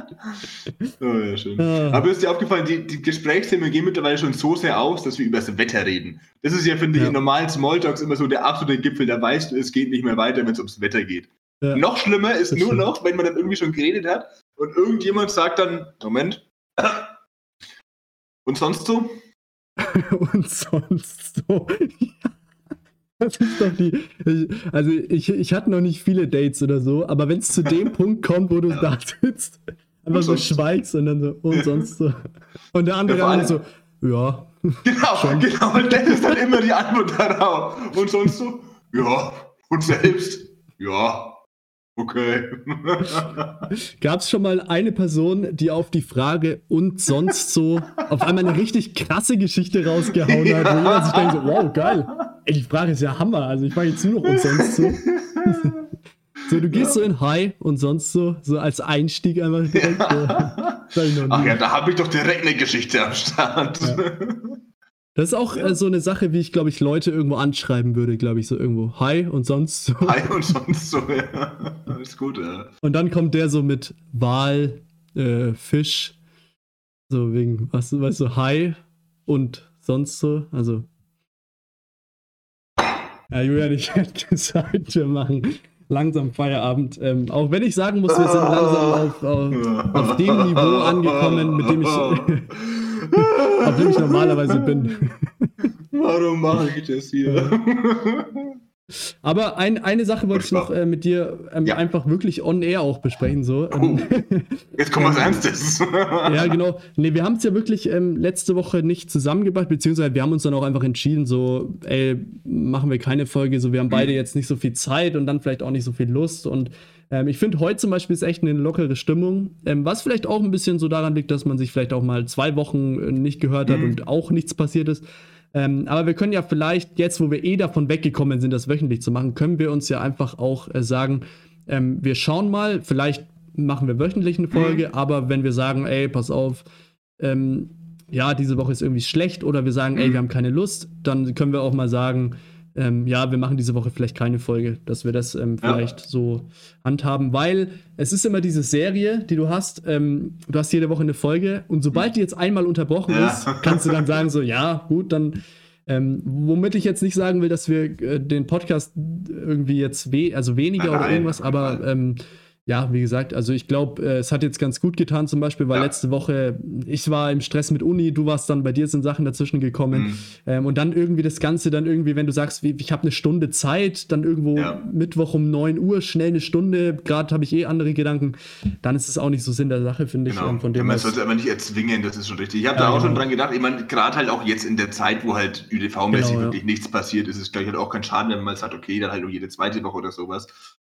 oh, ja, schön. Ah. Aber ist dir aufgefallen, die, die Gesprächsthemen gehen mittlerweile schon so sehr aus, dass wir über das Wetter reden. Das ist ja, finde ich, ja. in normalen Smalltalks immer so der absolute Gipfel. Da weißt du, es geht nicht mehr weiter, wenn es ums Wetter geht. Ja. Noch schlimmer ist nur stimmt. noch, wenn man dann irgendwie schon geredet hat und irgendjemand sagt dann, Moment, und sonst so? Und sonst so. Das ist doch die. Also, ich, ich hatte noch nicht viele Dates oder so, aber wenn es zu dem Punkt kommt, wo du ja. da sitzt, einfach so schweigst und dann so, und sonst so. Und der andere ja, so, ja. Genau, schon. genau. Und das ist dann immer die Antwort darauf. Und sonst so, ja. Und selbst, ja. Okay. Gab es schon mal eine Person, die auf die Frage und sonst so auf einmal eine richtig krasse Geschichte rausgehauen ja. hat, wo jeder sich denkt so, wow, geil. Ey, die Frage ist ja Hammer. Also ich frage jetzt nur noch und sonst so. So, du gehst ja. so in High und sonst so, so als Einstieg einfach direkt. Ja. Ach ja, da habe ich doch direkt eine Geschichte am Start. Ja. Das ist auch äh, so eine Sache, wie ich, glaube ich, Leute irgendwo anschreiben würde, glaube ich, so irgendwo. Hi und sonst so. Hi und sonst so, ja. Ist gut, ja. Und dann kommt der so mit Wal, äh, Fisch, so wegen, was, weißt du, Hi und sonst so. Also. Ja, Julian, ich hätte gesagt, wir machen langsam Feierabend. Ähm, auch wenn ich sagen muss, wir sind langsam auf, auf, auf dem Niveau angekommen, mit dem ich. auf dem ich normalerweise bin. Warum mache ich das hier? Aber ein, eine Sache wollte ich noch äh, mit dir ähm, ja. einfach wirklich on air auch besprechen. So. Oh, jetzt kommt was Ernstes. ja, genau. Nee, wir haben es ja wirklich ähm, letzte Woche nicht zusammengebracht, beziehungsweise wir haben uns dann auch einfach entschieden, so, ey, machen wir keine Folge, so, wir haben beide mhm. jetzt nicht so viel Zeit und dann vielleicht auch nicht so viel Lust und ähm, ich finde, heute zum Beispiel ist echt eine lockere Stimmung, ähm, was vielleicht auch ein bisschen so daran liegt, dass man sich vielleicht auch mal zwei Wochen äh, nicht gehört hat mhm. und auch nichts passiert ist. Ähm, aber wir können ja vielleicht jetzt, wo wir eh davon weggekommen sind, das wöchentlich zu machen, können wir uns ja einfach auch äh, sagen, ähm, wir schauen mal, vielleicht machen wir wöchentlich eine Folge, mhm. aber wenn wir sagen, ey, pass auf, ähm, ja, diese Woche ist irgendwie schlecht oder wir sagen, mhm. ey, wir haben keine Lust, dann können wir auch mal sagen, ähm, ja, wir machen diese Woche vielleicht keine Folge, dass wir das ähm, vielleicht ja. so handhaben, weil es ist immer diese Serie, die du hast, ähm, du hast jede Woche eine Folge und sobald die jetzt einmal unterbrochen ja. ist, kannst du dann sagen so, ja, gut, dann ähm, womit ich jetzt nicht sagen will, dass wir äh, den Podcast irgendwie jetzt we also weniger nein, oder irgendwas, aber ähm, ja, wie gesagt, also ich glaube, äh, es hat jetzt ganz gut getan, zum Beispiel, weil ja. letzte Woche ich war im Stress mit Uni, du warst dann bei dir sind Sachen dazwischen gekommen mhm. ähm, und dann irgendwie das Ganze dann irgendwie, wenn du sagst, ich habe eine Stunde Zeit, dann irgendwo ja. Mittwoch um 9 Uhr schnell eine Stunde, gerade habe ich eh andere Gedanken, dann ist es auch nicht so Sinn der Sache, finde genau. ich. Ähm, von dem man sollte es aber nicht erzwingen, das ist schon richtig. Ich habe da auch schon dran gedacht, ich meine, gerade halt auch jetzt in der Zeit, wo halt ÜDV-mäßig genau, wirklich nichts passiert, ist es, glaube ich, halt auch kein Schaden, wenn man mal sagt, okay, dann halt nur jede zweite Woche oder sowas.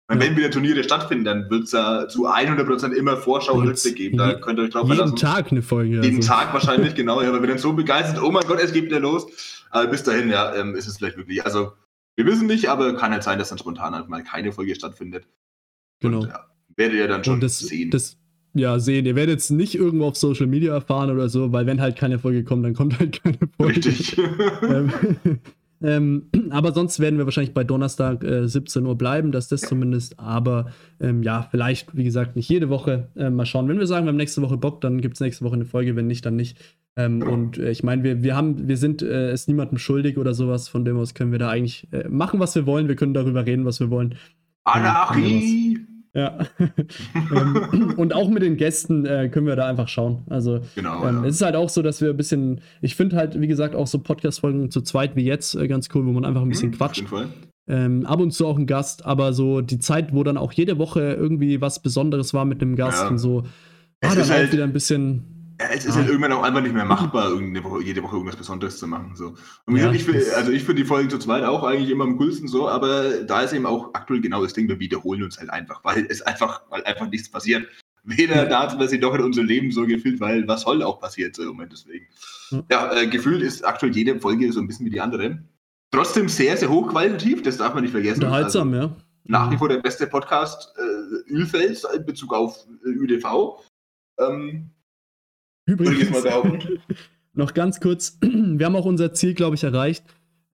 Ja. Wenn wieder Turniere stattfinden, dann wird es da zu 100% immer Vorschau-Rückblick geben. Da könnt ihr euch drauf verlassen. Jeden Tag eine Folge. Jeden also. Tag wahrscheinlich, genau. Ja, aber wenn dann so begeistert, oh mein Gott, es geht wieder los. Aber bis dahin, ja, ähm, ist es vielleicht wirklich. Also, wir wissen nicht, aber kann halt sein, dass dann spontan halt mal keine Folge stattfindet. Genau. Und, ja, werdet ihr dann schon das, sehen. Das, ja, sehen. Ihr werdet es nicht irgendwo auf Social Media erfahren oder so, weil wenn halt keine Folge kommt, dann kommt halt keine Folge. Richtig. ähm, ähm, aber sonst werden wir wahrscheinlich bei Donnerstag äh, 17 Uhr bleiben, dass das zumindest. Aber ähm, ja, vielleicht, wie gesagt, nicht jede Woche. Äh, mal schauen. Wenn wir sagen, wir haben nächste Woche Bock, dann gibt es nächste Woche eine Folge. Wenn nicht, dann nicht. Ähm, und äh, ich meine, wir, wir haben, wir sind äh, es niemandem schuldig oder sowas. Von dem aus können wir da eigentlich äh, machen, was wir wollen. Wir können darüber reden, was wir wollen. Anarchie! Ja. ähm, und auch mit den Gästen äh, können wir da einfach schauen. Also genau, ähm, ja. es ist halt auch so, dass wir ein bisschen, ich finde halt, wie gesagt, auch so Podcast-Folgen zu zweit wie jetzt äh, ganz cool, wo man einfach ein bisschen mhm, quatscht. Ähm, ab und zu auch ein Gast, aber so die Zeit, wo dann auch jede Woche irgendwie was Besonderes war mit einem Gast ja. und so, war dann halt wieder ein bisschen es ist ah. halt irgendwann auch einfach nicht mehr machbar, Woche, jede Woche irgendwas Besonderes zu machen. So. Und ja, ich find, also ich finde die Folgen zu zweit auch eigentlich immer am coolsten so, aber da ist eben auch aktuell genau das Ding, wir wiederholen uns halt einfach, weil es einfach, weil einfach nichts passiert. Weder ja. da, was sich doch in unserem Leben so gefühlt, weil was soll auch passiert so im Moment deswegen. Ja, äh, gefühlt ist aktuell jede Folge so ein bisschen wie die andere. Trotzdem sehr, sehr hochqualitativ, das darf man nicht vergessen. Unterhaltsam, also, ja. Nach wie vor der beste Podcast äh, Ölfels in Bezug auf äh, ÖDV. Ähm, Übrigens, noch ganz kurz, wir haben auch unser Ziel, glaube ich, erreicht.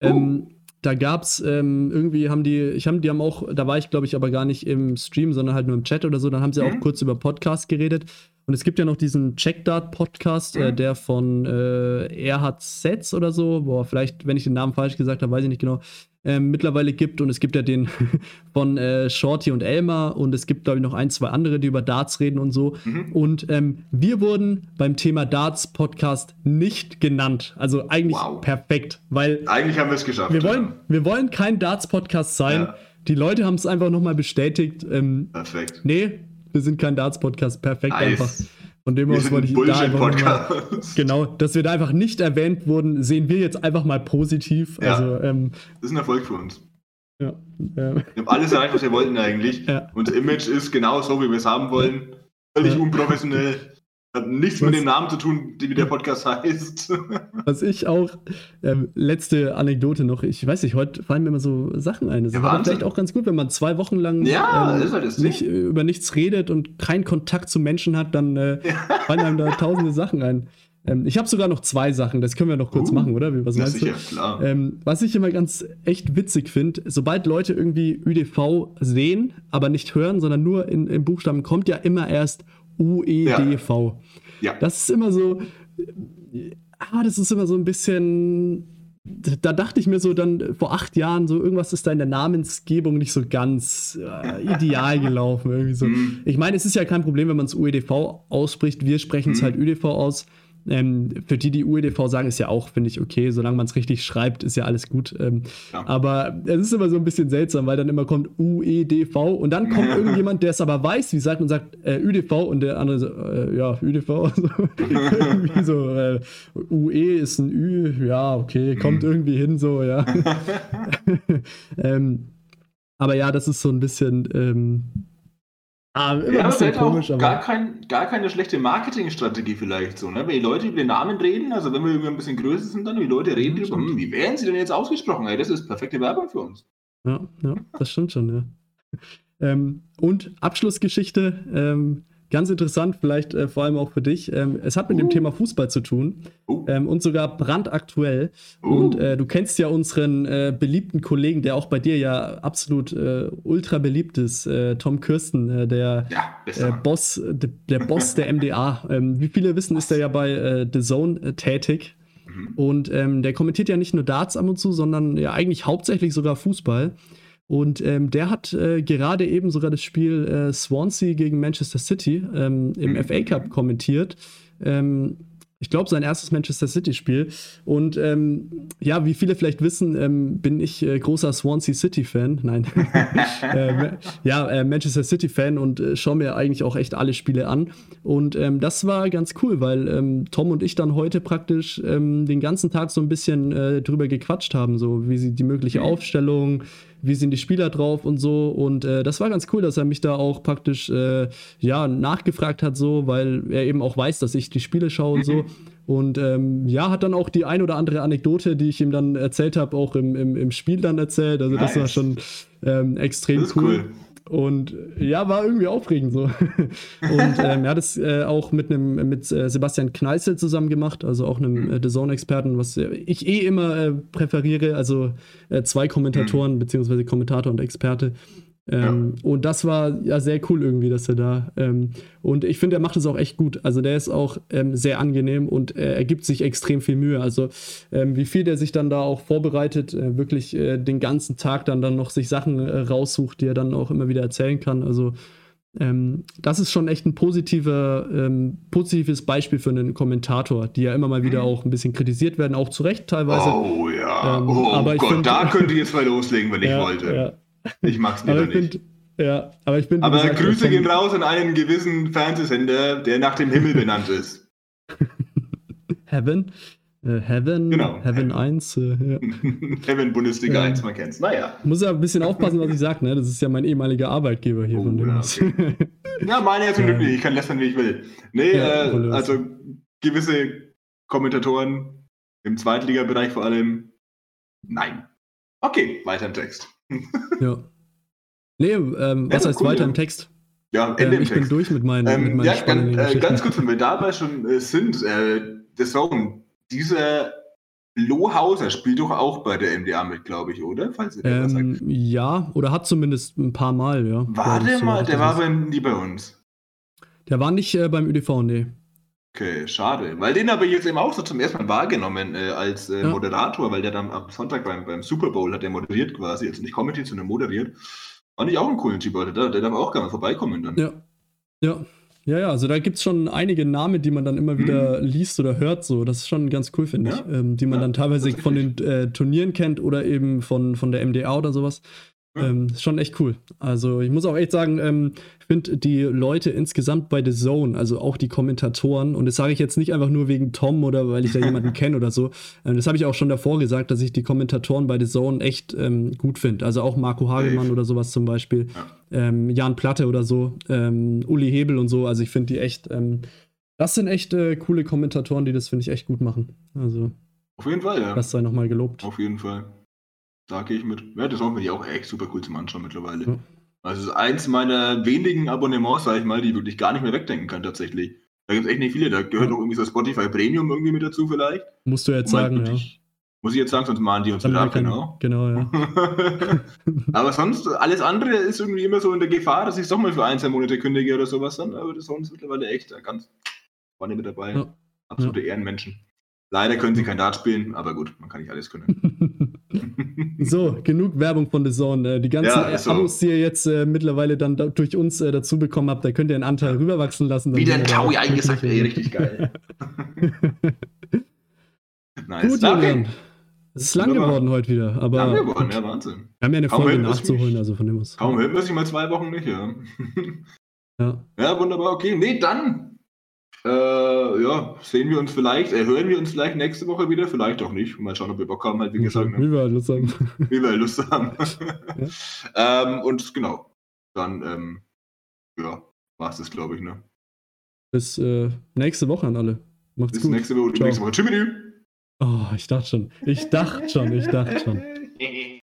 Oh. Ähm, da gab es ähm, irgendwie, haben die, ich haben, die haben auch, da war ich, glaube ich, aber gar nicht im Stream, sondern halt nur im Chat oder so, dann haben sie mhm. auch kurz über Podcast geredet. Und es gibt ja noch diesen Checkdart-Podcast, äh, mhm. äh, der von äh, Erhard Setz oder so, boah, vielleicht, wenn ich den Namen falsch gesagt habe, weiß ich nicht genau, äh, mittlerweile gibt. Und es gibt ja den von äh, Shorty und Elmar und es gibt, glaube ich, noch ein, zwei andere, die über Darts reden und so. Mhm. Und ähm, wir wurden beim Thema Darts-Podcast nicht genannt. Also eigentlich wow. perfekt, weil. Eigentlich haben wir es geschafft. Wir wollen, ja. wir wollen kein Darts-Podcast sein. Ja. Die Leute haben es einfach nochmal bestätigt. Ähm, perfekt. Nee, wir sind kein Darts-Podcast. Perfekt nice. einfach. Von dem aus wollte ich da einfach mal, genau, dass wir da einfach nicht erwähnt wurden, sehen wir jetzt einfach mal positiv. Ja, also, ähm, das ist ein Erfolg für uns. Ja. Wir haben alles erreicht, was wir wollten eigentlich. Ja. Unser Image ist genau so, wie wir es haben wollen. Völlig unprofessionell. Hat nichts was, mit dem Namen zu tun, wie der Podcast heißt. Was ich auch, ähm, letzte Anekdote noch, ich weiß nicht, heute fallen mir immer so Sachen ein. Das ja, war vielleicht auch ganz gut, wenn man zwei Wochen lang ja, ähm, halt nicht, über nichts redet und keinen Kontakt zu Menschen hat, dann äh, fallen einem da tausende Sachen ein. Ähm, ich habe sogar noch zwei Sachen, das können wir noch kurz uh, machen, oder? Was, ja, sicher, klar. Ähm, was ich immer ganz echt witzig finde, sobald Leute irgendwie ÜDV sehen, aber nicht hören, sondern nur in, in Buchstaben, kommt ja immer erst UEDV. Ja. ja. Das ist immer so, ah, das ist immer so ein bisschen, da dachte ich mir so dann vor acht Jahren so, irgendwas ist da in der Namensgebung nicht so ganz äh, ideal gelaufen. Irgendwie so. Mhm. Ich meine, es ist ja kein Problem, wenn man es UEDV ausspricht. Wir sprechen es mhm. halt ÜDV aus. Ähm, für die, die UEDV sagen, ist ja auch, finde ich, okay. Solange man es richtig schreibt, ist ja alles gut. Ähm, ja. Aber es ist immer so ein bisschen seltsam, weil dann immer kommt UEDV und dann kommt irgendjemand, der es aber weiß, wie sagt und sagt äh, ÜDV und der andere so, äh, ja, ÜDV. Also, irgendwie so, äh, UE ist ein Ü, ja, okay, kommt mhm. irgendwie hin, so, ja. ähm, aber ja, das ist so ein bisschen. Ah, immer ja, vielleicht komisch, auch gar, kein, gar keine schlechte Marketingstrategie vielleicht so, ne? Wenn die Leute über den Namen reden, also wenn wir irgendwie ein bisschen größer sind, dann die Leute reden mhm, hm, wie werden sie denn jetzt ausgesprochen? Ey, das ist perfekte Werbung für uns. Ja, ja das stimmt schon, ja. ähm, und Abschlussgeschichte, ähm, Ganz interessant, vielleicht äh, vor allem auch für dich. Ähm, es hat mit uh. dem Thema Fußball zu tun uh. ähm, und sogar brandaktuell. Uh. Und äh, du kennst ja unseren äh, beliebten Kollegen, der auch bei dir ja absolut äh, ultra beliebt ist, äh, Tom Kirsten, äh, der ja, Boss, der Boss der MDA. Ähm, wie viele wissen, ist er ja bei The Zone tätig. Mhm. Und ähm, der kommentiert ja nicht nur Darts ab und zu, sondern ja eigentlich hauptsächlich sogar Fußball. Und ähm, der hat äh, gerade eben sogar das Spiel äh, Swansea gegen Manchester City ähm, im mhm. FA Cup kommentiert. Ähm, ich glaube, sein erstes Manchester City-Spiel. Und ähm, ja, wie viele vielleicht wissen, ähm, bin ich äh, großer Swansea City-Fan. Nein. äh, ja, äh, Manchester City-Fan und äh, schaue mir eigentlich auch echt alle Spiele an. Und ähm, das war ganz cool, weil ähm, Tom und ich dann heute praktisch ähm, den ganzen Tag so ein bisschen äh, drüber gequatscht haben, so wie sie die mögliche mhm. Aufstellung, wie sind die Spieler drauf und so. Und äh, das war ganz cool, dass er mich da auch praktisch äh, ja, nachgefragt hat, so, weil er eben auch weiß, dass ich die Spiele schaue und so. Und ähm, ja, hat dann auch die ein oder andere Anekdote, die ich ihm dann erzählt habe, auch im, im, im Spiel dann erzählt. Also nice. das war schon ähm, extrem cool. cool. Und ja, war irgendwie aufregend so. Und ähm, er hat es äh, auch mit einem mit äh, Sebastian Kneißl zusammen gemacht, also auch einem äh, The Zone-Experten, was ich eh immer äh, präferiere, also äh, zwei Kommentatoren, mhm. beziehungsweise Kommentator und Experte. Ähm, ja. Und das war ja sehr cool irgendwie, dass er da. Ähm, und ich finde, er macht es auch echt gut. Also der ist auch ähm, sehr angenehm und äh, er gibt sich extrem viel Mühe. Also ähm, wie viel der sich dann da auch vorbereitet, äh, wirklich äh, den ganzen Tag dann, dann noch sich Sachen äh, raussucht, die er dann auch immer wieder erzählen kann. Also ähm, das ist schon echt ein positiver, ähm, positives Beispiel für einen Kommentator, die ja immer mal wieder mhm. auch ein bisschen kritisiert werden, auch zu Recht teilweise. Oh ja, oh aber Gott, find, da könnte ich jetzt mal loslegen, wenn ja, ich wollte. Ja. Ich mag's lieber nicht. Find, ja, aber ich bin. Aber gesagt, Grüße gehen raus an einen gewissen Fernsehsender, der nach dem Himmel benannt ist. Heaven? Äh, Heaven? Genau. Heaven 1? Äh, ja. Heaven Bundesliga ja. 1, man kennt's. Naja. Muss ja ein bisschen aufpassen, was ich sage, ne? Das ist ja mein ehemaliger Arbeitgeber hier. Oh, von ja, okay. ja, meine ja zum Glück nicht. Ich kann lästern, wie ich will. Nee, äh, also gewisse Kommentatoren im Zweitligabereich vor allem, nein. Okay, weiter im Text. Ja. Nee, ähm, was ja, heißt cool, weiter ja. im Text? Ja, Ende ähm, Ich bin durch mit meinen, ähm, mit meinen ja, ganz, äh, ganz kurz, wenn wir dabei schon äh, sind, äh, The Zone, dieser Lohauser spielt doch auch bei der MDA mit, glaube ich, oder? Falls ihr ähm, ja, oder hat zumindest ein paar Mal, ja. War der mal, der war aber nie bei uns. Der war nicht äh, beim ÖDV, nee. Okay, schade. Weil den habe ich jetzt eben auch so zum ersten Mal wahrgenommen äh, als äh, ja. Moderator, weil der dann am Sonntag beim, beim Super Bowl hat der moderiert quasi, also nicht kommentiert, sondern moderiert. Fand ich auch einen coolen Typ, der, der darf auch gerne vorbeikommen dann. Ja. Ja. Ja, ja, also da gibt es schon einige Namen, die man dann immer wieder mhm. liest oder hört, so. Das ist schon ganz cool, finde ja. ich. Ähm, die man ja, dann teilweise von den äh, Turnieren kennt oder eben von, von der MDA oder sowas. Ähm, schon echt cool. Also ich muss auch echt sagen, ähm, ich finde die Leute insgesamt bei The Zone, also auch die Kommentatoren, und das sage ich jetzt nicht einfach nur wegen Tom oder weil ich da jemanden kenne oder so. Ähm, das habe ich auch schon davor gesagt, dass ich die Kommentatoren bei The Zone echt ähm, gut finde. Also auch Marco Hagemann oder sowas zum Beispiel, ja. Ähm, Jan Platte oder so, ähm, Uli Hebel und so. Also ich finde die echt, das sind echt äh, coole Kommentatoren, die das finde ich echt gut machen. Also auf jeden Fall, ja. Das sei nochmal gelobt. Auf jeden Fall. Da gehe ich mit. Ja, das machen wir auch echt super cool zum Anschauen mittlerweile. Ja. Also, es ist eins meiner wenigen Abonnements, sag ich mal, die ich wirklich gar nicht mehr wegdenken kann, tatsächlich. Da gibt es echt nicht viele. Da gehört noch irgendwie so Spotify Premium irgendwie mit dazu, vielleicht. Musst du jetzt sagen, wirklich, ja. Muss ich jetzt sagen, sonst mahnen die uns wieder ab, genau. Genau, ja. aber sonst, alles andere ist irgendwie immer so in der Gefahr, dass ich es doch mal für ein, zwei Monate kündige oder sowas dann. Aber das ist mittlerweile echt ganz vorne mit dabei. Ja. Absolute ja. Ehrenmenschen. Leider können sie kein Dart spielen, aber gut, man kann nicht alles können. so, genug Werbung von The Zone. Äh, die ganzen ja, so. Abos, die ihr jetzt äh, mittlerweile dann da, durch uns äh, dazu bekommen habt, da könnt ihr einen Anteil rüberwachsen lassen. Wieder ein Taui eingesackt, ey, richtig geil. nice. Gut, Julian. Es ist lang geworden heute wieder, aber. Lang geworden, ja, Wahnsinn. Wir haben ja eine kaum Folge nachzuholen, also von dem aus. Kaum hört man sich mal zwei Wochen nicht, ja. ja. Ja, wunderbar, okay. Nee, dann äh, ja, sehen wir uns vielleicht, äh, hören wir uns vielleicht nächste Woche wieder, vielleicht auch nicht. Mal schauen, ob wir Bock haben, halt, wie gesagt. Ne? Wie wir halt Lust haben. Wie wir halt Lust haben. ja. ähm, und genau, dann, ähm, ja, war es das, glaube ich, ne? Bis äh, nächste Woche an alle. Macht's Bis gut. Nächste Woche, nächste Woche. Tschüss. Oh, ich dachte schon. Ich dachte schon, ich dachte schon.